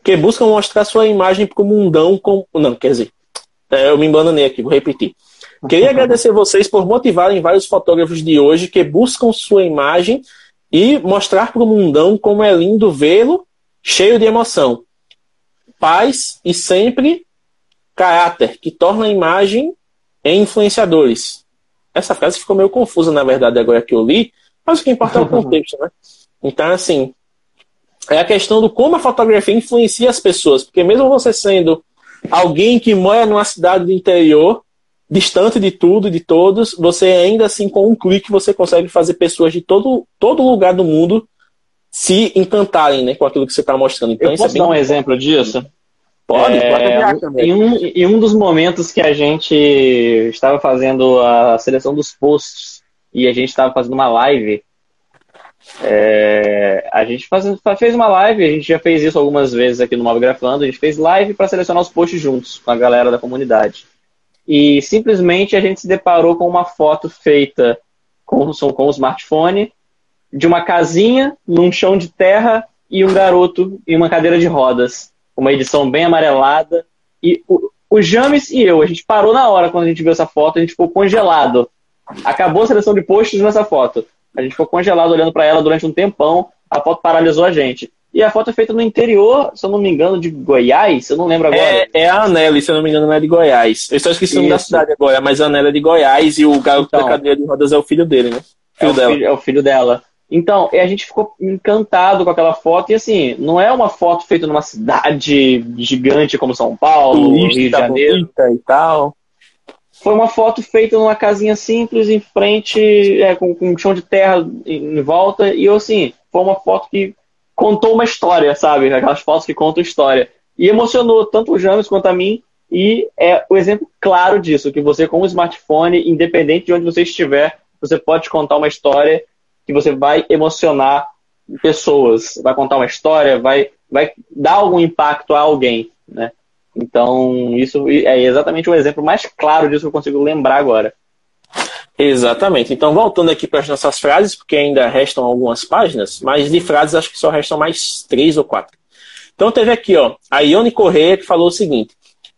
que buscam mostrar sua imagem para o mundão. Não, quer dizer, é, eu me embananei aqui, vou repetir. Queria <laughs> agradecer vocês por motivarem vários fotógrafos de hoje que buscam sua imagem e mostrar para o mundão como é lindo vê-lo cheio de emoção. Paz e sempre caráter, que torna a imagem em influenciadores. Essa frase ficou meio confusa, na verdade, agora que eu li, mas o que importa é o contexto, né? Então, assim, é a questão do como a fotografia influencia as pessoas. Porque mesmo você sendo alguém que mora numa cidade do interior, distante de tudo e de todos, você ainda assim, com um clique, você consegue fazer pessoas de todo, todo lugar do mundo se encantarem né, com aquilo que você está mostrando. Então, Eu posso é dar um exemplo disso? Pode, é, pode em, um, em um dos momentos que a gente estava fazendo a seleção dos posts e a gente estava fazendo uma live, é, a gente faz, fez uma live, a gente já fez isso algumas vezes aqui no Mobgrafando, a gente fez live para selecionar os posts juntos com a galera da comunidade e simplesmente a gente se deparou com uma foto feita com, com o smartphone de uma casinha num chão de terra e um garoto em uma cadeira de rodas. Uma edição bem amarelada. E o, o James e eu, a gente parou na hora quando a gente viu essa foto, a gente ficou congelado. Acabou a seleção de posts nessa foto. A gente ficou congelado olhando para ela durante um tempão. A foto paralisou a gente. E a foto é feita no interior, se eu não me engano, de Goiás, eu não lembro agora. É, é a Anela, se eu não me engano, não é de Goiás. Eu só esqueci o nome da cidade agora, mas a Anela é de Goiás e o garoto então, da cadeira de rodas é o filho dele, né? Filho é, dela. O filho, é o filho dela. Então, a gente ficou encantado com aquela foto, e assim, não é uma foto feita numa cidade gigante como São Paulo, Turista, Rio de Janeiro. E tal. Foi uma foto feita numa casinha simples, em frente, é, com, com um chão de terra em volta, e assim, foi uma foto que contou uma história, sabe? Aquelas fotos que contam história. E emocionou tanto o James quanto a mim. E é o exemplo claro disso, que você com o smartphone, independente de onde você estiver, você pode contar uma história que você vai emocionar pessoas, vai contar uma história, vai, vai dar algum impacto a alguém, né? Então, isso é exatamente o exemplo mais claro disso que eu consigo lembrar agora. Exatamente. Então, voltando aqui para as nossas frases, porque ainda restam algumas páginas, mas de frases acho que só restam mais três ou quatro. Então, teve aqui, ó, a Ione Correia que falou o seguinte: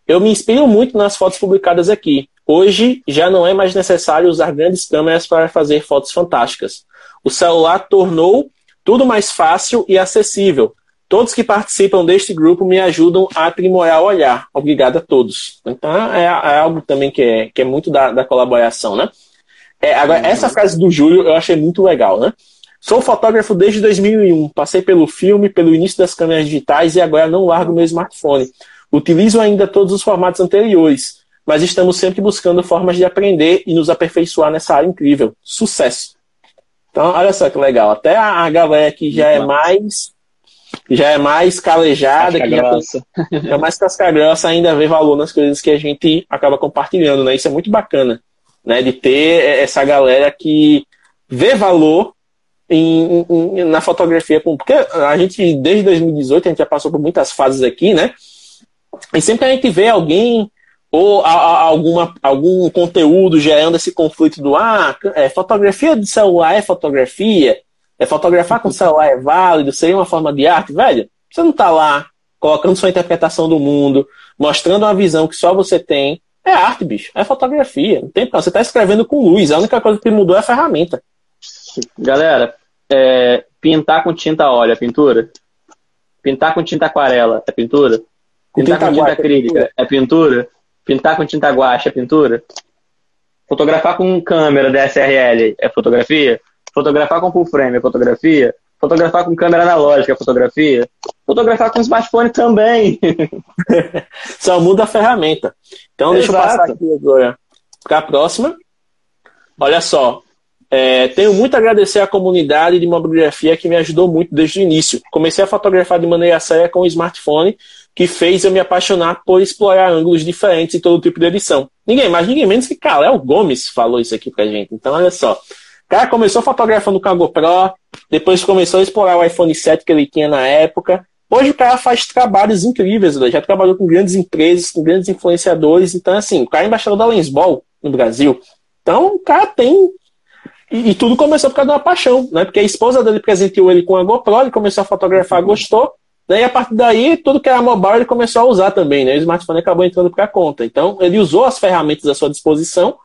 Eu me inspiro muito nas fotos publicadas aqui. Hoje já não é mais necessário usar grandes câmeras para fazer fotos fantásticas. O celular tornou tudo mais fácil e acessível. Todos que participam deste grupo me ajudam a aprimorar o olhar. Obrigado a todos. Então, é, é algo também que é, que é muito da, da colaboração, né? É, agora, uhum. essa frase do Júlio eu achei muito legal, né? Sou fotógrafo desde 2001, passei pelo filme, pelo início das câmeras digitais e agora não largo meu smartphone. Utilizo ainda todos os formatos anteriores, mas estamos sempre buscando formas de aprender e nos aperfeiçoar nessa área incrível. Sucesso! Então, olha só que legal. Até a galera que já é mais já é mais calejada, que <laughs> já é mais casca grossa, ainda vê valor nas coisas que a gente acaba compartilhando, né? Isso é muito bacana né? De ter essa galera que vê valor em, em, na fotografia, porque a gente, desde 2018, a gente já passou por muitas fases aqui, né? E sempre que a gente vê alguém ou a, a, alguma, algum conteúdo gerando esse conflito do ah, é, fotografia de celular é fotografia, é fotografar com celular é válido, seria uma forma de arte, velho. Você não está lá colocando sua interpretação do mundo, mostrando uma visão que só você tem, é arte, bicho. É fotografia. Não tem Você está escrevendo com luz. A única coisa que mudou é a ferramenta. Galera, é, pintar com tinta óleo é pintura? Pintar com tinta aquarela é pintura? Pintar com, com tinta acrílica é pintura? Pintar com tinta guache é pintura? Fotografar com câmera DSLR é fotografia? Fotografar com full frame é fotografia? Fotografar com câmera analógica fotografia? Fotografar com smartphone também. <laughs> Só muda a ferramenta. Então, deixa Exato. eu passar aqui agora para a próxima. Olha só. É, tenho muito a agradecer à comunidade de mobigrafia que me ajudou muito desde o início. Comecei a fotografar de maneira séria com o smartphone, que fez eu me apaixonar por explorar ângulos diferentes e todo tipo de edição. Ninguém mais, ninguém menos que Kalel Gomes falou isso aqui pra gente. Então, olha só. Cara começou fotografando com a GoPro, depois começou a explorar o iPhone 7 que ele tinha na época, Hoje o cara faz trabalhos incríveis, já trabalhou com grandes empresas, com grandes influenciadores. Então, assim, o cara é embaixador da Lensball no Brasil. Então, o cara tem E, e, tudo começou por causa de uma paixão, né? Porque a esposa dele presenteou ele com a GoPro, ele começou a fotografar, gostou. Né? E a partir daí, tudo que era mobile ele começou a usar também, né? O smartphone acabou entrando para a conta. Então, ele usou as ferramentas à sua disposição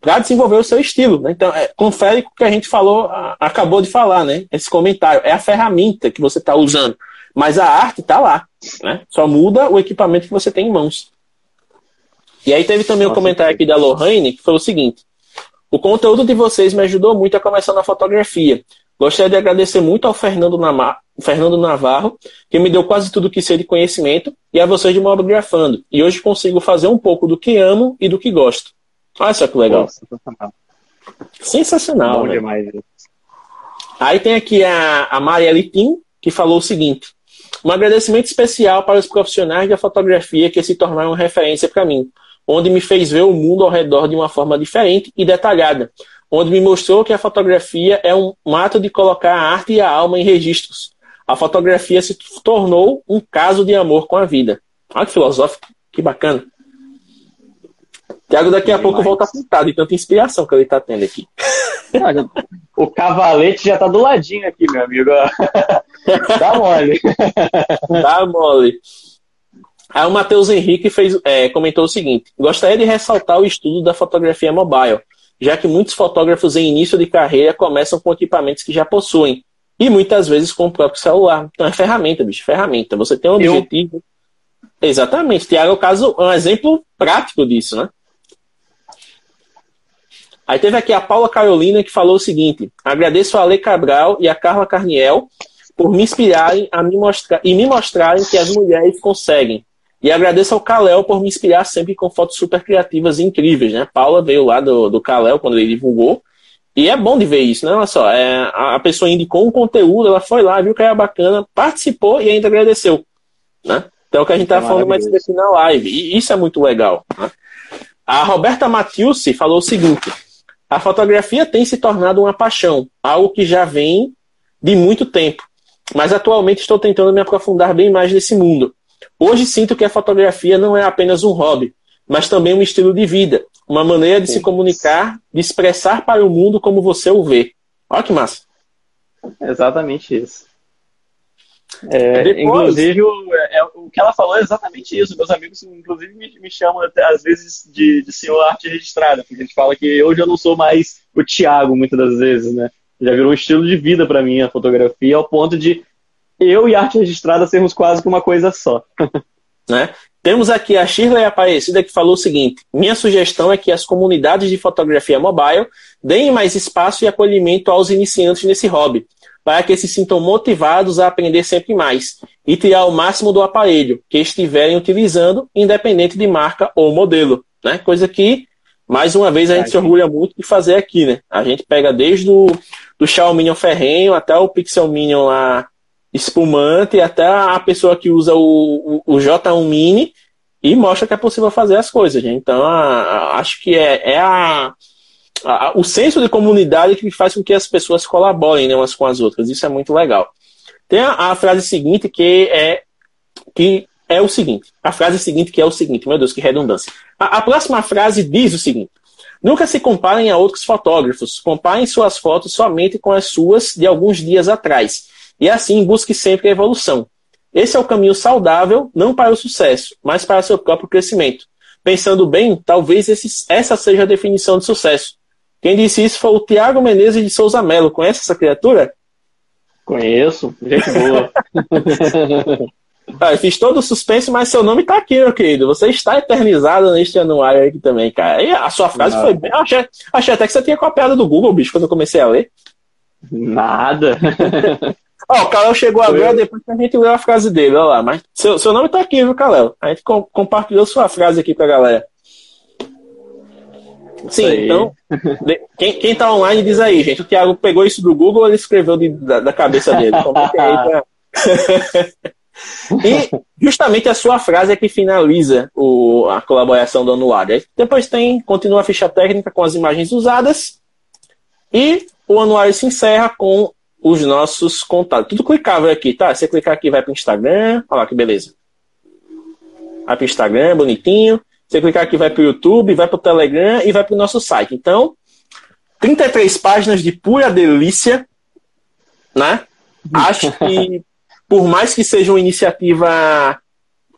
para desenvolver o seu estilo. Né? Então, é, confere com o que a gente falou, a, acabou de falar, né? Esse comentário. É a ferramenta que você está usando. Mas a arte está lá. Né? Só muda o equipamento que você tem em mãos. E aí teve também um comentário aqui da Lohane, que foi o seguinte. O conteúdo de vocês me ajudou muito a começar na fotografia. Gostaria de agradecer muito ao Fernando, Namar, Fernando Navarro, que me deu quase tudo que sei de conhecimento, e a vocês de Mobigrafando. E hoje consigo fazer um pouco do que amo e do que gosto. Olha só que legal. sensacional. Sensacional. Bom demais. Aí tem aqui a, a Maria Litim, que falou o seguinte: um agradecimento especial para os profissionais da fotografia que se tornaram referência para mim onde me fez ver o mundo ao redor de uma forma diferente e detalhada, onde me mostrou que a fotografia é um ato de colocar a arte e a alma em registros. A fotografia se tornou um caso de amor com a vida. Olha que filosófico, que bacana. Tiago daqui a pouco volta pintado de tanta inspiração que ele está tendo aqui. O cavalete já está do ladinho aqui, meu amigo. <laughs> Dá mole. Dá mole. Aí o Matheus Henrique fez, é, comentou o seguinte: gostaria de ressaltar o estudo da fotografia mobile, já que muitos fotógrafos em início de carreira começam com equipamentos que já possuem, e muitas vezes com o próprio celular. Então é ferramenta, bicho, ferramenta. Você tem um objetivo. Eu... Exatamente. Tiago é o caso, um exemplo prático disso, né? Aí teve aqui a Paula Carolina que falou o seguinte: agradeço a Ale Cabral e a Carla Carniel por me inspirarem a me mostrar e me mostrarem que as mulheres conseguem. E agradeço ao Kalel por me inspirar sempre com fotos super criativas e incríveis, né? Paula veio lá do, do Kalel quando ele divulgou. E é bom de ver isso, né? Olha só, é, a pessoa indicou um conteúdo, ela foi lá, viu que era bacana, participou e ainda agradeceu. Né? Então, é o que a gente estava é falando mais cedo na live. E isso é muito legal. Né? A Roberta Matiusi falou o seguinte: a fotografia tem se tornado uma paixão, algo que já vem de muito tempo. Mas atualmente estou tentando me aprofundar bem mais nesse mundo. Hoje sinto que a fotografia não é apenas um hobby, mas também um estilo de vida, uma maneira de Sim. se comunicar, de expressar para o mundo como você o vê. Olha que massa. Exatamente isso. É, Depois... Inclusive, o, é, o que ela falou é exatamente isso. Meus amigos, inclusive, me, me chamam até, às vezes de, de senhor arte registrada, porque a gente fala que hoje eu não sou mais o Thiago, muitas das vezes, né? Já virou um estilo de vida para mim a fotografia, ao ponto de eu e arte registrada sermos quase que uma coisa só. <laughs> né? Temos aqui a Shirley Aparecida que falou o seguinte: minha sugestão é que as comunidades de fotografia mobile deem mais espaço e acolhimento aos iniciantes nesse hobby, para que se sintam motivados a aprender sempre mais e tirar o máximo do aparelho que estiverem utilizando, independente de marca ou modelo. Né? Coisa que, mais uma vez, a gente se orgulha muito de fazer aqui. Né? A gente pega desde o do Xiaomi ferrenho até o Pixel Minion lá espumante até a pessoa que usa o, o, o J1 Mini e mostra que é possível fazer as coisas. Gente. Então, a, a, acho que é, é a, o senso de comunidade que faz com que as pessoas colaborem né, umas com as outras. Isso é muito legal. Tem a, frase seguinte que é que é o seguinte. A frase seguinte que é o seguinte. Meu Deus, que redundância. A, a próxima frase diz o seguinte. Nunca se comparem a outros fotógrafos. Comparem suas fotos somente com as suas de alguns dias atrás e assim busque sempre a evolução. Esse é o caminho saudável, não para o sucesso, mas para seu próprio crescimento. Pensando bem, talvez esse, essa seja a definição de sucesso. Quem disse isso foi o Tiago Menezes de Souza Melo. Conhece essa criatura? Conheço, gente boa. <laughs> ah, fiz todo o suspense, mas seu nome está aqui, meu querido. Você está eternizado neste anuário aqui também, cara. E a sua frase foi bem. Achei, achei até que você tinha copiado do Google, bicho, quando eu comecei a ler. Nada. <laughs> Ó, o Kalel chegou agora depois que a gente leu a frase dele, olha lá. Mas seu, seu nome tá aqui, viu, Kalel? A gente com, compartilhou sua frase aqui pra galera. Sim, então, quem, quem tá online diz aí, gente. O Thiago pegou isso do Google ou ele escreveu de, da, da, cabeça dele? pra... <laughs> e justamente a sua frase é que finaliza o, a colaboração do anuário. Depois tem, continua a ficha técnica com as imagens usadas e o anuário se encerra com os nossos contatos. Tudo clicável aqui, tá? Você clicar aqui, vai para o Instagram. Olha lá que beleza. Vai para o Instagram, bonitinho. Você clicar aqui, vai para o YouTube, vai para o Telegram e vai para o nosso site. Então, 33 páginas de pura delícia, né? Acho que, por mais que seja uma iniciativa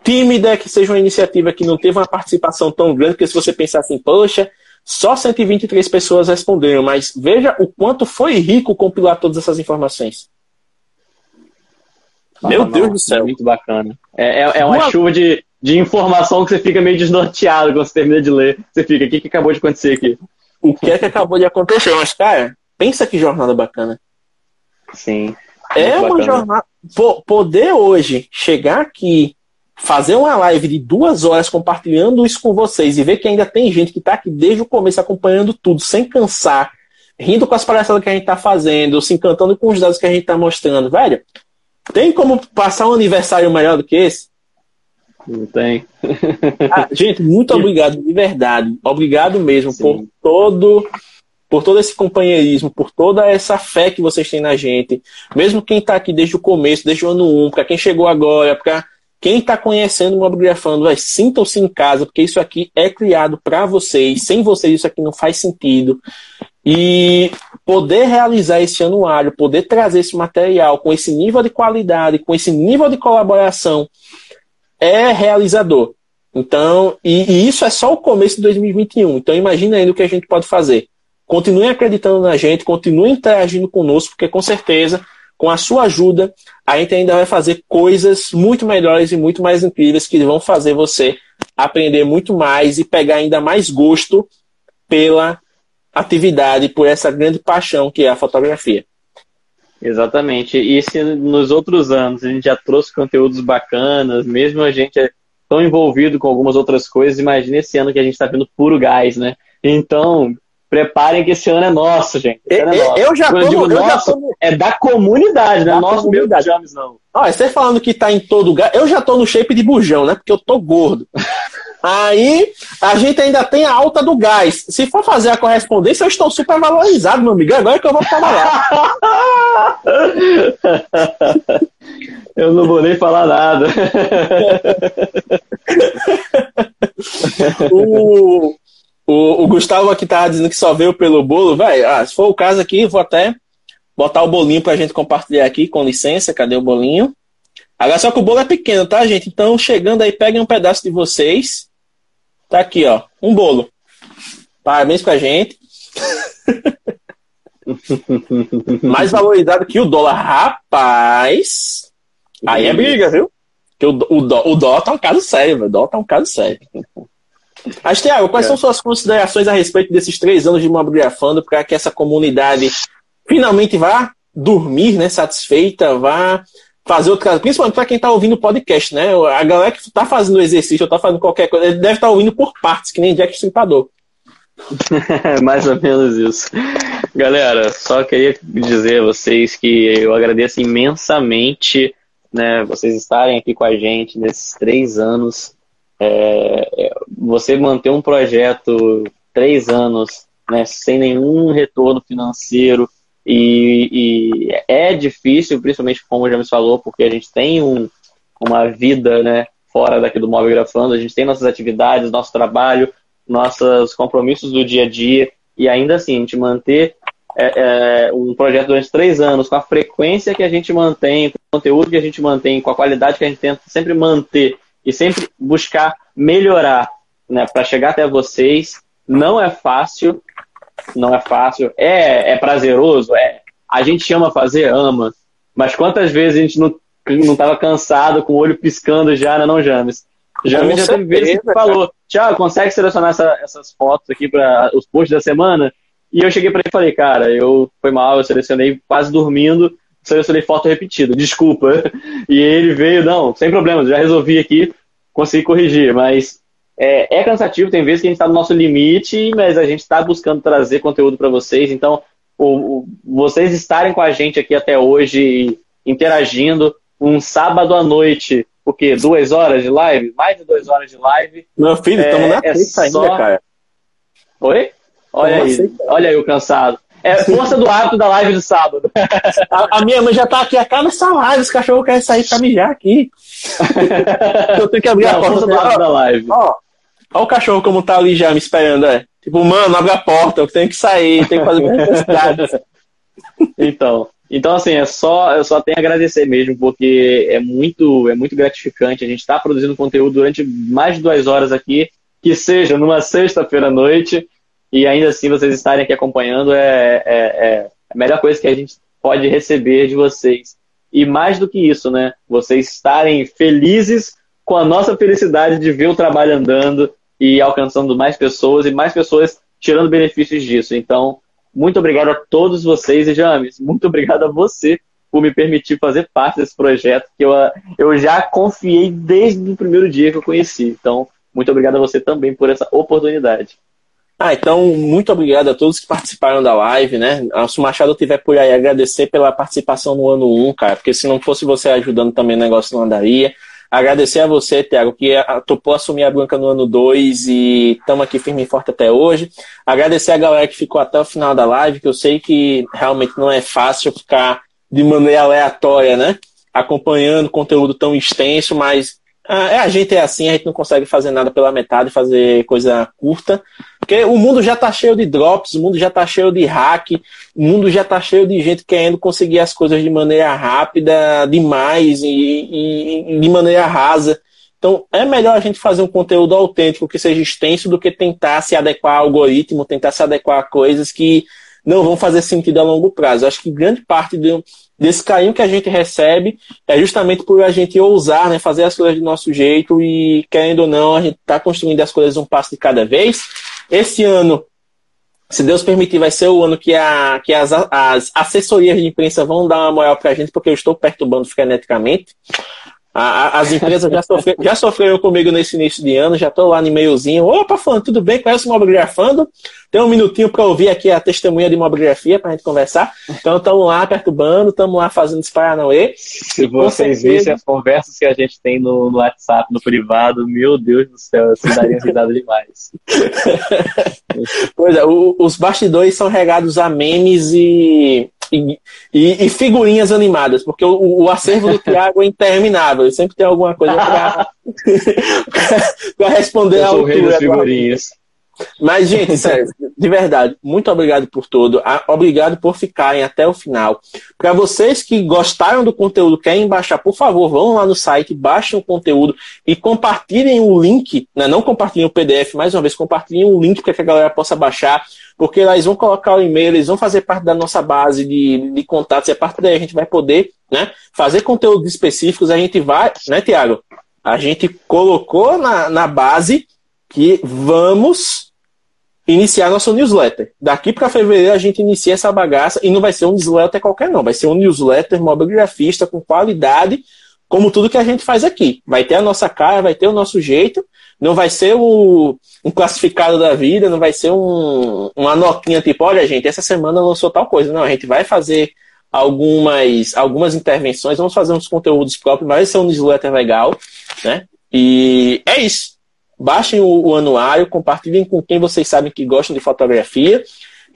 tímida, que seja uma iniciativa que não teve uma participação tão grande, porque se você pensar assim, poxa, só 123 pessoas responderam, mas veja o quanto foi rico compilar todas essas informações. Meu Deus do céu. É muito bacana. É, é, é uma, uma, chuva de, de informação que você fica meio desnorteado quando você termina de ler. Você fica, o que, que acabou de acontecer aqui? O que é que acabou de acontecer? Mas, cara, pensa que jornada bacana. Sim. É uma bacana. jornada. Poder hoje chegar aqui, fazer uma live de duas horas compartilhando isso com vocês e ver que ainda tem gente que está aqui desde o começo acompanhando tudo, sem cansar, rindo com as palhaçadas que a gente está fazendo, se encantando com os dados que a gente está mostrando, velho. Tem como passar um aniversário melhor do que esse? Não tem. ah, <laughs> gente, muito obrigado, de verdade. Obrigado mesmo Sim. por todo por todo esse companheirismo, por toda essa fé que vocês têm na gente. Mesmo quem está aqui desde o começo, desde o ano 1, para quem chegou agora, para quem está conhecendo o Mobigrafando, sintam-se em casa, porque isso aqui é criado para vocês. Sem vocês, isso aqui não faz sentido. E poder realizar esse anuário, poder trazer esse material com esse nível de qualidade, com esse nível de colaboração, é realizador. Então, e, e isso é só o começo de 2021. Então, imagina ainda o que a gente pode fazer. Continuem acreditando na gente, continuem interagindo conosco, porque com certeza com a sua ajuda, a gente ainda vai fazer coisas muito melhores e muito mais incríveis que vão fazer você aprender muito mais e pegar ainda mais gosto pela atividade, por essa grande paixão que é a fotografia. Exatamente. E se nos outros anos a gente já trouxe conteúdos bacanas, mesmo a gente é tão envolvido com algumas outras coisas, imagine esse ano que a gente está vendo puro gás, né? Então, Preparem que esse ano é nosso, gente. É nosso. Eu já Quando tô, eu digo nosso, tô... é da comunidade, não é nosso meu James, não. Olha, você falando que tá em todo lugar, eu já tô no shape de bujão, né? Porque eu tô gordo. <laughs> Aí a gente ainda tem a alta do gás. Se for fazer a correspondência, eu estou super valorizado, meu amigo. Agora é que eu vou trabalhar. eu não vou nem falar nada. o, o, o Gustavo aqui tava dizendo que só veio pelo bolo, velho. Ah, se for o caso aqui, vou até botar o bolinho pra gente compartilhar aqui, com licença. Cadê o bolinho? Agora só que o bolo é pequeno, tá, gente? Então, chegando aí, peguem um pedaço de vocês. Tá aqui, ó. Um bolo. Parabéns pra gente. <laughs> Mais valorizado que o dólar. Rapaz. Aí é briga, viu? Porque o, o, o dólar tá um caso sério, velho. O dólar tá um caso sério. Mas, Tiago, quais é. são suas considerações a respeito desses três anos de Mobigrafando para que essa comunidade finalmente vá dormir né, satisfeita, vá fazer outro caso, principalmente para quem está ouvindo podcast, né? A galera que está fazendo exercício ou está fazendo qualquer coisa, ele deve estar tá ouvindo por partes, que nem Jack Stripador. <laughs> Mais ou menos isso. Galera, só queria dizer a vocês que eu agradeço imensamente né, vocês estarem aqui com a gente nesses três anos. É, você manter um projeto três anos né, sem nenhum retorno financeiro e, e, é difícil, principalmente como já me falou, porque a gente tem um, uma vida né, fora daqui do Móvel Grafando, a gente tem nossas atividades, nosso trabalho, nossos compromissos do dia a dia e ainda assim a gente manter é, é, um projeto durante três anos com a frequência que a gente mantém, com o conteúdo que a gente mantém, com a qualidade que a gente tenta sempre manter e sempre buscar melhorar, né, para chegar até vocês. Não é fácil, não é fácil. É, é prazeroso, é. A gente ama fazer, ama. Mas quantas vezes a gente não não estava cansado, com o olho piscando já, né, não, James? James já teve vezes que falou, Tiago, consegue selecionar essa, essas fotos aqui para os posts da semana? E eu cheguei para ele e falei, cara, eu foi mal, eu selecionei quase dormindo, selecionei foto repetida, desculpa. <laughs> E ele veio, não, sem problemas, já resolvi aqui, consegui corrigir, mas é, é cansativo, tem vezes que a gente está no nosso limite, mas a gente está buscando trazer conteúdo para vocês, então o, o, vocês estarem com a gente aqui até hoje, interagindo, um sábado à noite, o quê? Duas horas de live? Mais de duas horas de live. Meu filho, estamos é, na é só... ainda, cara. Oi? Olha aí, olha aí o cansado. É força do hábito da live de sábado. <laughs> A, a, minha mãe já tá aqui, acaba essa live, os cachorros querem sair pra mijar aqui. <laughs> Eu tenho que abrir Não, a porta do hábito da live. Ó, Olha o cachorro como tá ali já me esperando, é. Tipo, mano, abre a porta, eu tenho que sair, tenho que fazer minhas necessidades. <laughs> então, então, assim, é só, eu só tenho a agradecer mesmo, porque é muito, é muito gratificante. A gente está produzindo conteúdo durante mais de duas horas aqui, que seja numa sexta-feira à noite, e ainda assim vocês estarem aqui acompanhando é, é, é a melhor coisa que a gente pode receber de vocês. E mais do que isso, né? Vocês estarem felizes com a nossa felicidade de ver o trabalho andando e alcançando mais pessoas e mais pessoas tirando benefícios disso. Então, muito obrigado a todos vocês e James, muito obrigado a você por me permitir fazer parte desse projeto que eu, eu já confiei desde o primeiro dia que eu conheci. Então, muito obrigado a você também por essa oportunidade. Ah, então, muito obrigado a todos que participaram da live, né? Se o Machado tiver por aí, agradecer pela participação no ano 1, cara, porque se não fosse você ajudando também o negócio não andaria. Agradecer a você, Tiago, que topou assumir a banca no ano 2 e estamos aqui firme e forte até hoje. Agradecer a galera que ficou até o final da live, que eu sei que realmente não é fácil ficar de maneira aleatória, né? Acompanhando conteúdo tão extenso, mas ah, é, a gente é assim, a gente não consegue fazer nada pela metade, fazer coisa curta. Porque o mundo já está cheio de drops, o mundo já está cheio de hack, o mundo já está cheio de gente querendo conseguir as coisas de maneira rápida demais e, e, e de maneira rasa. Então, é melhor a gente fazer um conteúdo autêntico que seja extenso do que tentar se adequar ao algoritmo, tentar se adequar a coisas que não vão fazer sentido a longo prazo. Acho que grande parte do, desse carinho que a gente recebe é justamente por a gente ousar, né, fazer as coisas do nosso jeito e, querendo ou não, a gente está construindo as coisas um passo de cada vez. Esse ano, se Deus permitir, vai ser o ano que, a, que as, as assessorias de imprensa vão dar uma moral para a gente, porque eu estou perturbando freneticamente. A, as empresas já, sofre, já sofreram comigo nesse início de ano, já estou lá no e-mailzinho. Opa, falando, tudo bem? Conhece o Mobigrafando? Tem um minutinho para ouvir aqui a testemunha de mobigrafia para a gente conversar. Então estamos lá perturbando, estamos lá fazendo esse Paranauê. Se vocês certeza... vissem as conversas que a gente tem no, no WhatsApp, no privado, meu Deus do céu, assim daria risada demais. <laughs> pois é, o, os bastidores são regados a memes e <laughs> e, e, figurinhas animadas, porque o, o acervo do Thiago é interminável, ele sempre tem alguma coisa para <laughs> <laughs> responder Eu sou o rei das figurinhas. Mas, gente, <laughs> sério, de verdade, muito obrigado por tudo. Obrigado por ficarem até o final. Para vocês que gostaram do conteúdo, querem baixar, por favor, vão lá no site, baixem o conteúdo e compartilhem o link. Né? Não compartilhem o PDF, mais uma vez, compartilhem o link para que a galera possa baixar, porque lá eles vão colocar o e-mail, eles vão fazer parte da nossa base de, de contatos e a partir daí a gente vai poder né, fazer conteúdos específicos. A gente vai, né, Tiago? A gente colocou na, na base que vamos iniciar nossa newsletter. Daqui para fevereiro a gente inicia essa bagaça e não vai ser um newsletter qualquer não, vai ser um newsletter mobigrafista com qualidade, como tudo que a gente faz aqui. Vai ter a nossa cara, vai ter o nosso jeito, não vai ser o, um classificado da vida, não vai ser um, uma notinha tipo, olha gente, essa semana lançou tal coisa. Não, a gente vai fazer algumas, algumas intervenções, vamos fazer uns conteúdos próprios, vai ser um newsletter legal, né? E é isso. Baixem o, o anuário, compartilhem com quem vocês sabem que gostam de fotografia.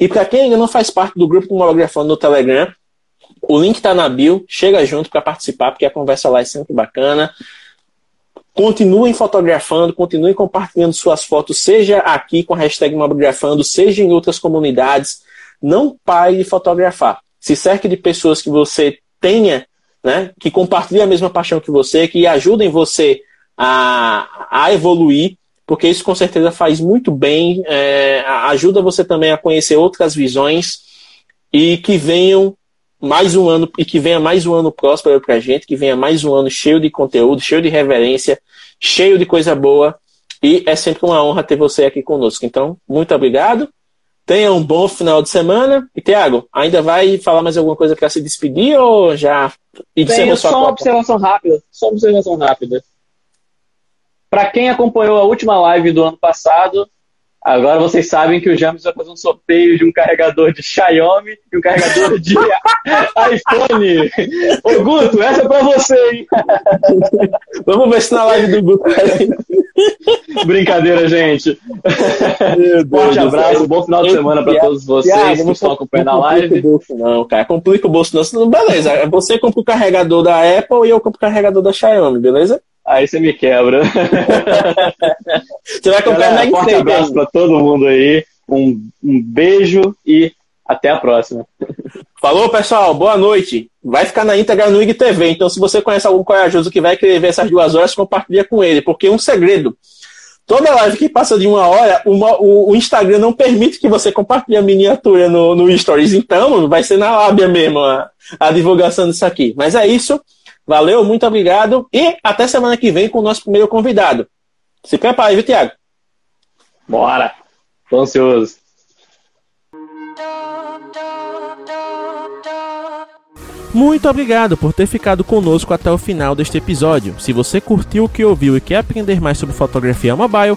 E para quem ainda não faz parte do grupo do Monografando no Telegram, o link está na bio, chega junto para participar, porque a conversa lá é sempre bacana. Continuem fotografando, continuem compartilhando suas fotos, seja aqui com a hashtag Mobografando, seja em outras comunidades. Não pare de fotografar. Se cerque de pessoas que você tenha, né, que compartilhem a mesma paixão que você, que ajudem você a, a evoluir, porque isso com certeza faz muito bem, é, ajuda você também a conhecer outras visões e que venham mais um ano e que venha mais um ano próspero para a gente, que venha mais um ano cheio de conteúdo, cheio de reverência, cheio de coisa boa. E é sempre uma honra ter você aqui conosco. Então, muito obrigado. Tenha um bom final de semana. E, Tiago, ainda vai falar mais alguma coisa para se despedir ou já Tenho só uma observação rápida. Só uma observação rápida. Para quem acompanhou a última live do ano passado, agora vocês sabem que o James vai fazer um sorteio de um carregador de Xiaomi e um carregador de <laughs> iPhone. Ô Guto, essa é para você, hein? <laughs> Vamos ver se na live do Guto. Brincadeira, gente. Forte abraço, bom final de semana para todos vocês que estão acompanhando a live. Bolso, não, cara, complica o bolso não. Beleza, você compra o carregador da Apple e eu compro o carregador da Xiaomi, beleza? Aí você me quebra. você vai comprar Galera, um forte abraço para todo mundo aí. Um, um beijo e até a próxima. Falou, pessoal. Boa noite. Vai ficar na íntegra no IGTV. Então, se você conhece algum corajoso que vai querer ver essas duas horas, compartilha com ele. Porque um segredo. Toda live que passa de uma hora, uma, o, o, Instagram não permite que você compartilhe a miniatura no, no Stories. Então, vai ser na lábia mesmo a, a divulgação disso aqui. Mas é isso. Valeu, muito obrigado e até semana que vem com o nosso primeiro convidado. Se prepare, viu, Tiago? Bora! Tô ansioso. Muito obrigado por ter ficado conosco até o final deste episódio. Se você curtiu o que ouviu e quer aprender mais sobre fotografia mobile,